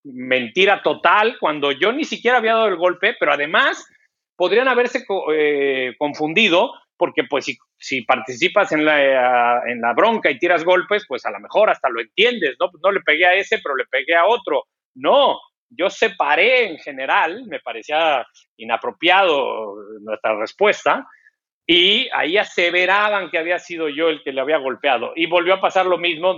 mentira total cuando yo ni siquiera había dado el golpe, pero además podrían haberse eh, confundido porque pues si, si participas en la, en la, bronca y tiras golpes, pues a lo mejor hasta lo entiendes, ¿no? no le pegué a ese, pero le pegué a otro. No, yo separé en general, me parecía inapropiado nuestra respuesta, y ahí aseveraban que había sido yo el que le había golpeado. Y volvió a pasar lo mismo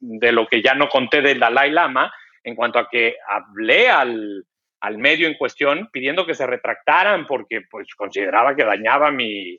de lo que ya no conté del Dalai Lama, en cuanto a que hablé al, al medio en cuestión pidiendo que se retractaran porque pues consideraba que dañaba mi,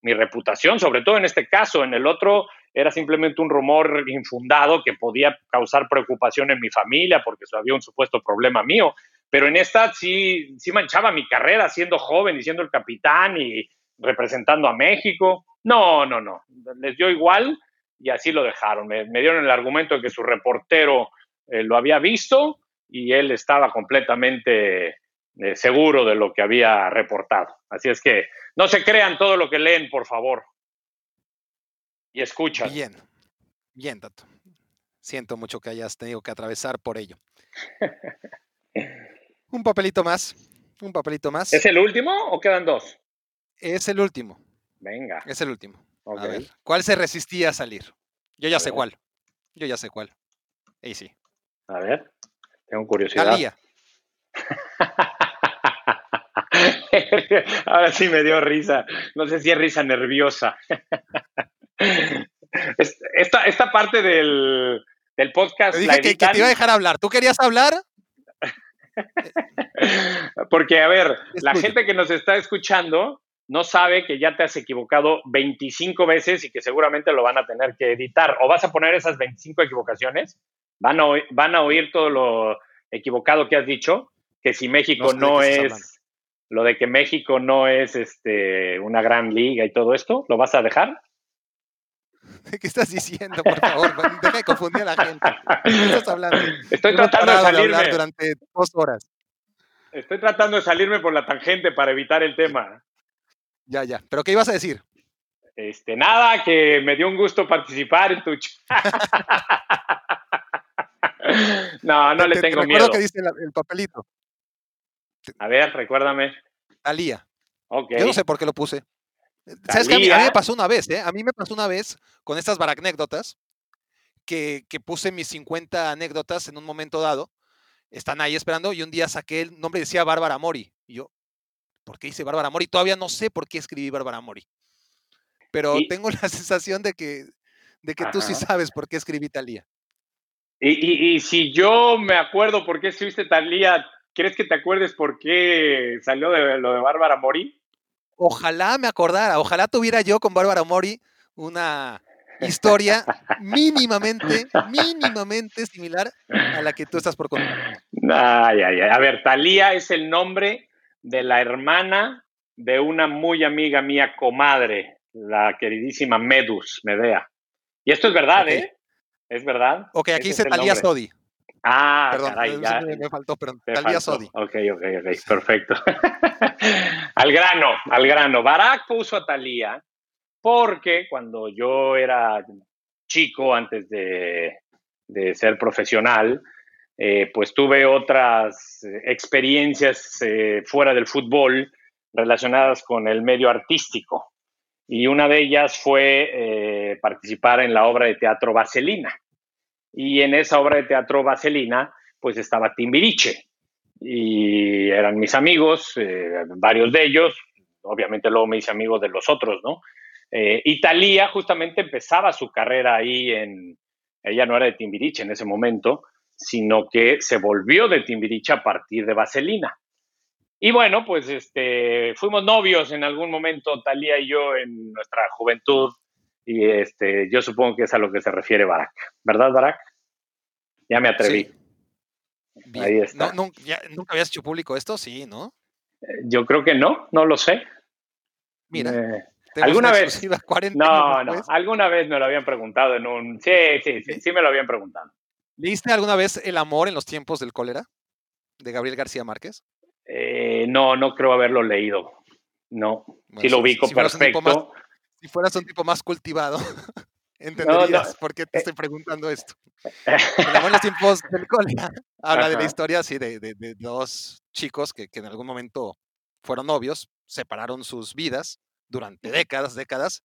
mi reputación, sobre todo en este caso. En el otro era simplemente un rumor infundado que podía causar preocupación en mi familia porque había un supuesto problema mío. Pero en esta sí, sí manchaba mi carrera siendo joven y siendo el capitán y representando a México. No, no, no. Les dio igual y así lo dejaron. Me, dieron el argumento de que su reportero eh, lo había visto y él estaba completamente eh, seguro de lo que había reportado. Así es que no se crean todo lo que leen, por favor. Y escuchan. Bien, bien, Tato. Siento mucho que hayas tenido que atravesar por ello. un papelito más, un papelito más. ¿Es el último o quedan dos? Es el último. Venga. Es el último. A ver, ¿cuál se resistía a salir? Yo ya sé cuál. Yo ya sé cuál. Y sí. A ver, tengo curiosidad. Talía. Ahora sí me dio risa. No sé si es risa nerviosa. Esta, esta parte del, del podcast. Te que, te iba a dejar hablar. ¿Tú querías hablar? Porque, a ver, la gente que nos está escuchando no sabe que ya te has equivocado 25 veces y que seguramente lo van a tener que editar. O vas a poner esas 25 equivocaciones, van a, van a oír todo lo equivocado que has dicho, que si México no, es lo de que México no es este una gran liga y todo esto, ¿lo vas a dejar? ¿Qué estás diciendo, por favor? Deja de confundir a la gente. ¿Qué estás hablando? Estoy tratando de salirme. durante dos horas. Estoy tratando de salirme por la tangente para evitar el tema. Ya, ya. ¿Pero qué ibas a decir? Este, nada, que me dio un gusto participar en tu No, no le tengo miedo. que dice el, papelito. A ver, recuérdame. Talía. Okay. Yo no sé por qué lo puse. ¿Sabes qué? A mí, me pasó una vez, ¿eh? A mí me pasó una vez con estas baracnécdotas que, que puse mis 50 anécdotas en un momento dado. Están ahí esperando y un día saqué el nombre decía Bárbara Mori. Y yo, ¿por qué hice Bárbara Mori? Todavía no sé por qué escribí Bárbara Mori. Pero tengo la sensación de que, de que tú sí sabes por qué escribí Talía. Y, y, si yo me acuerdo por qué escribiste Talía, ¿crees que te acuerdes por qué salió de lo de Bárbara Mori? Ojalá me acordara, ojalá tuviera yo con Bárbara Mori una historia mínimamente, mínimamente similar a la que tú estás por contar. Ay, ay, ay. A ver, Talía es el nombre de la hermana de una muy amiga mía, comadre, la queridísima Medus, Medea. Y esto es verdad, ¿eh? Es verdad. Ok, aquí dice Talía Sodi. Ah, Perdón, caray, ya. Me faltó, pero Talía Sodi. Ok, ok, ok, perfecto. al grano, al grano. Barack puso a Talía porque cuando yo era chico, antes de, ser profesional, eh, pues tuve otras experiencias eh, fuera del fútbol relacionadas con el medio artístico. Y una de ellas fue eh, participar en la obra de teatro Vaselina. Y en esa obra de teatro Vaselina, pues estaba Timbiriche. Y eran mis amigos, eh, varios de ellos. Obviamente luego me hice amigo de los otros, ¿no? Eh, Italia justamente empezaba su carrera ahí en... Ella no era de Timbiriche en ese momento, sino que se volvió de Timbiriche a partir de Vaselina. Y bueno, pues este, fuimos novios en algún momento, Talía y yo, en nuestra juventud, y este, yo supongo que es a lo que se refiere Barak. ¿Verdad, Barak? Ya me atreví. Ahí está. ¿Nunca habías hecho público esto? Sí, ¿no? Eh, yo creo que no, no lo sé. Mira. Eh, ¿Alguna vez? No, no, alguna vez me lo habían preguntado en un... Sí, sí, sí, sí me lo habían preguntado. ¿Leíste alguna vez El amor en los tiempos del cólera? De Gabriel García Márquez. Eh, no, no creo haberlo leído. No, sí lo ubico perfecto si fueras un tipo más cultivado, entenderías por qué te eh. estoy preguntando esto. En los tiempos del cólera habla de la historia así de, de, dos chicos que, que, en algún momento fueron novios, separaron sus vidas durante décadas, décadas,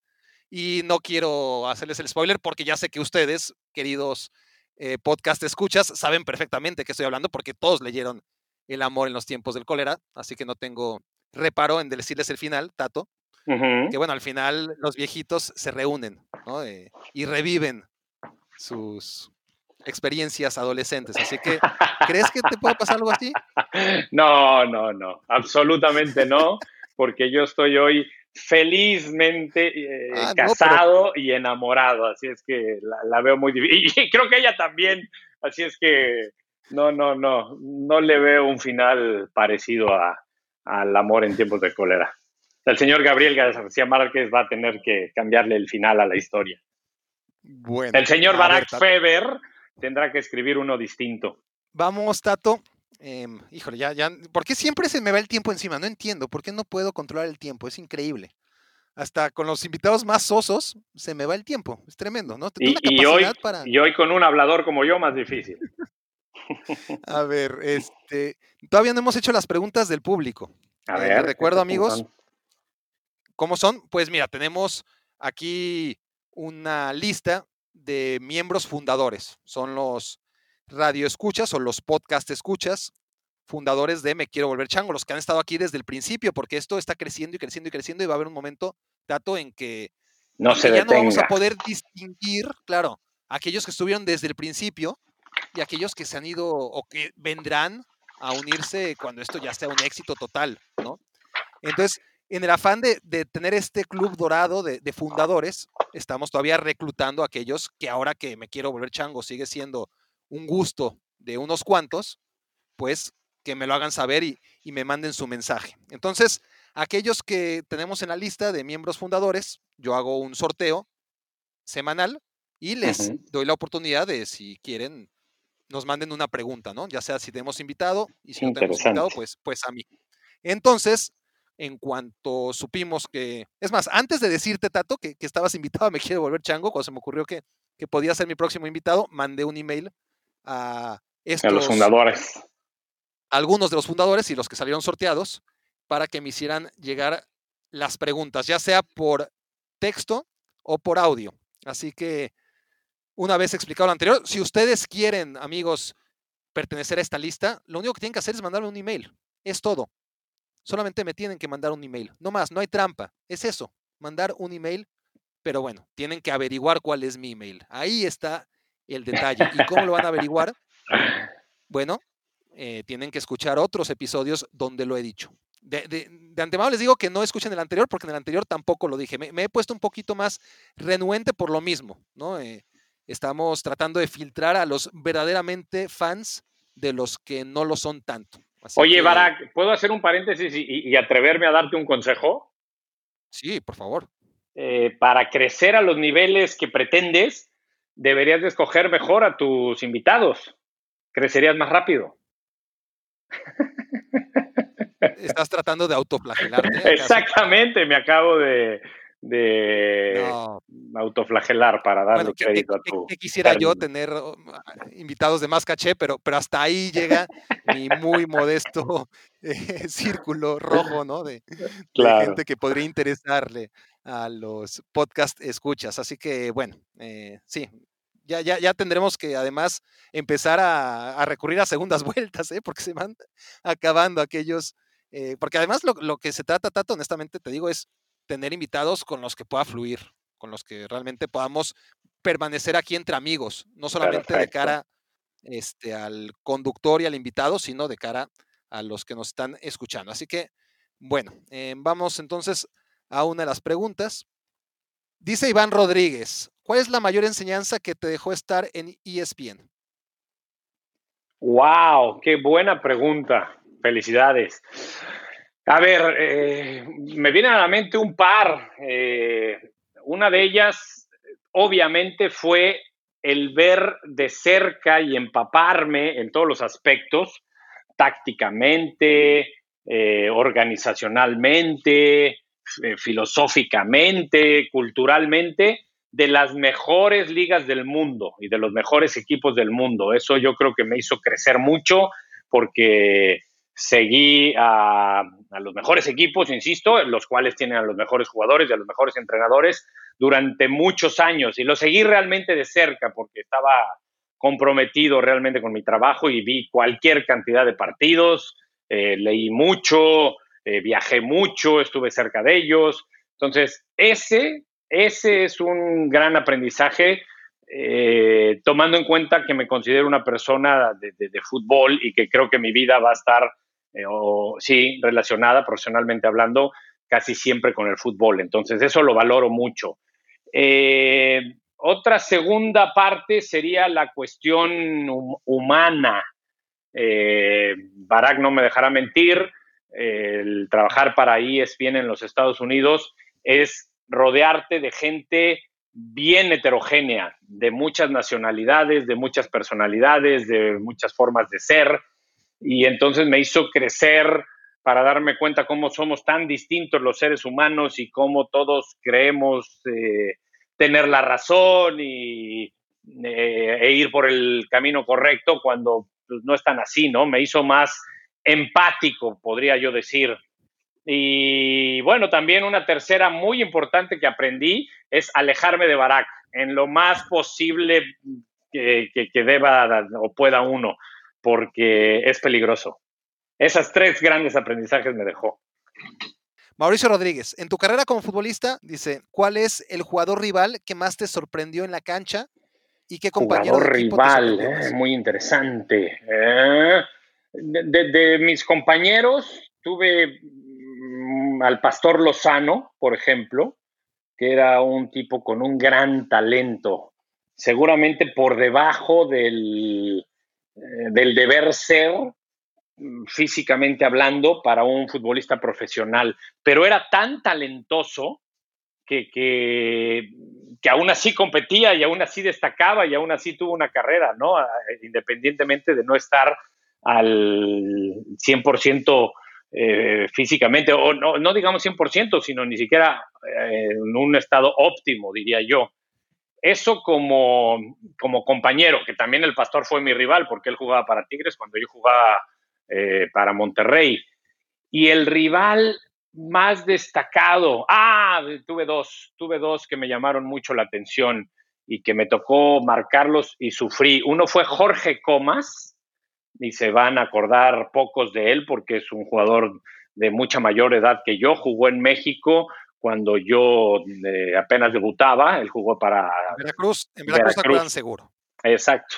y no quiero hacerles el spoiler porque ya sé que ustedes, queridos eh, podcast escuchas, saben perfectamente que estoy hablando porque todos leyeron El amor en los tiempos del cólera, así que no tengo reparo en decirles el final, Tato. Que bueno, al final los viejitos se reúnen eh, y reviven sus experiencias adolescentes. Así que, ¿crees que te puede pasar algo así? No, no, no, absolutamente no, porque yo estoy hoy felizmente eh, ah, casado y enamorado, así es que la, veo muy difícil. Y creo que ella también, así es que no, no, no, no le veo un final parecido al amor en tiempos de cólera el señor Gabriel García Márquez va a tener que cambiarle el final a la historia. Bueno, el señor Barack Feber tendrá que escribir uno distinto. Vamos, Tato, Em, híjole, ya, ya, ¿por qué siempre se me va el tiempo encima? No entiendo, ¿por qué no puedo controlar el tiempo? Es increíble. Hasta con los invitados más sosos se me va el tiempo, es tremendo, ¿no? Y, hoy, y hoy con un hablador como yo, más difícil. A ver, este, todavía no hemos hecho las preguntas del público. A eh, ver, recuerdo, amigos, ¿cómo son? Pues mira, tenemos aquí una lista de miembros fundadores. Son los radio escuchas o los podcast escuchas fundadores de Me Quiero Volver Chango, los que han estado aquí desde el principio, porque esto está creciendo y creciendo y creciendo y va a haber un momento, Tato, en que, no se ya no vamos a poder distinguir, claro, aquellos que estuvieron desde el principio y aquellos que se han ido o que vendrán a unirse cuando esto ya sea un éxito total, ¿no? Entonces, en el afán de, tener este club dorado de, de, fundadores, estamos todavía reclutando a aquellos que ahora que me quiero volver chango sigue siendo un gusto de unos cuantos, pues que me lo hagan saber y, me manden su mensaje. Entonces, aquellos que tenemos en la lista de miembros fundadores, yo hago un sorteo semanal y les doy la oportunidad de, si quieren, nos manden una pregunta, ¿no? Ya sea si tenemos invitado y si no tenemos invitado, pues, pues a mí. Entonces, en cuanto supimos que, es más, antes de decirte, Tato, que, estabas invitado Me Quiero Volver Chango, cuando se me ocurrió que, que podía ser mi próximo invitado, mandé un email a estos... los fundadores. Algunos de los fundadores y los que salieron sorteados para que me hicieran llegar las preguntas, ya sea por texto o por audio. Así que, una vez explicado lo anterior, si ustedes quieren, amigos, pertenecer a esta lista, lo único que tienen que hacer es mandarme un email. Es todo. Solamente me tienen que mandar un email. No más, no hay trampa. Es eso, mandar un email. Pero bueno, tienen que averiguar cuál es mi email. Ahí está el detalle. ¿Y cómo lo van a averiguar? Bueno, eh, tienen que escuchar otros episodios donde lo he dicho. De, de, antemano les digo que no escuchen el anterior porque en el anterior tampoco lo dije. Me, he puesto un poquito más renuente por lo mismo, ¿no? Eh, estamos tratando de filtrar a los verdaderamente fans de los que no lo son tanto. Oye, Barak, ¿puedo hacer un paréntesis y, atreverme a darte un consejo? Sí, por favor. Eh, para crecer a los niveles que pretendes, deberías de escoger mejor a tus invitados. Crecerías más rápido. Estás tratando de autoflagelarte. Exactamente, me acabo de, autoflagelar para darle crédito a tu. Que, quisiera yo tener oh, invitados de más caché, pero, pero hasta ahí llega mi muy modesto eh, círculo rojo, ¿no? De, gente que podría interesarle a los podcast escuchas. Así que, bueno, eh, sí, ya, ya, ya, tendremos que además empezar a, recurrir a segundas vueltas, ¿eh? porque se van acabando aquellos, eh, porque además lo, lo, que se trata, Tato, honestamente te digo, es tener invitados con los que pueda fluir, con los que realmente podamos permanecer aquí entre amigos, no solamente de cara este, al conductor y al invitado, sino de cara a los que nos están escuchando. Así que, bueno, eh, vamos entonces a una de las preguntas. Dice Iván Rodríguez, ¿cuál es la mayor enseñanza que te dejó estar en ESPN? ¡Wow! ¡Qué buena pregunta! Felicidades. A ver, eh, me viene a la mente un par. Eh, una de ellas, obviamente, fue el ver de cerca y empaparme en todos los aspectos, tácticamente, eh, organizacionalmente, filosóficamente, culturalmente, de las mejores ligas del mundo y de los mejores equipos del mundo. Eso yo creo que me hizo crecer mucho porque seguí a, los mejores equipos, insisto, los cuales tienen a los mejores jugadores y a los mejores entrenadores durante muchos años y lo seguí realmente de cerca porque estaba comprometido realmente con mi trabajo y vi cualquier cantidad de partidos, eh, leí mucho, eh, viajé mucho, estuve cerca de ellos. Entonces, ese, ese es un gran aprendizaje, eh, tomando en cuenta que me considero una persona de, fútbol y que creo que mi vida va a estar, eh, sí, relacionada profesionalmente hablando, casi siempre con el fútbol. Entonces, eso lo valoro mucho. otra segunda parte sería la cuestión humana. Barack no me dejará mentir el trabajar para ESPN en los Estados Unidos es rodearte de gente bien heterogénea, de muchas nacionalidades, de muchas personalidades, de muchas formas de ser. Y entonces me hizo crecer para darme cuenta cómo somos tan distintos los seres humanos y cómo todos creemos eh, tener la razón y, eh, e ir por el camino correcto cuando pues, no es tan así, ¿no? Me hizo más empático, podría yo decir. Y bueno, también una tercera muy importante que aprendí es alejarme de Barack en lo más posible que, que deba o pueda uno, porque es peligroso. Esas tres grandes aprendizajes me dejó. Mauricio Rodríguez, en tu carrera como futbolista, dice, ¿cuál es el jugador rival que más te sorprendió en la cancha y qué compañero jugador rival? Eh, muy interesante. Eh. de, mis compañeros, tuve mm, al Pastor Lozano, por ejemplo, que era un tipo con un gran talento, seguramente por debajo del, del deber ser Mm, físicamente hablando para un futbolista profesional, pero era tan talentoso que, que, aún así competía y aún así destacaba y aún así tuvo una carrera, ¿no? Independientemente de no estar al 100% eh, físicamente, o no, no digamos 100%, sino ni siquiera eh, en un estado óptimo, diría yo. Eso como, como compañero, que también el pastor fue mi rival porque él jugaba para Tigres cuando yo jugaba eh, para Monterrey. Y el rival más destacado, ah, tuve dos, tuve dos que me llamaron mucho la atención y que me tocó marcarlos y sufrí. Uno fue Jorge Comas, y se van a acordar pocos de él porque es un jugador de mucha mayor edad que yo, jugó en México cuando yo eh, apenas debutaba, él jugó para... Veracruz, en Veracruz, Veracruz. seguro. Exacto,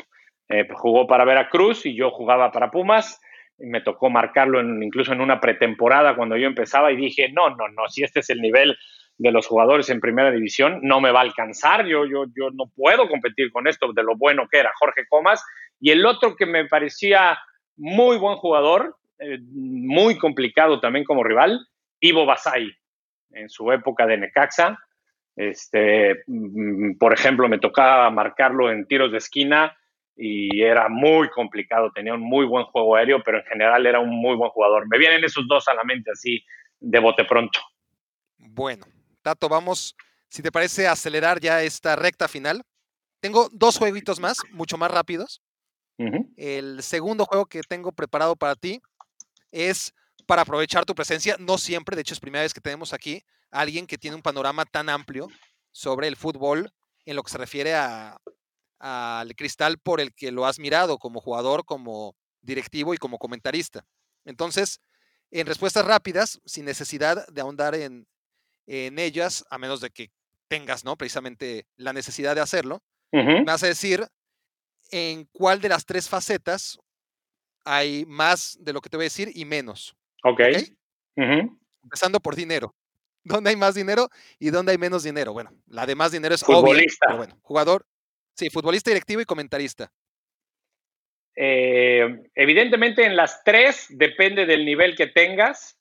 eh, jugó para Veracruz y yo jugaba para Pumas me tocó marcarlo incluso en una pretemporada cuando yo empezaba y dije, no, no, no, si este es el nivel de los jugadores en primera división, no me va a alcanzar, yo, yo, yo no puedo competir con esto de lo bueno que era Jorge Comas. Y el otro que me parecía muy buen jugador, eh, muy complicado también como rival, Ivo Basay, en su época de Necaxa. Este, mm, por ejemplo, me tocaba marcarlo en tiros de esquina y era muy complicado, tenía un muy buen juego aéreo, pero en general era un muy buen jugador. Me vienen esos dos a la mente así de bote pronto. Bueno, Tato, vamos, si te parece, acelerar ya esta recta final. Tengo dos jueguitos más, mucho más rápidos. El segundo juego que tengo preparado para ti es para aprovechar tu presencia, no siempre, de hecho es primera vez que tenemos aquí a alguien que tiene un panorama tan amplio sobre el fútbol en lo que se refiere a al cristal por el que lo has mirado como jugador, como directivo y como comentarista. Entonces, en respuestas rápidas, sin necesidad de ahondar en, ellas, a menos de que tengas, ¿no? Precisamente la necesidad de hacerlo, me vas a decir en cuál de las tres facetas hay más de lo que te voy a decir y menos. Ok. Empezando por dinero. ¿Dónde hay más dinero y dónde hay menos dinero? Bueno, la de más dinero es pero bueno, jugador, Sí, futbolista directivo y comentarista. Eh, evidentemente en las tres depende del nivel que tengas,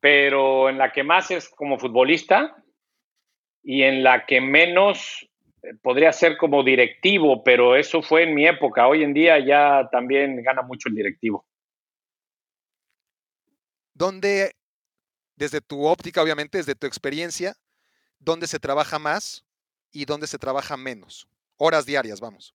pero en la que más es como futbolista y en la que menos eh, podría ser como directivo, pero eso fue en mi época. Hoy en día ya también gana mucho el directivo. ¿Dónde, desde tu óptica, obviamente, desde tu experiencia, dónde se trabaja más y dónde se trabaja menos? horas diarias, vamos.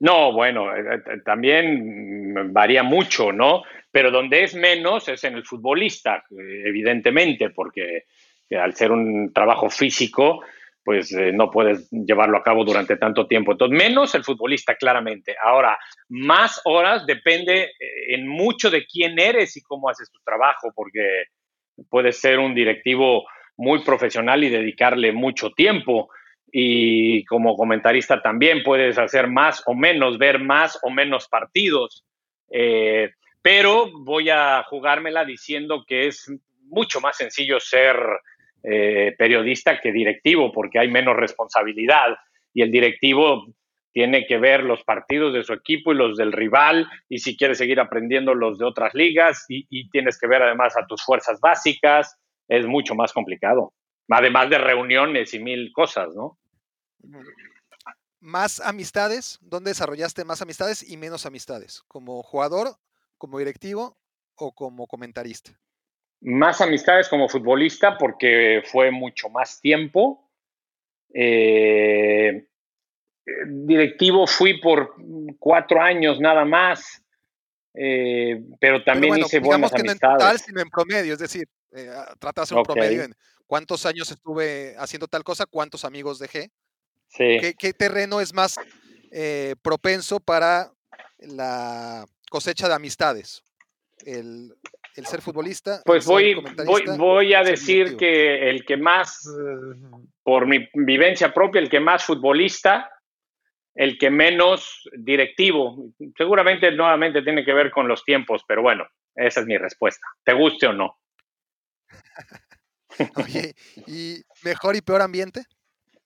No, bueno, eh, eh, también varía mucho, ¿no? Pero donde es menos es en el futbolista, evidentemente, porque al ser un trabajo físico, pues eh, no puedes llevarlo a cabo durante tanto tiempo. Entonces, menos el futbolista, claramente. Ahora, más horas depende en mucho de quién eres y cómo haces tu trabajo, porque puedes ser un directivo muy profesional y dedicarle mucho tiempo y como comentarista también puedes hacer más o menos, ver más o menos partidos, eh, pero voy a jugármela diciendo que es mucho más sencillo ser eh, periodista que directivo porque hay menos responsabilidad y el directivo tiene que ver los partidos de su equipo y los del rival y si quieres seguir aprendiendo los de otras ligas y, y tienes que ver además a tus fuerzas básicas, es mucho más complicado además de reuniones y mil cosas, ¿no? más amistades, ¿dónde desarrollaste más amistades y menos amistades? ¿Como jugador, como directivo o como comentarista? Más amistades como futbolista porque fue mucho más tiempo. Eh, directivo fui por cuatro años nada más, eh, pero también hice buenas amistades. No en total, sino en promedio, es decir, eh, trata de hacer un promedio en cuántos años estuve haciendo tal cosa, cuántos amigos dejé. Sí. ¿Qué, terreno es más eh, propenso para la cosecha de amistades? El, ser futbolista. Pues voy, voy, voy, a decir que el que más, por mi vivencia propia, el que más futbolista, el que menos directivo. Seguramente nuevamente tiene que ver con los tiempos, pero bueno, esa es mi respuesta. ¿Te guste o no? Oye, ¿y mejor y peor ambiente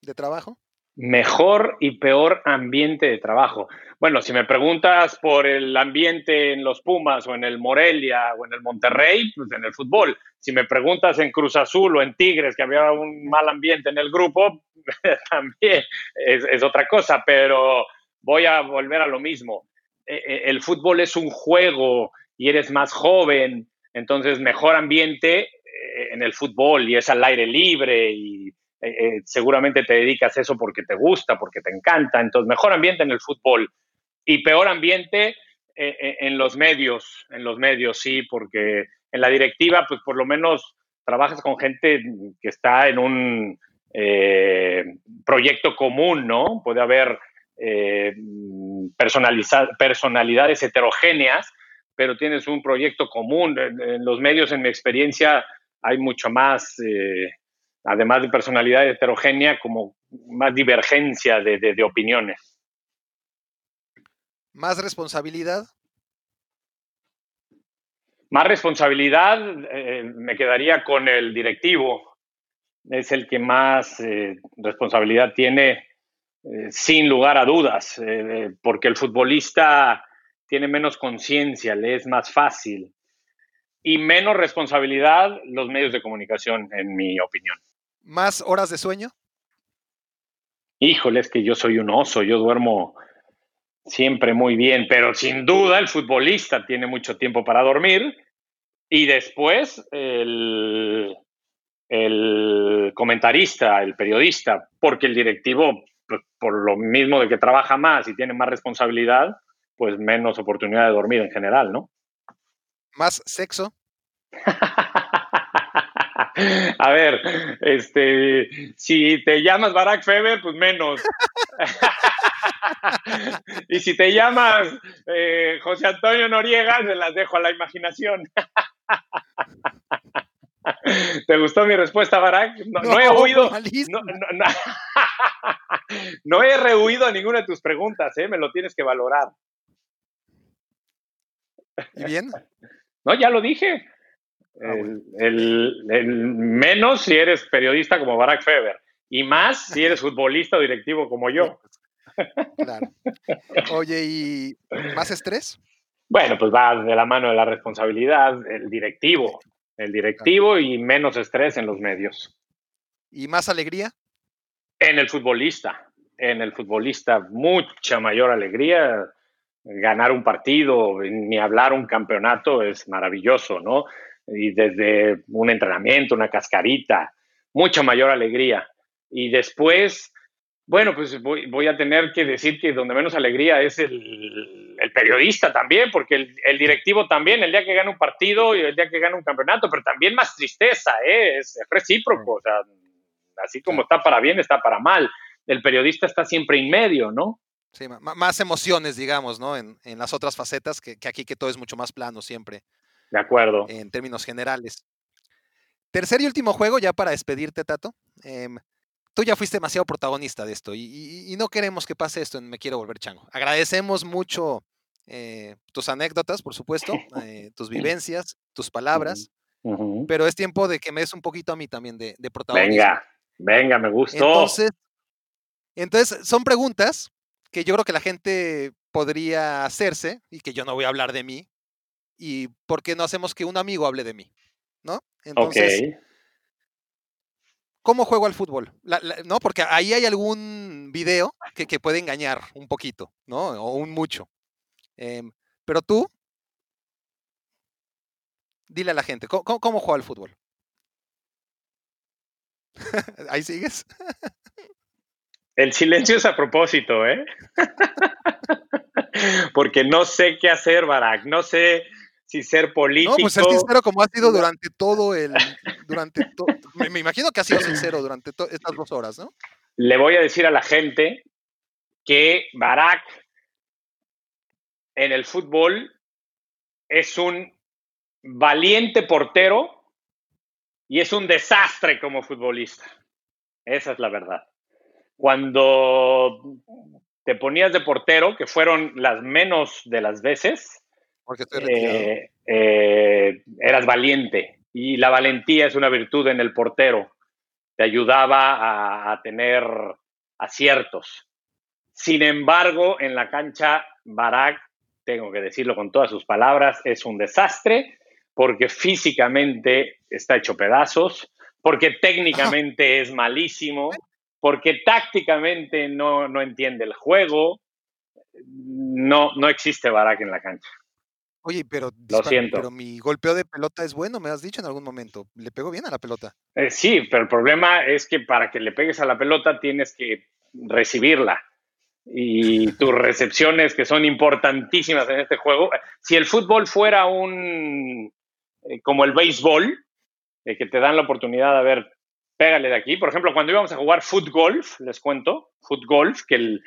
de trabajo? Mejor y peor ambiente de trabajo. Bueno, si me preguntas por el ambiente en los Pumas o en el Morelia o en el Monterrey, pues en el fútbol. Si me preguntas en Cruz Azul o en Tigres, que había un mal ambiente en el grupo, también es, otra cosa, pero voy a volver a lo mismo. E, e, el fútbol es un juego y eres más joven, entonces mejor ambiente eh, en el fútbol y es al aire libre y eh, eh, seguramente te dedicas a eso porque te gusta, porque te encanta. Entonces, mejor ambiente en el fútbol y peor ambiente en los medios, en los medios, sí, porque en la directiva, pues por lo menos trabajas con gente que está en un proyecto común, ¿no? Puede haber personalidades heterogéneas, pero tienes un proyecto común. En, los medios, en mi experiencia, hay mucho más además de personalidad heterogénea, como más divergencia de, opiniones. ¿Más responsabilidad? Más responsabilidad, eh, me quedaría con el directivo. Es el que más eh, responsabilidad tiene, eh, sin lugar a dudas, porque el futbolista tiene menos conciencia, le es más fácil. Y menos responsabilidad los medios de comunicación, en mi opinión. ¿Más horas de sueño? Híjole, es que yo soy un oso, yo duermo siempre muy bien, pero sin duda el futbolista tiene mucho tiempo para dormir y después el, comentarista, el periodista, porque el directivo, pues, por lo mismo de que trabaja más y tiene más responsabilidad, pues menos oportunidad de dormir en general, ¿no? ¿Más sexo? A ver, este, si te llamas Barack Feber, pues menos. y si te llamas eh, José Antonio Noriega, se las dejo a la imaginación. ¿Te gustó mi respuesta, Barack? No, he oído. No, he rehuido a ninguna de tus preguntas, ¿eh? me lo tienes que valorar. ¿Y bien? No, ya lo dije. Ah, el, menos si eres periodista como Barack Feber y más si eres futbolista o directivo como yo. Claro. Oye, ¿y más estrés? Bueno, pues va de la mano de la responsabilidad, el directivo, el directivo y menos estrés en los medios. ¿Y más alegría? En el futbolista, en el futbolista mucha mayor alegría. Ganar un partido, ni hablar un campeonato es maravilloso, ¿no? Y desde un entrenamiento, una cascarita, mucha mayor alegría. Y después, bueno, pues voy, a tener que decir que donde menos alegría es el, periodista también, porque el, directivo también, el día que gana un partido y el día que gana un campeonato, pero también más tristeza, ¿eh? es, recíproco, o sea, así como está para bien, está para mal. El periodista está siempre en medio, ¿no? Sí, más emociones, digamos, ¿no? En, las otras facetas, que, que, aquí que todo es mucho más plano siempre. De acuerdo. En términos generales. Tercer y último juego, ya para despedirte, Tato. Em, tú ya fuiste demasiado protagonista de esto y, no queremos que pase esto en Me Quiero Volver Chango. Agradecemos mucho eh, tus anécdotas, por supuesto, eh, tus vivencias, tus palabras, pero es tiempo de que me des un poquito a mí también de, de protagonismo. Venga, venga, me gustó. Entonces, entonces, son preguntas que yo creo que la gente podría hacerse y que yo no voy a hablar de mí, y por qué no hacemos que un amigo hable de mí, ¿no? Entonces, ¿cómo juego al fútbol? no, porque ahí hay algún video que, puede engañar un poquito, ¿no? O un mucho. Em, pero tú, dile a la gente, ¿cómo, cómo juega al fútbol? ¿Ahí sigues? El silencio es a propósito, ¿eh? Porque no sé qué hacer, Barack. No sé si ser político. No, pues ser sincero como ha sido durante todo el. Durante me, imagino que ha sido sincero durante estas dos horas, ¿no? Le voy a decir a la gente que Barack en el fútbol es un valiente portero y es un desastre como futbolista. Esa es la verdad. Cuando te ponías de portero, que fueron las menos de las veces, eh, eh, eras valiente. Y la valentía es una virtud en el portero. Te ayudaba a, tener aciertos. Sin embargo, en la cancha, Barak, tengo que decirlo con todas sus palabras, es un desastre porque físicamente está hecho pedazos, porque técnicamente es malísimo, porque tácticamente no, no entiende el juego. No, no existe Barak en la cancha. Oye, pero, pero mi golpeo de pelota es bueno, me has dicho en algún momento. Le pego bien a la pelota. Eh, sí, pero el problema es que para que le pegues a la pelota tienes que recibirla. Y tus recepciones, que son importantísimas en este juego. Eh, si el fútbol fuera un. Eh, como el béisbol, que te dan la oportunidad de ver, pégale de aquí. Por ejemplo, cuando íbamos a jugar foot golf, les cuento, foot golf, que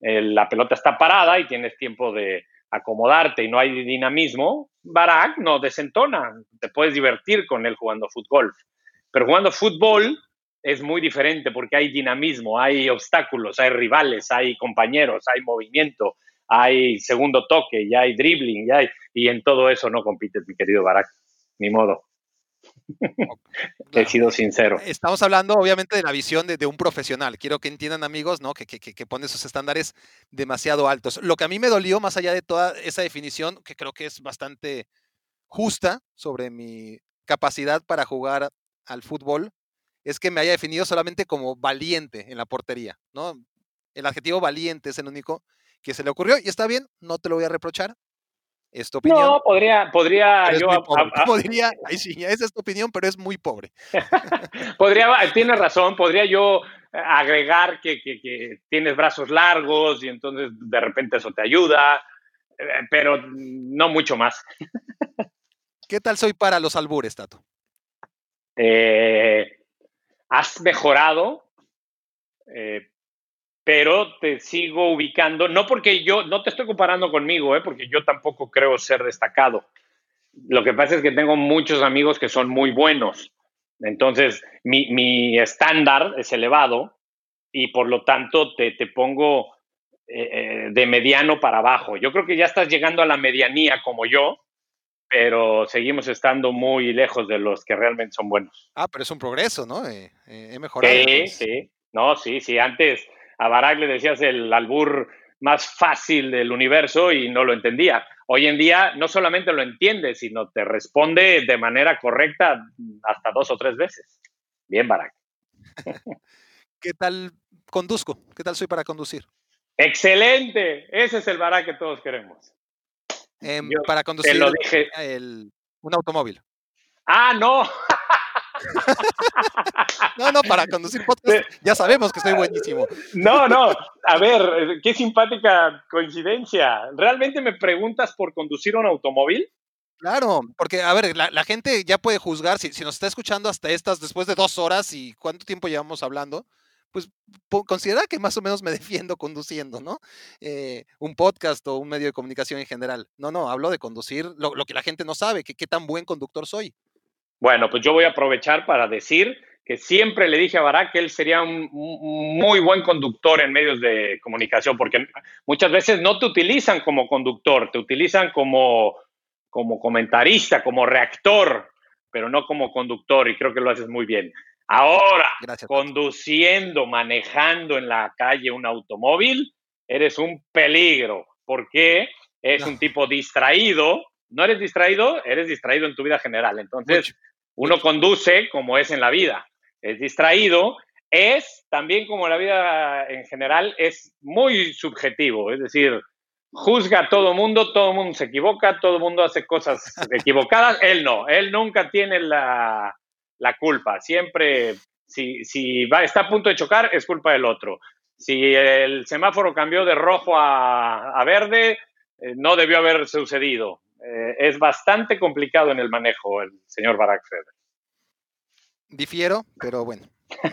la pelota está parada y tienes tiempo de acomodarte y no hay dinamismo, Barak no desentona. Te puedes divertir con él jugando fútbol. Pero jugando fútbol es muy diferente porque hay dinamismo, hay obstáculos, hay rivales, hay compañeros, hay movimiento, hay segundo toque, ya hay dribbling, ya hay, y en todo eso no compites, mi querido Barak. Ni modo. He sido sincero. Estamos hablando, obviamente, de la visión de, un profesional. Quiero que entiendan, amigos, ¿no? Que, que, pone esos estándares demasiado altos. Lo que a mí me dolió, más allá de toda esa definición, que creo que es bastante justa sobre mi capacidad para jugar al fútbol, es que me haya definido solamente como valiente en la portería, ¿no? El adjetivo valiente es el único que se le ocurrió y está bien, no te lo voy a reprochar, ¿Es tu opinión? No, podría, podría yo. podría, sí, esa es tu opinión, pero es muy pobre. podría, tienes razón, podría yo eh, agregar que, tienes brazos largos y entonces de repente eso te ayuda, eh, pero no mucho más. ¿Qué tal soy para los albures, Tato? Eh, has mejorado, pero te sigo ubicando, no porque yo, no te estoy comparando conmigo, ¿eh? porque yo tampoco creo ser destacado. Lo que pasa es que tengo muchos amigos que son muy buenos. Entonces, mi, estándar es elevado y por lo tanto te, pongo eh, eh, de mediano para abajo. Yo creo que ya estás llegando a la medianía como yo, pero seguimos estando muy lejos de los que realmente son buenos. Ah, pero es un progreso, ¿no? he mejorado. Sí, sí. No, sí, sí. Antes a Barack le decías el albur más fácil del universo y no lo entendía. Hoy en día no solamente lo entiende, sino te responde de manera correcta hasta dos o tres veces. Bien, Barack. ¿Qué tal conduzco? ¿Qué tal soy para conducir? Excelente. Ese es el Barack que todos queremos. Em, para conducir un automóvil. Ah, no. No, no, para conducir podcast ya sabemos que estoy buenísimo. No, no, a ver, qué simpática coincidencia. ¿Realmente me preguntas por conducir un automóvil? Claro, porque, a ver, la, gente ya puede juzgar, si, nos está escuchando hasta estas después de dos horas y cuánto tiempo llevamos hablando, pues considera que más o menos me defiendo conduciendo, ¿no? Eh, un podcast o un medio de comunicación en general. No, no, hablo de conducir lo, que la gente no sabe, que qué tan buen conductor soy. Bueno, pues yo voy a aprovechar para decir que siempre le dije a Barak que él sería un, muy buen conductor en medios de comunicación, porque muchas veces no te utilizan como conductor, te utilizan como, como comentarista, como reactor, pero no como conductor, y creo que lo haces muy bien. Ahora, conduciendo, manejando en la calle un automóvil, eres un peligro, porque es un tipo distraído. No eres distraído, eres distraído en tu vida general. Entonces, uno conduce como es en la vida. es distraído, es también como la vida en general, es muy subjetivo, es decir, juzga a todo mundo, todo mundo se equivoca, todo mundo hace cosas equivocadas, él no, él nunca tiene la, culpa, siempre, si, si va, está a punto de chocar, es culpa del otro. Si el semáforo cambió de rojo a, verde, eh, no debió haber sucedido. Eh, es bastante complicado en el manejo el señor Barack Feber. Difiero, pero bueno,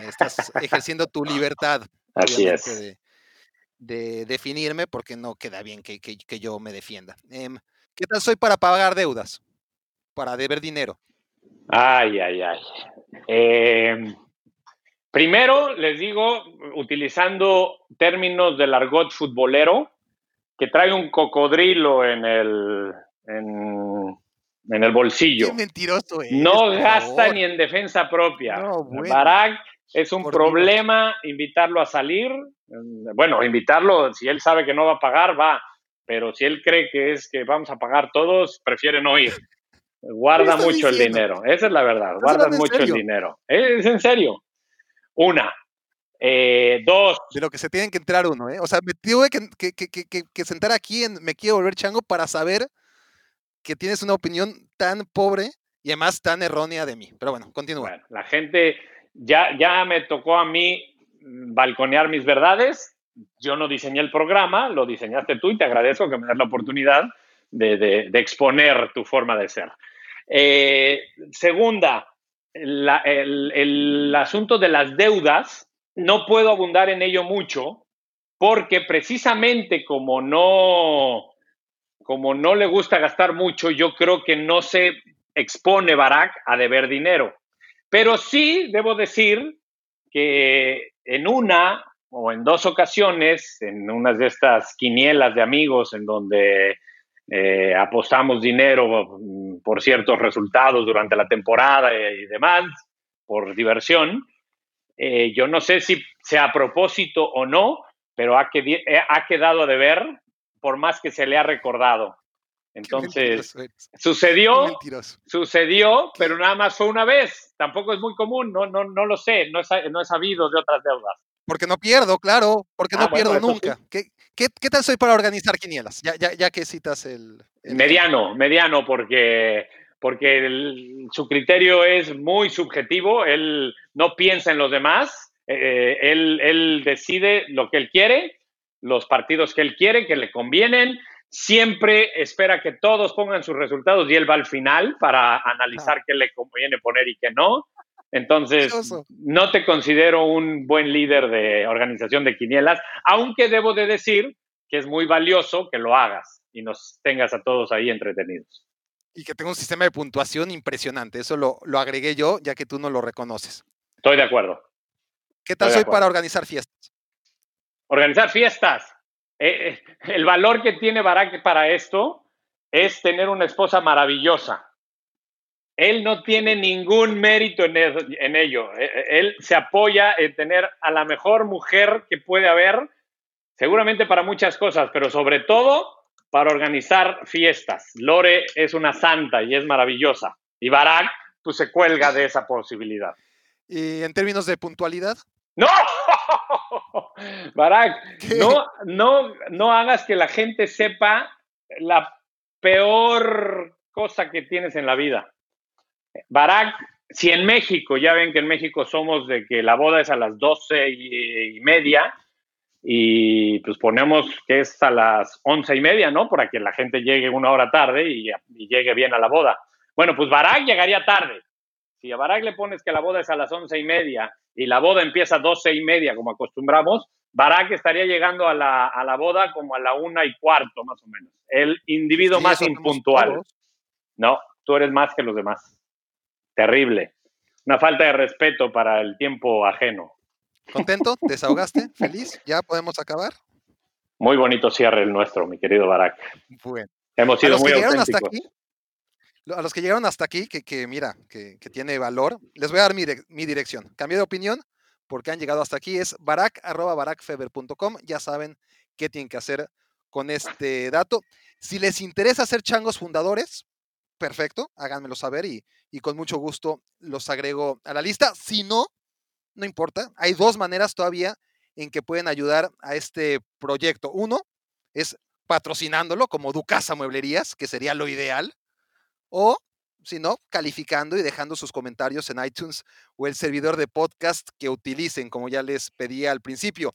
estás ejerciendo tu libertad. Así es. De, definirme porque no queda bien que, yo me defienda. Em, ¿Qué tal soy para pagar deudas? Para deber dinero. Ay, ay, ay. Em, primero les digo, utilizando términos del argot futbolero, que trae un cocodrilo en el, en, el bolsillo. Qué mentiroso No gasta ni en defensa propia. Barack es un problema invitarlo a salir. Bueno, invitarlo, si él sabe que no va a pagar, va. Pero si él cree que es que vamos a pagar todos, prefiere no ir. Guarda mucho el dinero. Esa es la verdad. Guarda mucho el dinero. Es en serio. Una. Eh, dos. De lo que se tienen que entrar uno, ¿eh? O sea, me tuve que, que, sentar aquí en Me Quiero Volver Chango para saber que tienes una opinión tan pobre y además tan errónea de mí. Pero bueno, continúa. la gente, ya, ya me tocó a mí mm, balconear mis verdades. Yo no diseñé el programa, lo diseñaste tú y te agradezco que me des la oportunidad de, exponer tu forma de ser. Eh, segunda, el asunto de las deudas no puedo abundar en ello mucho porque precisamente como no, como no le gusta gastar mucho, yo creo que no se expone Barack a deber dinero. Pero sí debo decir que en una o en dos ocasiones, en unas de estas quinielas de amigos en donde eh, apostamos dinero mm, por ciertos resultados durante la temporada y demás, por diversión, eh, yo no sé si sea a propósito o no, pero ha, eh, ha quedado de ver por más que se le ha recordado. Entonces, sucedió, sucedió, pero nada más fue una vez. Tampoco es muy común, no, no, no lo sé, no he, no he sabido de otras deudas. Porque no pierdo, claro, porque no ah, pierdo nunca. ¿Qué, ¿Qué, tal soy para organizar quinielas? Ya, ya, ya que citas el, Mediano, mediano, porque porque su criterio es muy subjetivo, él no piensa en los demás, eh, él, decide lo que él quiere, los partidos que él quiere, que le convienen, siempre espera que todos pongan sus resultados y él va al final para analizar qué le conviene poner y qué no. Entonces, no te considero un buen líder de organización de quinielas, aunque debo de decir que es muy valioso que lo hagas y nos tengas a todos ahí entretenidos y que tengo un sistema de puntuación impresionante. Eso lo, lo, agregué yo, ya que tú no lo reconoces. Estoy de acuerdo. ¿Qué tal soy para organizar fiestas? Organizar fiestas. Eh, eh, el valor que tiene Barack para esto es tener una esposa maravillosa. Él no tiene ningún mérito en, en ello. E, él se apoya en tener a la mejor mujer que puede haber, seguramente para muchas cosas, pero sobre todo para organizar fiestas. Lore es una santa y es maravillosa. Y Barack, pues se cuelga de esa posibilidad. ¿Y en términos de puntualidad? ¡No! Barack, no, no, no hagas que la gente sepa la peor cosa que tienes en la vida. Barack, si en México, ya ven que en México somos de que la boda es a las doce y media, y pues ponemos que es a las once y media, ¿no? Para que la gente llegue una hora tarde y, llegue bien a la boda. Bueno, pues Barak llegaría tarde. Si a Barak le pones que la boda es a las once y media y la boda empieza a doce y media, como acostumbramos, Barak estaría llegando a la, a la boda como a la una y cuarto, más o menos. El individuo más impuntual. No, tú eres más que los demás. Terrible. Una falta de respeto para el tiempo ajeno. ¿Contento? ¿Desahogaste? ¿Feliz? ¿Ya podemos acabar? Muy bonito cierre el nuestro, mi querido Barak. Bueno. Hemos sido muy auténticos. Hasta aquí, a los que llegaron hasta aquí, que, mira, que, tiene valor, les voy a dar mi, dirección. Cambio de opinión porque han llegado hasta aquí. Es barak.barakfeber.com. Ya saben qué tienen que hacer con este dato. Si les interesa ser changos fundadores, perfecto, háganmelo saber y, y con mucho gusto los agrego a la lista. Si no, no importa. Hay dos maneras todavía en que pueden ayudar a este proyecto. Uno es patrocinándolo como Ducasa Mueblerías, que sería lo ideal, o si no, calificando y dejando sus comentarios en iTunes o el servidor de podcast que utilicen, como ya les pedía al principio.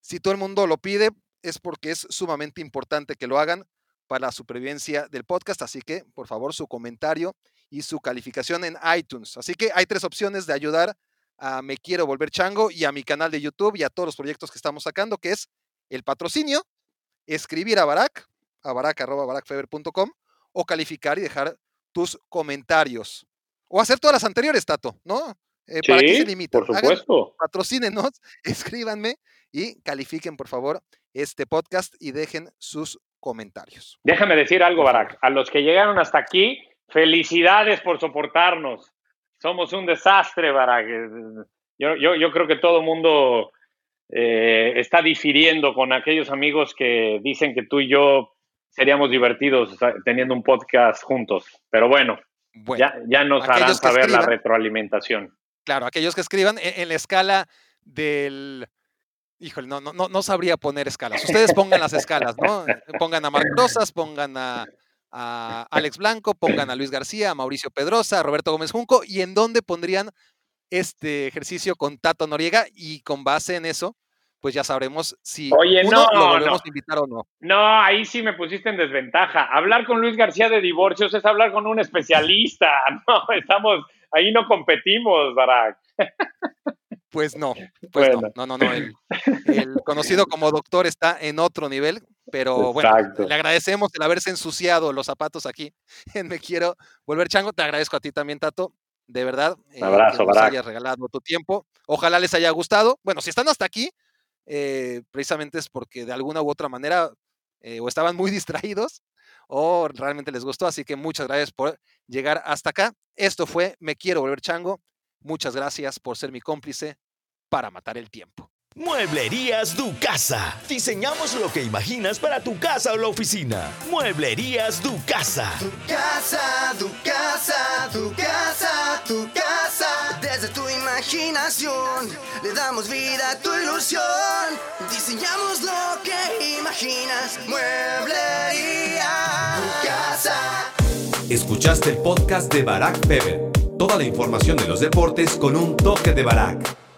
Si todo el mundo lo pide, es porque es sumamente importante que lo hagan para la supervivencia del podcast, así que por favor su comentario y su calificación en iTunes. Así que hay tres opciones de ayudar a Me Quiero Volver Chango y a mi canal de YouTube y a todos los proyectos que estamos sacando, que es el patrocinio, escribir a Barack, a barack.barackfeber.com o calificar y dejar tus comentarios. O hacer todas las anteriores, Tato, ¿no? Eh, ¿Para qué se limitan? Por supuesto. patrocínenos, escríbanme y califiquen, por favor, este podcast y dejen sus comentarios. Déjame decir algo, Barack. A los que llegaron hasta aquí, felicidades por soportarnos. Somos un desastre, Barack. Yo, yo, creo que todo mundo eh, está difiriendo con aquellos amigos que dicen que tú y yo seríamos divertidos teniendo un podcast juntos. Pero bueno, ya, ya nos harán saber la retroalimentación. Claro, aquellos que escriban en, la escala del... Híjole, no, no, no sabría poner escalas. Ustedes pongan las escalas, ¿no? Pongan a Marc Rosas, pongan a, a Alex Blanco, pongan a Luis García, a Mauricio Pedrosa, a Roberto Gómez Junco, y en dónde pondrían este ejercicio con Tato Noriega, y con base en eso, pues ya sabremos si Oye, uno no, lo volvemos a invitar o no. No, ahí sí me pusiste en desventaja. Hablar con Luis García de divorcios es hablar con un especialista. No, estamos, ahí no competimos, Barack. Pues no, pues no, no, no, no. El, conocido como doctor está en otro nivel, pero bueno, le agradecemos el haberse ensuciado los zapatos aquí Me Quiero Volver Chango. Te agradezco a ti también, Tato. De verdad, Un abrazo, eh, que nos hayas regalado tu tiempo. Ojalá les haya gustado. Bueno, si están hasta aquí, eh, precisamente es porque de alguna u otra manera eh, o estaban muy distraídos o realmente les gustó. Así que muchas gracias por llegar hasta acá. Esto fue Me Quiero Volver Chango. Muchas gracias por ser mi cómplice para matar el tiempo. Mueblerías Du Casa. Diseñamos lo que imaginas para tu casa o la oficina. Mueblerías Du Casa. Tu casa, tu casa, tu casa, tu casa. Desde tu imaginación le damos vida a tu ilusión. Diseñamos lo que imaginas. Mueblería Tu casa. Escuchaste el podcast de Barack Feber. Toda la información de los deportes con un toque de Barack.